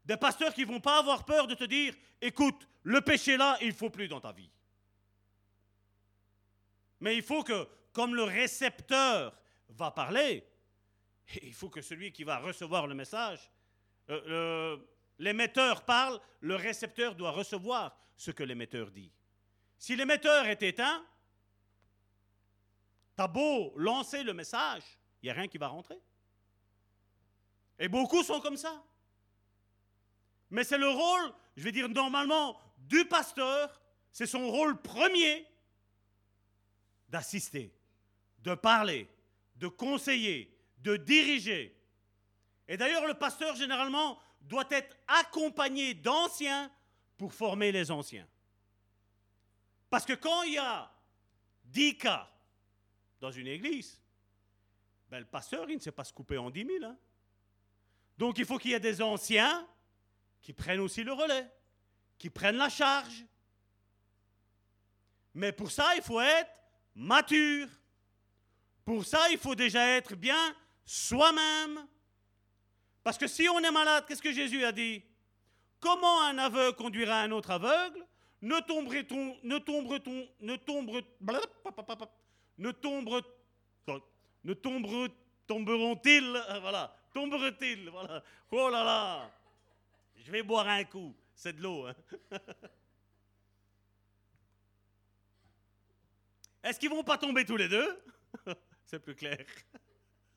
[SPEAKER 4] Des pasteurs qui ne vont pas avoir peur de te dire, écoute, le péché là, il ne faut plus dans ta vie. Mais il faut que, comme le récepteur va parler, il faut que celui qui va recevoir le message, euh, l'émetteur parle, le récepteur doit recevoir ce que l'émetteur dit. Si l'émetteur est éteint, t'as beau lancer le message, il n'y a rien qui va rentrer. Et beaucoup sont comme ça. Mais c'est le rôle, je vais dire normalement, du pasteur, c'est son rôle premier d'assister, de parler, de conseiller, de diriger. Et d'ailleurs, le pasteur, généralement, doit être accompagné d'anciens pour former les anciens. Parce que quand il y a dix cas dans une église, ben, le pasteur, il ne sait pas se couper en dix mille. Hein. Donc il faut qu'il y ait des anciens qui prennent aussi le relais, qui prennent la charge. Mais pour ça, il faut être mature. Pour ça, il faut déjà être bien soi-même. Parce que si on est malade, qu'est-ce que Jésus a dit? Comment un aveugle conduira un autre aveugle? Ne tomberait-on, ne ne ne tomberont-ils, voilà. Oh là là, je vais boire un coup, c'est de l'eau. Hein. Est-ce qu'ils vont pas tomber tous les deux? C'est plus clair.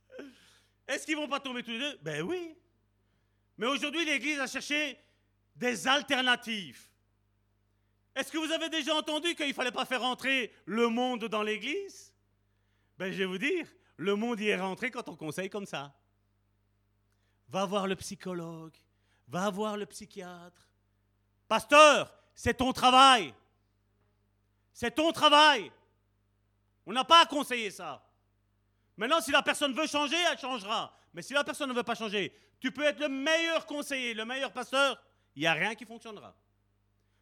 [SPEAKER 4] Est-ce qu'ils vont pas tomber tous les deux? Ben oui. Mais aujourd'hui, l'Église a cherché des alternatives. Est-ce que vous avez déjà entendu qu'il ne fallait pas faire rentrer le monde dans l'Église? Ben je vais vous dire, le monde y est rentré quand on conseille comme ça. Va voir le psychologue, va voir le psychiatre. Pasteur, c'est ton travail. C'est ton travail. On n'a pas à conseiller ça. Maintenant, si la personne veut changer, elle changera. Mais si la personne ne veut pas changer, tu peux être le meilleur conseiller, le meilleur pasteur, il n'y a rien qui fonctionnera.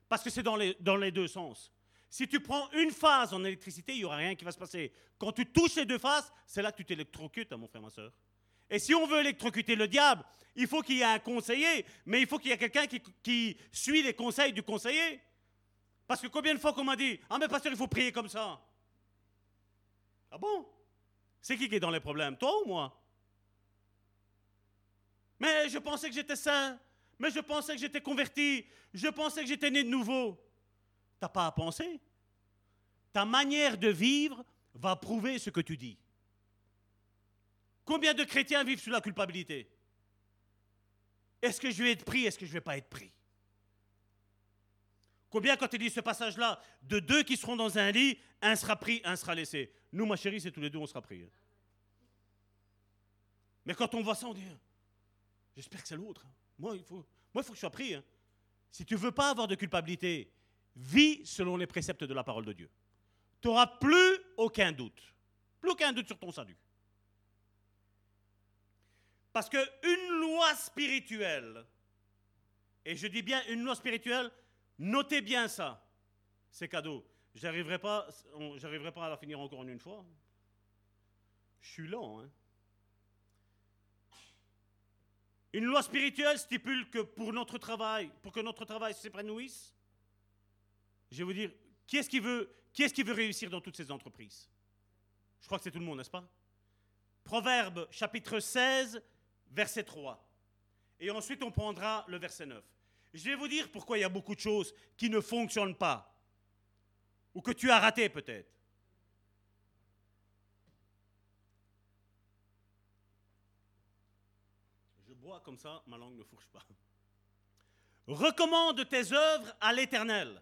[SPEAKER 4] Parce que c'est dans les, dans les deux sens. Si tu prends une phase en électricité, il n'y aura rien qui va se passer. Quand tu touches les deux phases, c'est là que tu t'électrocutes, mon frère, ma soeur. Et si on veut électrocuter le diable, il faut qu'il y ait un conseiller, mais il faut qu'il y ait quelqu'un qui, suit les conseils du conseiller. Parce que combien de fois qu'on m'a dit Ah, mais pasteur, il faut prier comme ça Ah bon? C'est qui qui est dans les problèmes Toi ou moi? Mais je pensais que j'étais saint. Mais je pensais que j'étais converti. Je pensais que j'étais né de nouveau. T'as pas à penser? Ta manière de vivre va prouver ce que tu dis. Combien de chrétiens vivent sous la culpabilité? Est-ce que je vais être pris Est-ce que je ne vais pas être pris? Combien, quand il dit ce passage-là, de deux qui seront dans un lit, un sera pris, un sera laissé? Nous, ma chérie, c'est tous les deux, on sera pris. Hein. Mais quand on voit ça, on dit J'espère que c'est l'autre. Hein. Moi, il faut, que je sois pris. Hein. Si tu ne veux pas avoir de culpabilité, vis selon les préceptes de la parole de Dieu. Tu n'auras plus aucun doute. Plus aucun doute sur ton salut. Parce qu'une loi spirituelle, et je dis bien une loi spirituelle, Notez bien ça. C'est cadeau. J'arriverai pas, pas à la finir encore en une fois. Je suis lent. Hein. Une loi spirituelle stipule que pour notre travail, pour que notre travail s'épanouisse, je vais vous dire, qui est-ce qui qui est-ce qui veut réussir dans toutes ces entreprises? Je crois que c'est tout le monde, n'est-ce pas? Proverbe chapitre 16, verset 3. Et ensuite, on prendra le verset 9. Je vais vous dire pourquoi il y a beaucoup de choses qui ne fonctionnent pas. Ou que tu as raté peut-être. Je bois comme ça, ma langue ne fourche pas. Recommande tes œuvres à l'Éternel,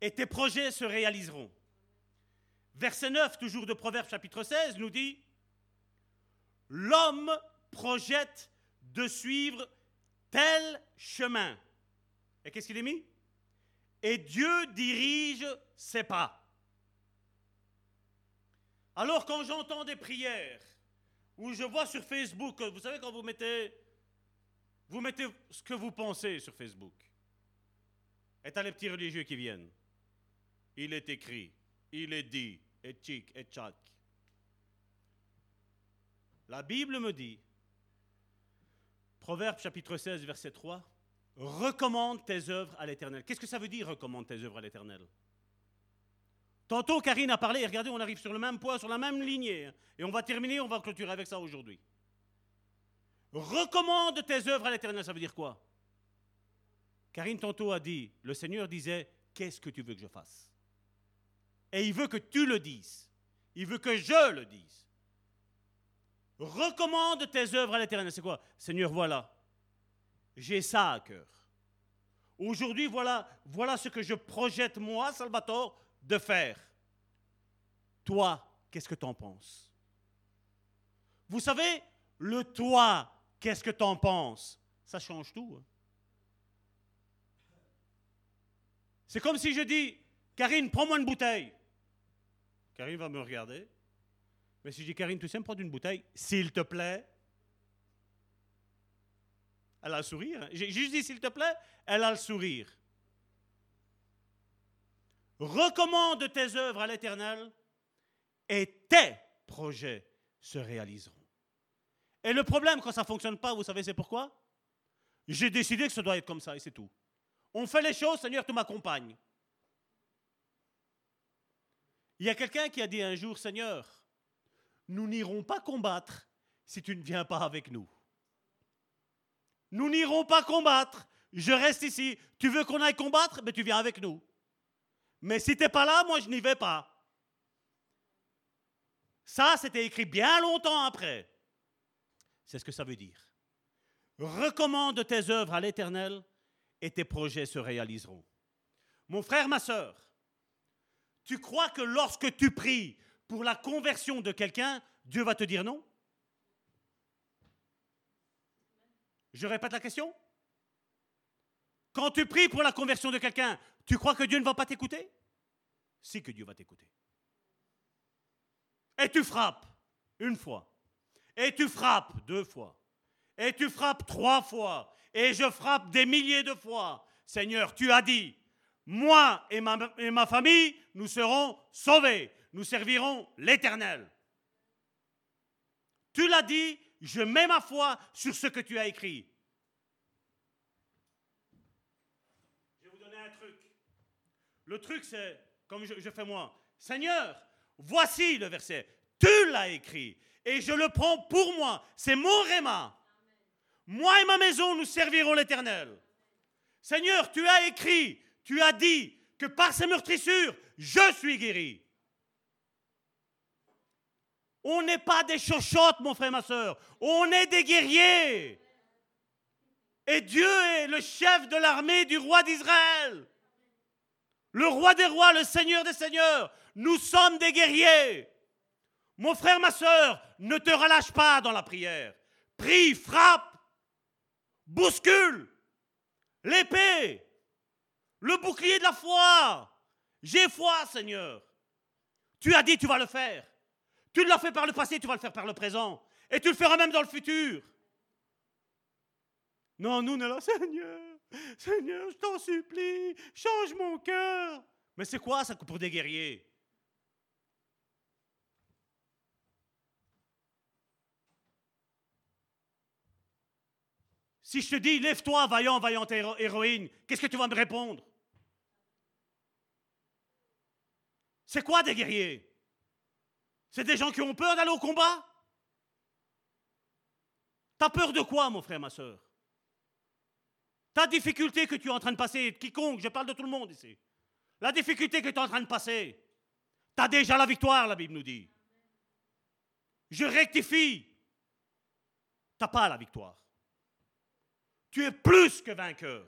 [SPEAKER 4] et tes projets se réaliseront. Verset 9, toujours de Proverbe chapitre 16, nous dit, L'homme projette de suivre tel chemin. Et qu'est-ce qu'il est mis? Et Dieu dirige ses pas. Alors quand j'entends des prières, ou je vois sur Facebook, vous savez quand vous mettez, vous mettez ce que vous pensez sur Facebook. Et t'as les petits religieux qui viennent. Il est écrit, il est dit, et tchic, et tchac. La Bible me dit Proverbe chapitre 16, verset 3. Recommande tes œuvres à l'Éternel. Qu'est-ce que ça veut dire, recommande tes œuvres à l'Éternel? Tantôt, Karine a parlé, et regardez, on arrive sur le même point, sur la même lignée. Et on va terminer, on va clôturer avec ça aujourd'hui. Recommande tes œuvres à l'Éternel, ça veut dire quoi? Karine tantôt a dit, le Seigneur disait, qu'est-ce que tu veux que je fasse? Et il veut que tu le dises. Il veut que je le dise. Recommande tes œuvres à l'éternel. C'est quoi? Seigneur, voilà. J'ai ça à cœur. Aujourd'hui, voilà, voilà ce que je projette, moi, Salvatore, de faire. Toi, qu'est-ce que tu en penses? Vous savez, le toi, qu'est-ce que tu en penses? Ça change tout. Hein. C'est comme si je dis, Karine, prends-moi une bouteille. Karine va me regarder. Mais si je dis, Karine, tu sais me prendre une bouteille, s'il te plaît. Elle a le sourire. Hein. J'ai juste dit, s'il te plaît, elle a le sourire. Recommande tes œuvres à l'Éternel et tes projets se réaliseront. Et le problème quand ça ne fonctionne pas, vous savez, c'est pourquoi? J'ai décidé que ça doit être comme ça et c'est tout. On fait les choses, Seigneur, tu m'accompagnes. Il y a quelqu'un qui a dit un jour, Seigneur, nous n'irons pas combattre si tu ne viens pas avec nous. Nous n'irons pas combattre. Je reste ici. Tu veux qu'on aille combattre? Mais ben, tu viens avec nous. Mais si tu n'es pas là, moi, je n'y vais pas. Ça, c'était écrit bien longtemps après. C'est ce que ça veut dire. Recommande tes œuvres à l'Éternel et tes projets se réaliseront. Mon frère, ma soeur, tu crois que lorsque tu pries pour la conversion de quelqu'un, Dieu va te dire non Je répète la question. Quand tu pries pour la conversion de quelqu'un, tu crois que Dieu ne va pas t'écouter? Si que Dieu va t'écouter. Et tu frappes une fois. Et tu frappes deux fois. Et tu frappes trois fois. Et je frappe des milliers de fois. Seigneur, tu as dit, moi et ma, et ma famille, nous serons sauvés. Nous servirons l'Éternel. Tu l'as dit, je mets ma foi sur ce que tu as écrit. Je vais vous donner un truc. Le truc, c'est, comme je, fais moi, Seigneur, Voici le verset. Tu l'as écrit. Et je le prends pour moi. C'est mon réma. Moi et ma maison, nous servirons l'Éternel. Seigneur, tu as écrit, tu as dit que par ces meurtrissures, je suis guéri. On n'est pas des chochottes, mon frère, ma soeur. On est des guerriers. Et Dieu est le chef de l'armée du roi d'Israël. Le roi des rois, le seigneur des seigneurs. Nous sommes des guerriers. Mon frère, ma soeur, ne te relâche pas dans la prière. Prie, frappe, bouscule l'épée, le bouclier de la foi. J'ai foi, Seigneur. Tu as dit, tu vas le faire. Tu l'as fait par le passé, tu vas le faire par le présent. Et tu le feras même dans le futur. Non, nous, on est là, Seigneur, Seigneur, je t'en supplie, change mon cœur. Mais c'est quoi ça pour des guerriers? Si je te dis, lève-toi, vaillant, vaillante héroïne, qu'est-ce que tu vas me répondre? C'est quoi des guerriers? C'est des gens qui ont peur d'aller au combat T'as peur de quoi, mon frère, ma soeur Ta difficulté que tu es en train de passer, quiconque, je parle de tout le monde ici, la difficulté que tu es en train de passer, tu as déjà la victoire, la Bible nous dit. Je rectifie. Tu n'as pas la victoire tu es plus que vainqueur.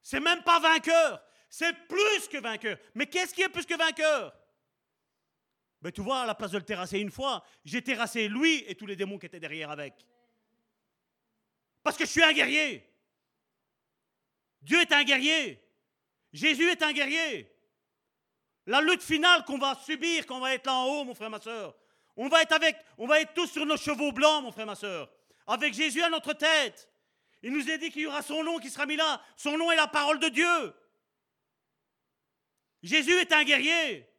[SPEAKER 4] C'est même pas vainqueur, c'est plus que vainqueur. Mais qu'est-ce qui est plus que vainqueur? Ben, Tu vois, à la place de le terrasser une fois, j'ai terrassé lui et tous les démons qui étaient derrière avec. Parce que je suis un guerrier. Dieu est un guerrier. Jésus est un guerrier. La lutte finale qu'on va subir quand on va être là en haut, mon frère, ma soeur, on va être avec, on va être tous sur nos chevaux blancs, mon frère, ma soeur, avec Jésus à notre tête. Il nous a dit qu'il y aura son nom qui sera mis là. Son nom est la parole de Dieu. Jésus est un guerrier.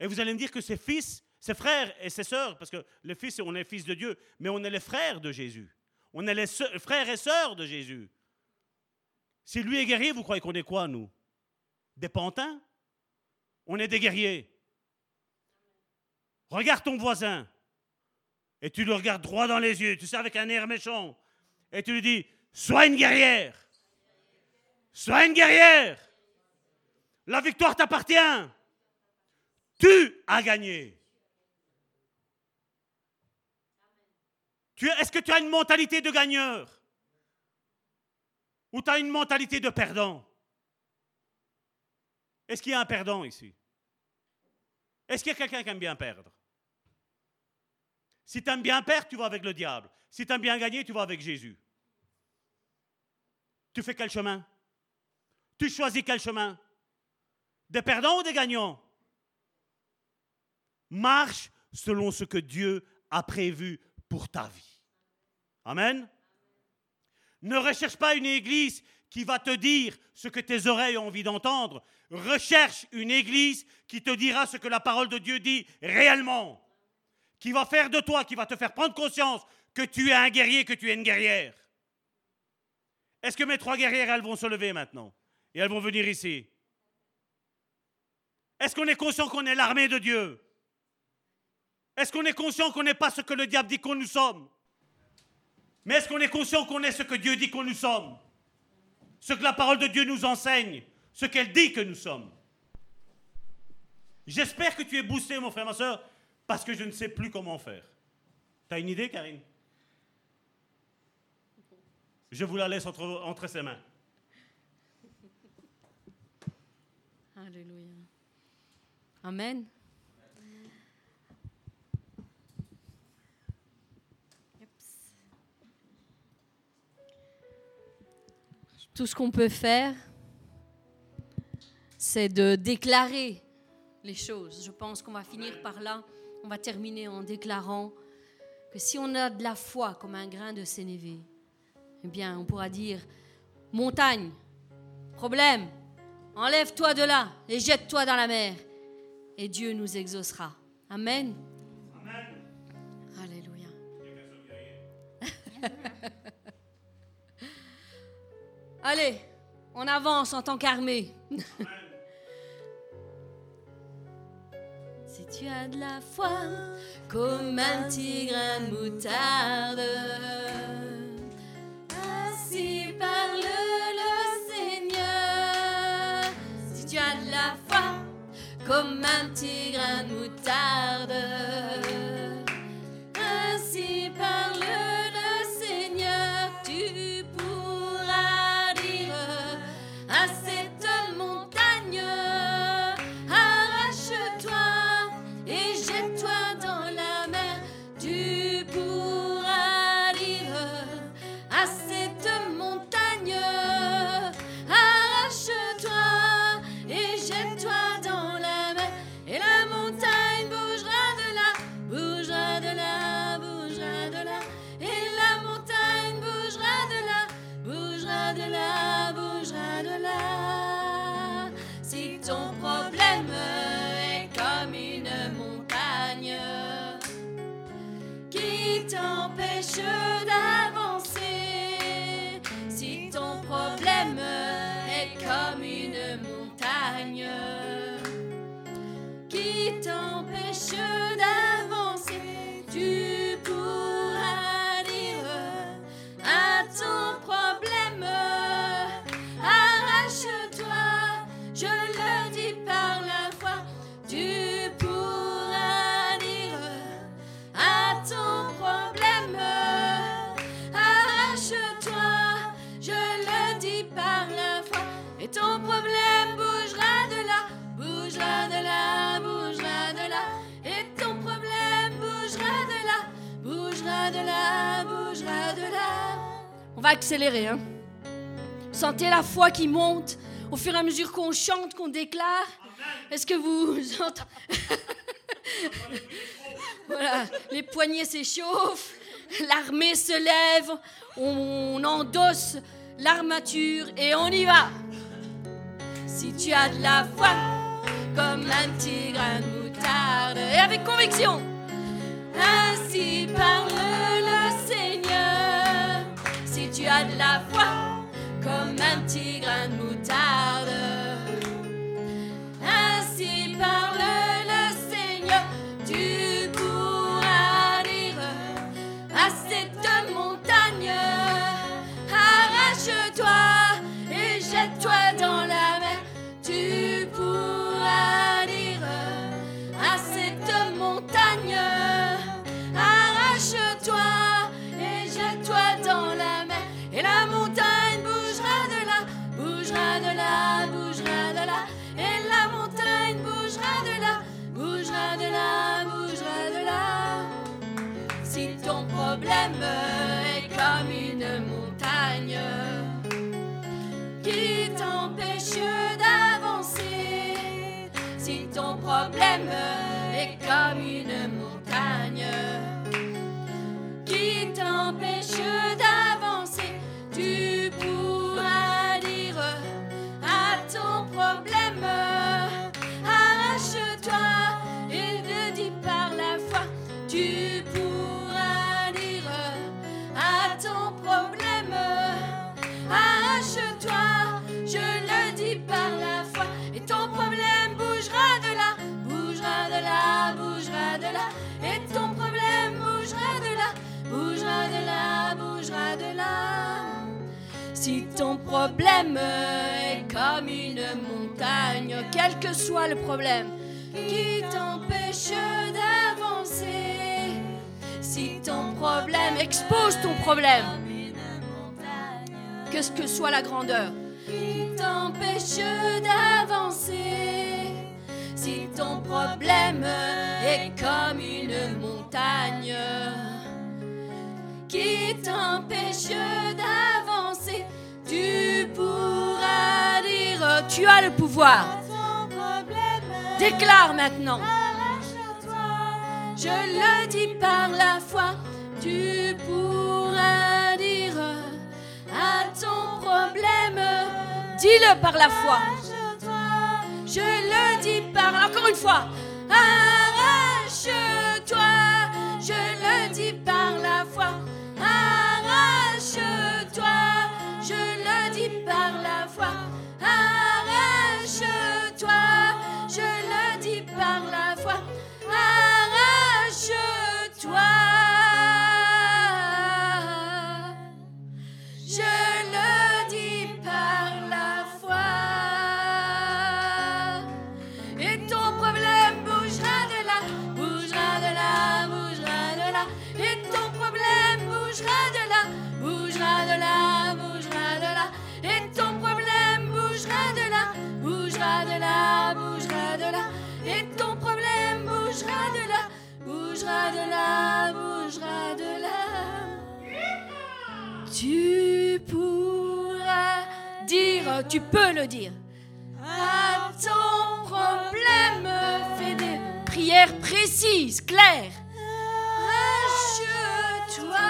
[SPEAKER 4] Et vous allez me dire que ses fils, ses frères et ses sœurs, parce que les fils, on est fils de Dieu, mais on est les frères de Jésus. On est les frères et sœurs de Jésus. Si lui est guerrier, vous croyez qu'on est quoi, nous? Des pantins? On est des guerriers. Regarde ton voisin et tu le regardes droit dans les yeux, tu sais, avec un air méchant, et tu lui dis, sois une guerrière. Sois une guerrière. La victoire t'appartient. Tu as gagné. Est-ce que tu as une mentalité de gagneur? Ou tu as une mentalité de perdant? Est-ce qu'il y a un perdant ici? Est-ce qu'il y a quelqu'un qui aime bien perdre? Si tu aimes bien perdre, tu vas avec le diable. Si tu aimes bien gagner, tu vas avec Jésus. Tu fais quel chemin? Tu choisis quel chemin? Des perdants ou des gagnants? Marche selon ce que Dieu a prévu pour ta vie. Amen. Ne recherche pas une église qui va te dire ce que tes oreilles ont envie d'entendre. Recherche une église qui te dira ce que la parole de Dieu dit réellement qui va faire de toi, qui va te faire prendre conscience que tu es un guerrier, que tu es une guerrière. Est-ce que mes trois guerrières, elles vont se lever maintenant Et elles vont venir ici? Est-ce qu'on est conscient qu'on est l'armée de Dieu? Est-ce qu'on est conscient qu'on n'est pas ce que le diable dit qu'on nous sommes? Mais est-ce qu'on est conscient qu'on est ce que Dieu dit qu'on nous sommes? Ce que la parole de Dieu nous enseigne, ce qu'elle dit que nous sommes J'espère que tu es boosté, mon frère, ma soeur, parce que je ne sais plus comment faire. Tu as une idée, Karine? Je vous la laisse entre, entre ses mains.
[SPEAKER 1] Alléluia. Amen. Tout ce qu'on peut faire, c'est de déclarer les choses. Je pense qu'on va finir par là. On va terminer en déclarant que si on a de la foi comme un grain de sénévé, eh bien, on pourra dire montagne, problème, enlève-toi de là et jette-toi dans la mer, et Dieu nous exaucera. Amen. Allez, on avance en tant qu'armée. si tu as de la foi comme un grain de moutarde, ainsi parle le Seigneur. Si tu as de la foi comme un grain de moutarde, On va accélérer, hein. Sentez la foi qui monte au fur et à mesure qu'on chante, qu'on déclare. Est-ce que vous entendez Voilà, les poignets s'échauffent, l'armée se lève, on endosse l'armature et on y va. Si tu as de la foi comme un petit grain de moutarde et avec conviction, ainsi parle le Seigneur. Si tu as de la foi comme un petit grain de moutarde, est comme une montagne qui t'empêche d'avancer, si ton problème Si ton problème est comme une montagne, quel que soit le problème, qui t'empêche d'avancer. Si ton problème, expose ton problème, que ce que soit la grandeur, qui t'empêche d'avancer? Si ton problème est comme une montagne qui t'empêche d'avancer, tu pourras dire, tu as le pouvoir. Déclare maintenant. Je le dis par la foi, tu pourras dire à ton problème. Dis-le par la foi. Je le dis par encore une fois. Arrache-toi. Je le de là, bougera de là. Tu pourras dire, tu peux le dire. À ton problème, fais des prières précises, claires. Rache-toi.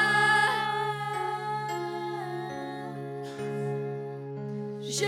[SPEAKER 1] Je